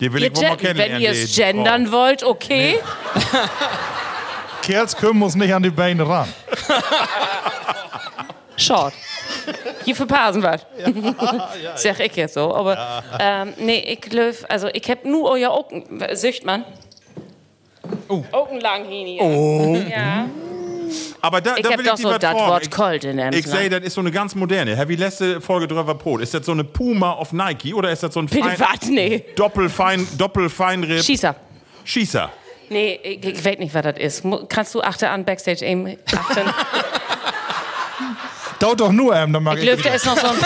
Die will Ihr ich wohl mal kennenlernen. wenn ihr es gendern wollt, okay. Kerls können muss nicht an die Beine ran. Short. Je verpassen was. Sag ich jetzt so. Aber ähm, nee, ich glaube, also ich hab nur euer Augen. Sücht man? Oh. Augenlanghini. Oh. Ja. Aber da, Ich da will doch ich so dir was das. Wort Colt in dem Ich sehe, das ist so eine ganz moderne. Wie letzte Folge drüber Brot. Ist das so eine Puma auf Nike oder ist das so ein Bitte fein, was? Nee. Doppelfein, Doppelfeinripp Schießer. Schießer? Nee, ich, ich weiß nicht, was das ist. Kannst du achte an Backstage aim achten? Dauert doch nur, ähm, dann mag Ich ich. da ist noch so ein.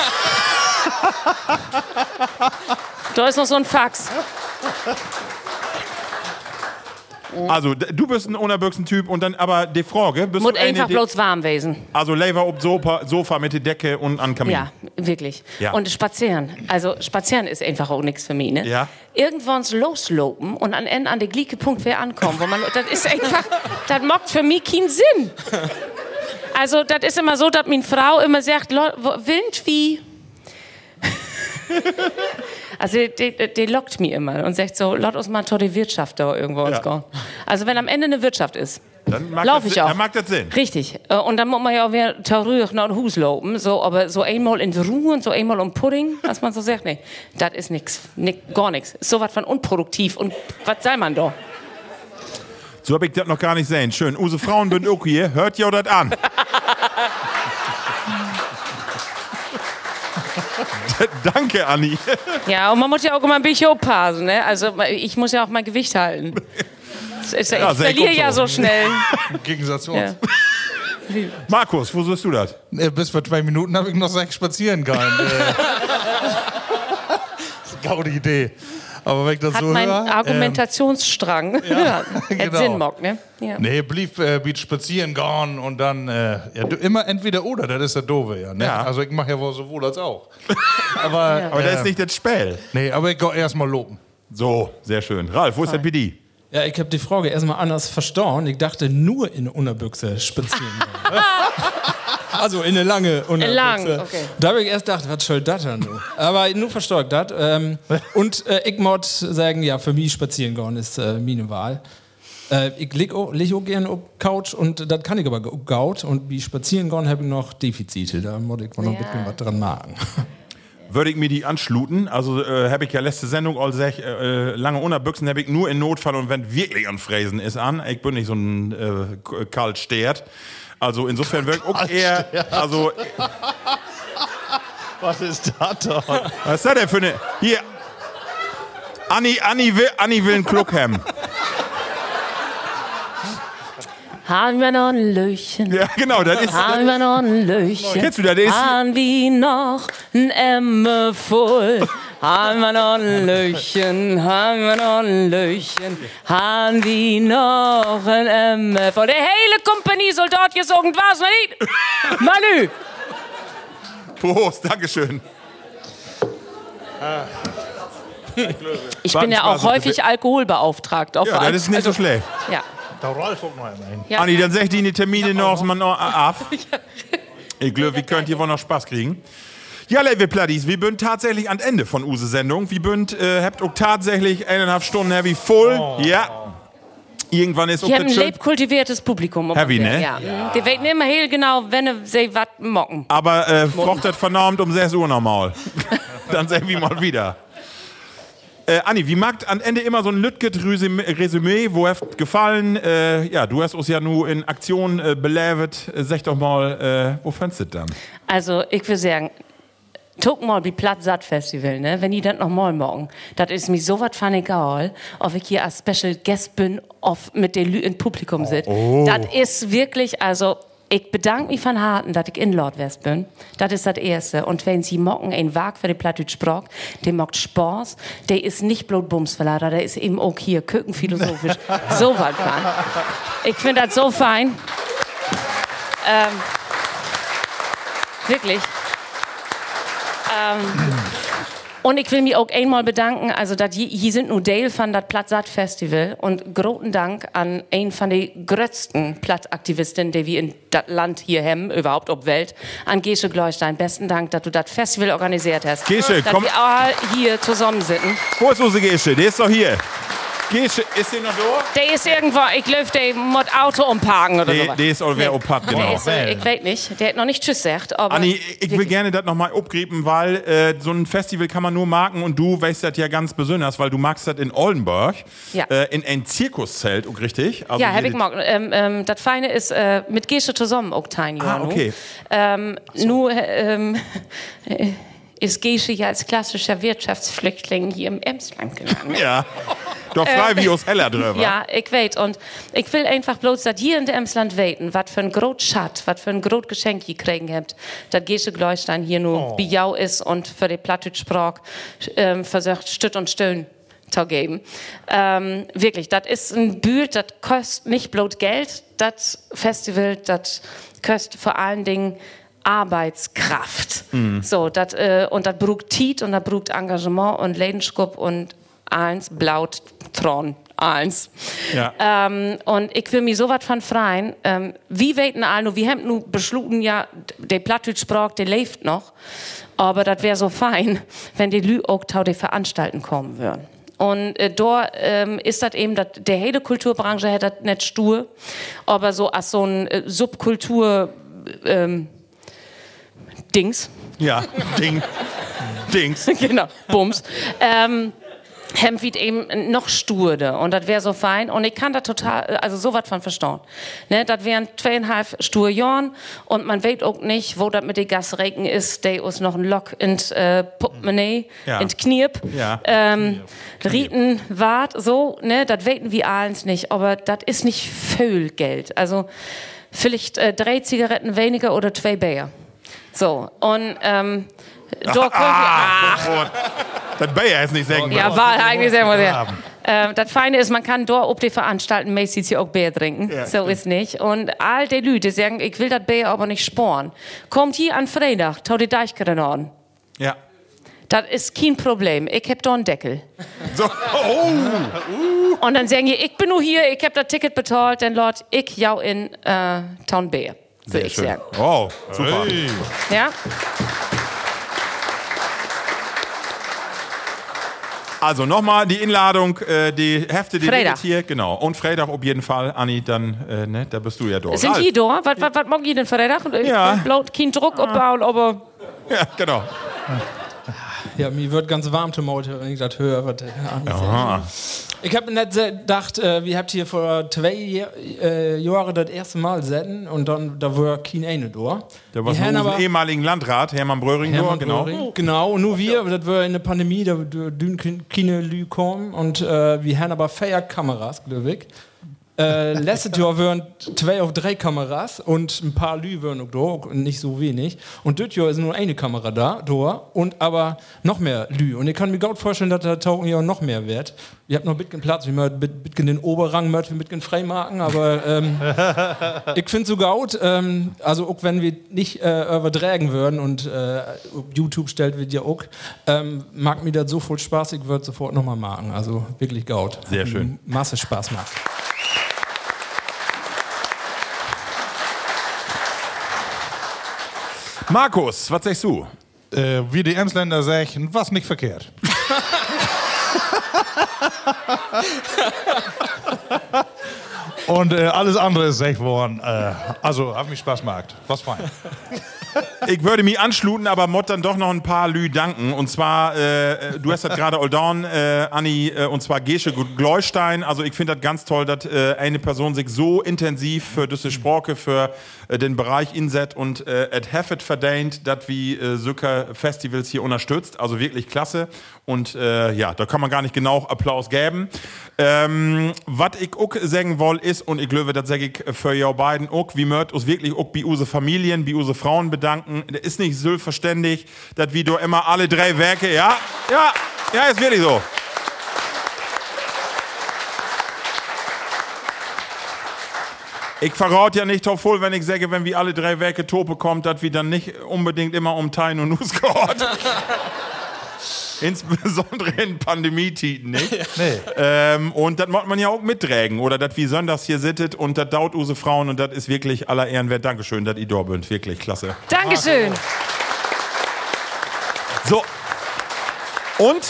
da ist noch so ein Fax. Also, du bist ein Unerbüchsen-Typ und dann aber die Frage, bist Muss du eine, einfach die, bloß warm gewesen. also Lever ob Sofa, Sofa mit der Decke und an Kamin? Ja, wirklich. Ja. Und spazieren. Also spazieren ist einfach auch nichts für mich. Ne? Ja. Irgendwann loslopen und an Ende an den gleichen Punkt wer ankommen, wo man, das ist einfach, das macht für mich keinen Sinn. Also das ist immer so, dass meine Frau immer sagt, "Lo- wo- Wind wie... Also die, die, die lockt mich immer und sagt so, lass uns mal die Wirtschaft da irgendwo uns Ja. gehen. Also wenn am Ende eine Wirtschaft ist, Dann mag Lauf das ich Sinn- auch. Dann mag das Sinn. Richtig. Äh, Und dann muss man ja auch wieder terror nach dem Haus laufen. So, aber so einmal in Ruhe und so einmal um Pudding, was man so sagt, nee, das ist nix. Nick, gar nichts. So was von unproduktiv. Und was soll man da? So habe ich das noch gar nicht sehen. Schön. Use Frauen bin auch hier. Hört ihr das an? Danke, Anni. Ja, und man muss ja auch immer ein bisschen aufpassen. Ne? Also ich muss ja auch mein Gewicht halten. Ja, Ja, ich verliere ja so. schnell. Im Gegensatz zu uns. Ja. Markus, wo siehst du das? Äh, Bis vor zwei Minuten habe ich noch sechs spazieren gegangen. Äh, das ist eine gaude Idee. Aber wenn ich das Hat so mein höre. ähm, Argumentationsstrang. Ja, Hat genau. Sinn macht, ne? Ja. Nee, blieb äh, spazieren gehen und dann äh, ja, du, immer entweder oder, das ist der Doofe, ja, ne? Ja. Also ich mache ja wohl sowohl als auch. aber Aber das ist nicht das Spiel. Nee, aber ich gehe erstmal loben. So, sehr schön. Ralf, wo ist der PD? Ja, ich habe die Frage erstmal anders verstanden. Ich dachte nur in der Unterbüchse spazieren. Also in eine lange Unterbuchse. Lang, okay. Da habe ich erst gedacht, was soll das denn? Aber nur verstärkt das. Ähm, und äh, ich muss sagen, ja, für mich spazieren gehen ist äh, meine Wahl. Äh, ich liege auch, leg auch gerne auf Couch und das kann ich aber auch gaut. Und wie spazieren gehen, habe ich noch Defizite. Da muss ich noch ein Ja. bisschen was dran machen. Würde ich mir die anschluten. Also äh, habe ich ja letzte Sendung all sech, äh, lange Unterbüchsen habe ich nur in Notfall und wenn wirklich an Fräsen ist an. Ich bin nicht so ein äh, Karl Stert. Also insofern wirklich auch eher, also Was ist das doch? was ist das denn für eine, hier, Anni, Anni will, Anni will einen Kluck haben. Wir noch ein Löchen? Ja, genau, das ist, Haben wir noch ein Löchen? Kennst du das? Das ist- Haben wir noch ein Emme voll? Haben wir noch ein Löchen? Haben wir noch ein Löchen? Haben wir noch ein Emme voll? Die hele Kompanie soll dort gesungen, was nicht? Manu! Prost, Dankeschön. Ich bin ja auch häufig alkoholbeauftragt. Auf Ja, das ist nicht so schlecht. Ja. Der Ralf auch noch einmal. Ja. Anni, dann sag ich die in die Termine noch mal noch ab. Ich glaube, wir könnt hier wohl noch Spaß kriegen. Ja, liebe Platties, wir sind tatsächlich am Ende von Use Sendung. Wir sind, äh, habt auch tatsächlich eineinhalb Stunden heavy voll. Ja. Irgendwann ist auch ein das schön. lebkultiviertes Publikum. Heavy, ne? Ja. Die wissen immer heel genau, wenn sie was mocken. Aber äh, das vernormt um 6 Uhr nochmal. dann sehen wir mal wieder. Äh, Anni, wie mag am Ende immer so ein lütget Resümee, wo hat gefallen? Äh, ja, du hast uns ja nur in Aktion äh, belevet. Äh, sag doch mal, äh, wo fandst du dann? Also, ich würde sagen, guck mal wie Platt Festival, ne? Wenn die das noch mal morgen, das ist mir so was von egal, ob ich hier als Special Guest bin, ob mit den Lü im Publikum sitze. Das ist wirklich, also, ich bedanke mich von Harten, dass ich in Lordwest bin. Das ist das Erste. Und wenn Sie mocken ein Wag für die Plattdeutsch Sprach, der mockt Spaß, der ist nicht bloß Bumsverlader, der ist eben auch hier kökenphilosophisch. so was fein. Ich finde das so fein. Ähm, wirklich. Ähm, und ich will mich auch einmal bedanken, also dat hier, sind nur Dale von das Platzsat Festival und großen Dank an einen von den größten Plattaktivisten, die wir in das Land hier haben, überhaupt ob Welt, an Gesche Gleustein. Besten Dank, dass du das Festival organisiert hast. Gesche, dass komm. wir all hier zusammen sitzen. Wo ist unsere Gesche? Der ist doch hier. Gesche, ist der noch da? Der ist irgendwo, ich glaube, der muss Auto umparken oder Der, sowas. der ist auch wer opat, genau. ist, äh, ich weiß nicht, der hat noch nicht Tschüss gesagt, aber... Anni, ich will gerne das nochmal abgeben, weil äh, so ein Festival kann man nur marken und du weißt das ja ganz besonders, weil du magst das in Oldenburg, Ja. äh, in ein Zirkuszelt, auch richtig? Also Ja, hier hab ich mag. Ähm, ähm, das Feine ist äh, mit Gesche zusammen auch teilen. Ah, okay. Ähm, Nur ähm, äh, ist Gesche ja als klassischer Wirtschaftsflüchtling hier im Emsland gelandet. Ja. Doch frei wie aus Heller drüber. Ja, ich weiß. Und ich will einfach bloß, dass ihr in der Emsland weten, was für ein groß Schat, was für ein groß Geschenk ihr kriegen habt, dass Gesche Gleustein hier nur Oh. bijau ist und für die Plattdeutsch-Sprach ähm, versucht, Stütt und Stöhn zu geben. Ähm, wirklich, das ist ein Bild, das kostet nicht bloß Geld, das Festival, das kostet vor allen Dingen Arbeitskraft. So, dat, äh, und das braucht Tiet und das braucht Engagement und Leidenschaft und eins blaut Tron. Eins. Ja. Ähm, und ich will mir so was von freien. Ähm, wie weten alle, wir haben nur beschlossen, ja, der Plattdeutsch-Sprach, der lebt noch. Aber das wäre so fein, wenn die Lü auch tau die Veranstalten kommen würden. Und äh, da ähm, ist das eben, dat, der hele Kulturbranche hat das nicht stur, aber so als so ein äh, Subkultur ähm, Dings, Ja, Ding. Dings. genau, Bums, ähm, Hemd wird eben noch sturder und das wäre so fein und ich kann da total, also so was von verstehen. Ne, das wären zweieinhalb stur Jahren und man weiß auch nicht, wo das mit den Gasregen ist, der uns noch ein Lock ins äh, Portemonnaie, Ja. ins Knirp, Ja. ähm, Rieten, Wart, so, ne, das weten wir allens nicht, aber das ist nicht viel Geld. Also vielleicht äh, drei Zigaretten weniger oder zwei Bier. So, und ähm, da können wir, Ah, das Bayer ist nicht sagen. ja, war eigentlich sehr modern. Ähm, das Feine ist, man kann dort ob die Veranstalten mäßig hier auch Bier trinken. so ist nicht. Und all die Leute sagen, ich will das Bier aber nicht sporen. Kommt hier an Freitag, tau die Deichkerne an. Ja. Das ist kein Problem. Ich hab da einen Deckel. So, oh, Und dann sagen die, ich bin nur hier, ich hab das Ticket bezahlt, dann Lord, ich jau in äh, Town Bier. Würde ich sagen. Oh, super. Hey. Ja? Also nochmal die Einladung, äh, die Hefte, die Freitag. hier, genau. Und Freitag auf jeden Fall, Anni, dann, äh, ne, da bist du ja dort. Sind die da? Was, was, was ich denn Freitag? Ja. Kein Druck abbauen, aber Ja, genau. Ja, mir wird ganz warm zum heute, wenn ich das höre. Was. Ich habe nicht gedacht, äh, wir habt hier vor zwei äh, Jahren das erste Mal setzen und dann da war kein eine da. Da war aber- ehemaligen Landrat, Hermann Bröring, Hermann dort, genau. Göring. Genau, und nur wir, das war in der Pandemie, da dürfen keine Lü kommen und äh, wir haben aber vier Kameras, glaube ich. Äh, letztes Jahr waren zwei auf drei Kameras und ein paar Lü waren auch da, und nicht so wenig. Und dieses Jahr ist nur eine Kamera da, da und aber noch mehr Lü. Und ich kann mir gut vorstellen, dass da tauchen ja noch mehr wird. Ihr habt noch bisschen Platz, wir möchten bisschen den Oberrang wir bisschen freimachen, aber ähm, ich finde so gut, ähm, also auch wenn wir nicht äh, übertragen würden und äh, YouTube stellt wird ja auch, ähm, mag mir das so voll Spaß, ich würde sofort nochmal machen. Also wirklich gut. Sehr schön. Masse Spaß macht. Markus, was sagst du? Äh, wie die Emsländer sagen, was nicht verkehrt. Und äh, alles andere ist echt worden. Äh, also, hat mich Spaß gemacht. Was fein. Ich würde mich anschluten, aber Mott dann doch noch ein paar Lü danken. Und zwar, äh, du hast das gerade Oldorn, äh, Anni, äh, und zwar Gesche Gleustein. Also ich finde das ganz toll, dass äh, eine Person sich so intensiv für diese Sprache, für äh, den Bereich Inset und äh, et Heffet verdient, dass wie äh, Söker Festivals hier unterstützt. Also wirklich klasse. Und äh, ja, da kann man gar nicht genau Applaus geben. Ähm, was ich auch sagen will, ist, und ich glaube, das sage ich für jou beiden auch, wie möcht uns wirklich auch bei unsere Familien, bei unsere Frauen bedanken. Das ist nicht selbstverständlich, dass wir da immer alle drei Werke, ja, ja, ja, ist wirklich so. Ich verrate ja nicht voll, wenn ich sage, wenn wir alle drei Werke Tope kommt, dass wir dann nicht unbedingt immer um Tein und Nuss. Insbesondere in Pandemietiden, nicht? Nee. Ähm, und das muss man ja auch mittragen. Oder dass wie sonntags hier sittet und das dauert use Frauen und das ist wirklich aller Ehren wert. Dankeschön, dass ihr da bünd. Wirklich klasse. Dankeschön. So. Und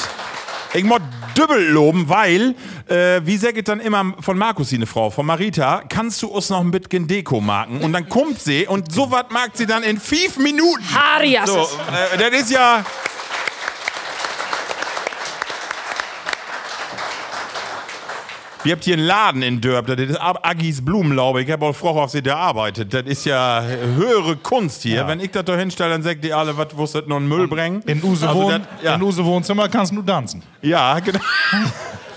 ich muss dübbel loben, weil, äh, wie sagt dann immer von Markus, eine Frau, von Marita, kannst du uns noch ein bisschen Deko marken? Und dann kommt sie und so was mag sie dann in fünf Minuten. Arias. So, äh, das ist ja. Wir habt hier einen Laden in Dörp, das ist Agis Blumenlaube. Ich habe auch Frau auf sie da arbeitet. Das ist ja höhere Kunst hier. Wenn ich das da hinstelle, dann sagt die alle, was wusstet noch einen Müll bringen. In Use, Also Wohn das- ja. in Use Wohnzimmer kannst du tanzen. Ja, genau.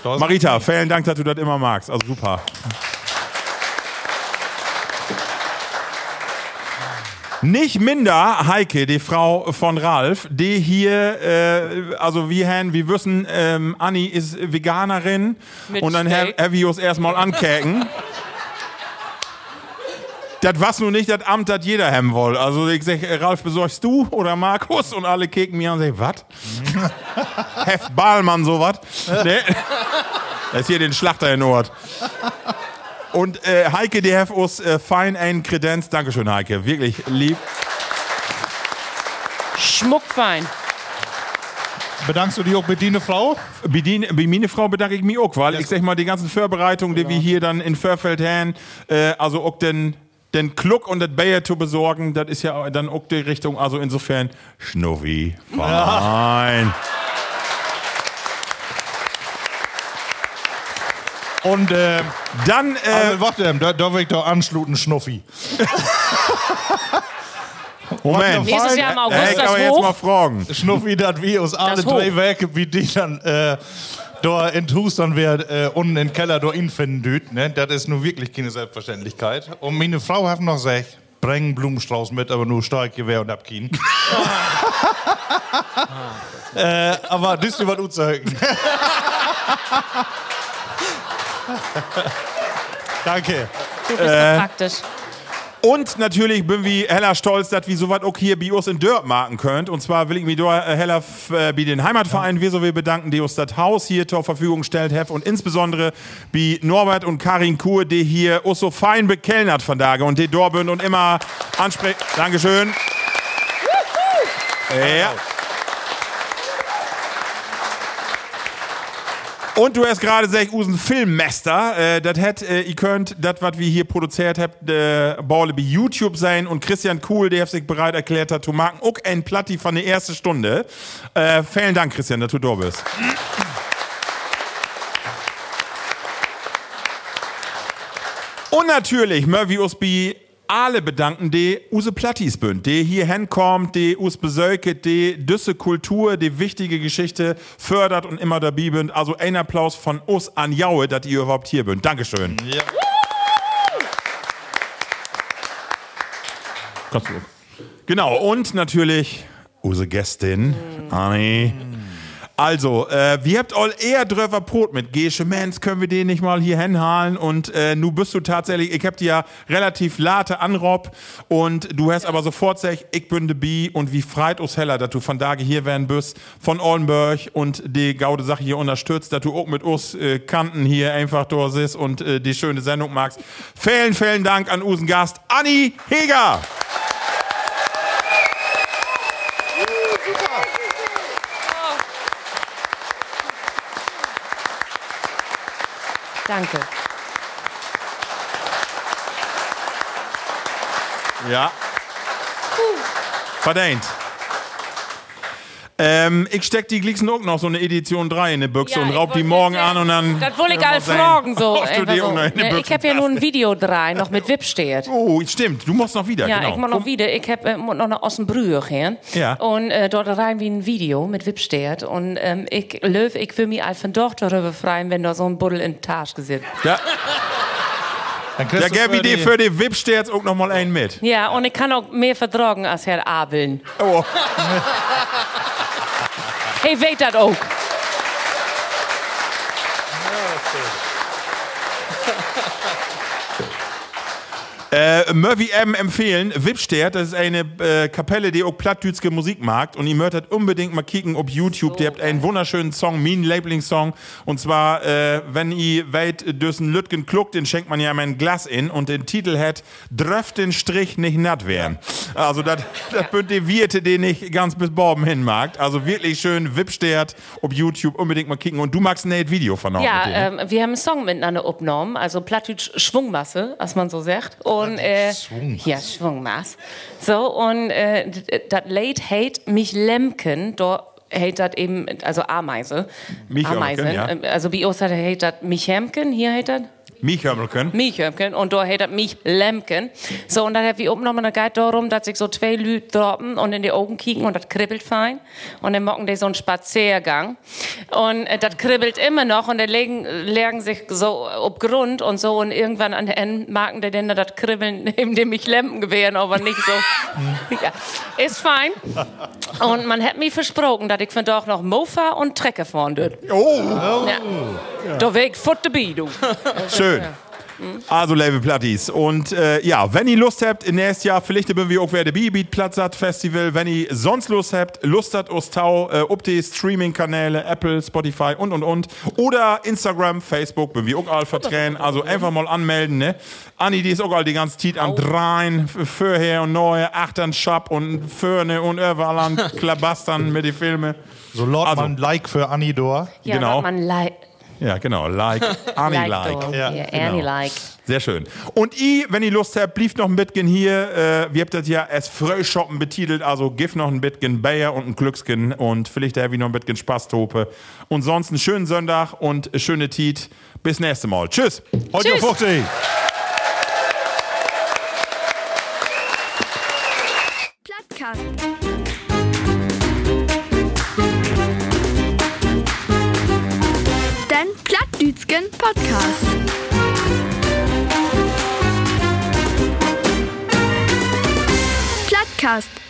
Marita, vielen Dank, dass du das immer magst. Also super. Nicht minder Heike, die Frau von Ralf, die hier, äh, also wir haben, wir wissen, ähm, Anni ist Veganerin Mit und dann Steak. haben wir uns erstmal ankäken. Das was nun nicht das Amt, das jeder haben will. Also ich sag, Ralf, besorgst du oder Markus? Und alle keken mir an und sagen, was? Heft Bahlmann, sowas. Nee. Das ist hier den Schlachter in Ort. Und äh, Heike, die hat uns äh, fein ein Kredenz. Dankeschön, Heike. Wirklich lieb. Schmuckfein. Bedankst du dich auch mit deiner Frau? Bei, die, bei meine Frau bedanke ich mich auch, weil ich sag mal, die ganzen Vorbereitungen, die wir hier dann in Förfeld haben, äh, also auch den, den Kluck und das Bayer zu besorgen, das ist ja dann auch die Richtung. Also insofern, Schnuffi, fein. Und äh, Dann, äh, also, warte, da, da will ich doch anschluten, Schnuffi. Moment. Nächstes Jahr im August Äh, ich das aber jetzt hoch. mal fragen. Schnuffi, dat wie aus alle Das drei. Werke, wie die dann äh, da in dann wer äh, unten im Keller da ihn finden düt, ne? Das ist nun wirklich keine Selbstverständlichkeit. Und meine Frau hat noch gesagt, bring Blumenstrauß mit, aber nur Starkgewehr und Abkien. äh, aber das ist was sagen. Danke. Du bist so praktisch. Und natürlich bin wir heller stolz, dass wir sowas auch hier bei uns in Dörp machen könnt. Und zwar will ich mich äh, heller äh, bei den Heimatverein wir so wir bedanken, die uns das Haus hier zur Verfügung stellt haben. Und insbesondere bei Norbert und Karin Kuh, die hier uns so fein bekellnert von Tage und die Dorben und immer ansprechen. Dankeschön. Ja. Und du hast gerade gesagt, Usen Filmmester. Äh, das hat, äh, ihr könnt das, was wir hier produziert habt, äh, Baule bei YouTube sein. Und Christian Kuhl, der hat sich bereit erklärt hat, zu machen, auch ein Platti von der ersten Stunde. Äh, vielen Dank, Christian, dass du da bist. Und natürlich, Murphy Usby, alle bedanken, die use Plattis bünd, die hier hinkommt, die us besöket, die düsse Kultur, die wichtige Geschichte fördert und immer dabei bünd. Also ein Applaus von us an Jaue, dass ihr überhaupt hier bünd. Dankeschön. Ja. Kannst du. Genau, und natürlich use Gästin, Anni. Also, äh, wir habt all eher drüber Brot mit? Gesche Mens, können wir den nicht mal hier hinhalen? Und äh, nu bist du tatsächlich, ich hab dir ja relativ late anrob und du hast aber sofort gesagt, ich bin de Bi. Und wie freit us heller, dass du von Tage hier werden bist, von Ollenburg und die gaude Sache hier unterstützt, dass du auch mit uns äh, Kanten hier einfach sitzt und äh, die schöne Sendung magst. Vielen, vielen Dank an unseren Gast, Anni Heger. Danke. Ja. Verdient. Ähm, ich steck die Glicksen auch noch so eine Edition 3 in die Büchse Ja, und ich raub die morgen an und dann. Das wollte ich Mal all sehen, fragen, so. die so. auch noch in die Ne, Büchse ich habe ja nur ein. Video drei, noch mit Wip steht. Oh, stimmt. Du musst noch wieder. Ja, genau. ich muss noch wieder. Ich heb, äh, noch nach Ossenbrüch gehen. Ja. Und äh, dort rein wie ein Video mit Wipsteert. Und ähm, ich, Löw, ich will mich als von dort darüber freuen, wenn da so ein Buddel in der Tasche sitzt. Ja, Dann kriegst ja du gäbe für die die- für die Wipst jetzt auch noch mal einen mit. Ja, und ich kann auch mehr vertragen als Herr Abeln. Oh. Hey, weet dat ook. Äh, Murphy M. empfehlen, Wipstedt, das ist eine äh, Kapelle, die auch plattdütske Musik mag. Und ihr möchtet unbedingt mal kicken auf YouTube. die habt einen wunderschönen Song, mein Lieblingssong. Und zwar, äh, wenn ihr weit düssen Lütgen kluckt, den schenkt man ja immer ein Glas in. Und den Titel hat, Dröft den Strich nicht natt werden. Also, das bünd die Wirte, den ich ganz bis Borben hin mag. Also, wirklich schön, Wipstedt auf YouTube unbedingt mal kicken. Und du magst ein Video von Ja, ne? ähm, wir haben einen Song miteinander aufgenommen, also Plattdeutsch Schwungmasse, als man so sagt. Und, äh, Schwungmasse. Ja, Schwungmaß. So, und äh, das Lied heißt Mich Lemken, da heißt das eben, also Ameise. Mich Ameisen. Ja. Ähm, Also bei uns heißt das Mich Hemken, hier heißt das Mich hören können. mich Hemken und da das Mich Lemken. So, und dann hat wir aufgenommen, da geht darum, dass sich so zwei Leute droppen und in die Augen kicken und das kribbelt fein. Und dann machen die so einen Spaziergang. Und äh, das kribbelt immer noch und dann legen, legen sich so auf Grund und so und irgendwann an der Ende merken die dann das Kribbeln neben dem mich Lempen gewähren, aber nicht so. ja. Ist fein. Und man hat mir versprochen, dass ich von dort noch Mofa und Trecker fahren dürfte. Oh! Ja. Da weg fort dabei, du. Schön. Also, Level Platties. Und äh, ja, wenn ihr Lust habt, in nächstes Jahr, vielleicht bin wir auch wieder der Beat Platz hat Festival. Wenn ihr sonst Lust habt, Lust habt, aus Tau, äh, ob die Streaming-Kanäle, Apple, Spotify und und und. Oder Instagram, Facebook, bin wir auch all vertreten. Also einfach mal anmelden, ne? Anni, die ist auch all die ganze Zeit am Dreien, vorher und neue, achtern Shop und Förne und überall an Klabastern mit den Filmen. So Lord Also- man Like für Anidor. Ja, Genau. man li Ja, genau. Like, Anni like. like. Ja, genau. Annie like. Sehr schön. Und ich, wenn ihr Lust habt, blieft noch ein bisschen hier. Äh, wir habt das ja als Fröschoppen betitelt, also gif noch ein bisschen Bayer und ein Glückskin und vielleicht habe ich noch ein bisschen Spaß tope. Und sonst einen schönen Sonntag und eine schöne Tiet. Bis nächste Mal. Tschüss. Heute Tschüss. 50. Plattdütschen Podcast. Plattkast.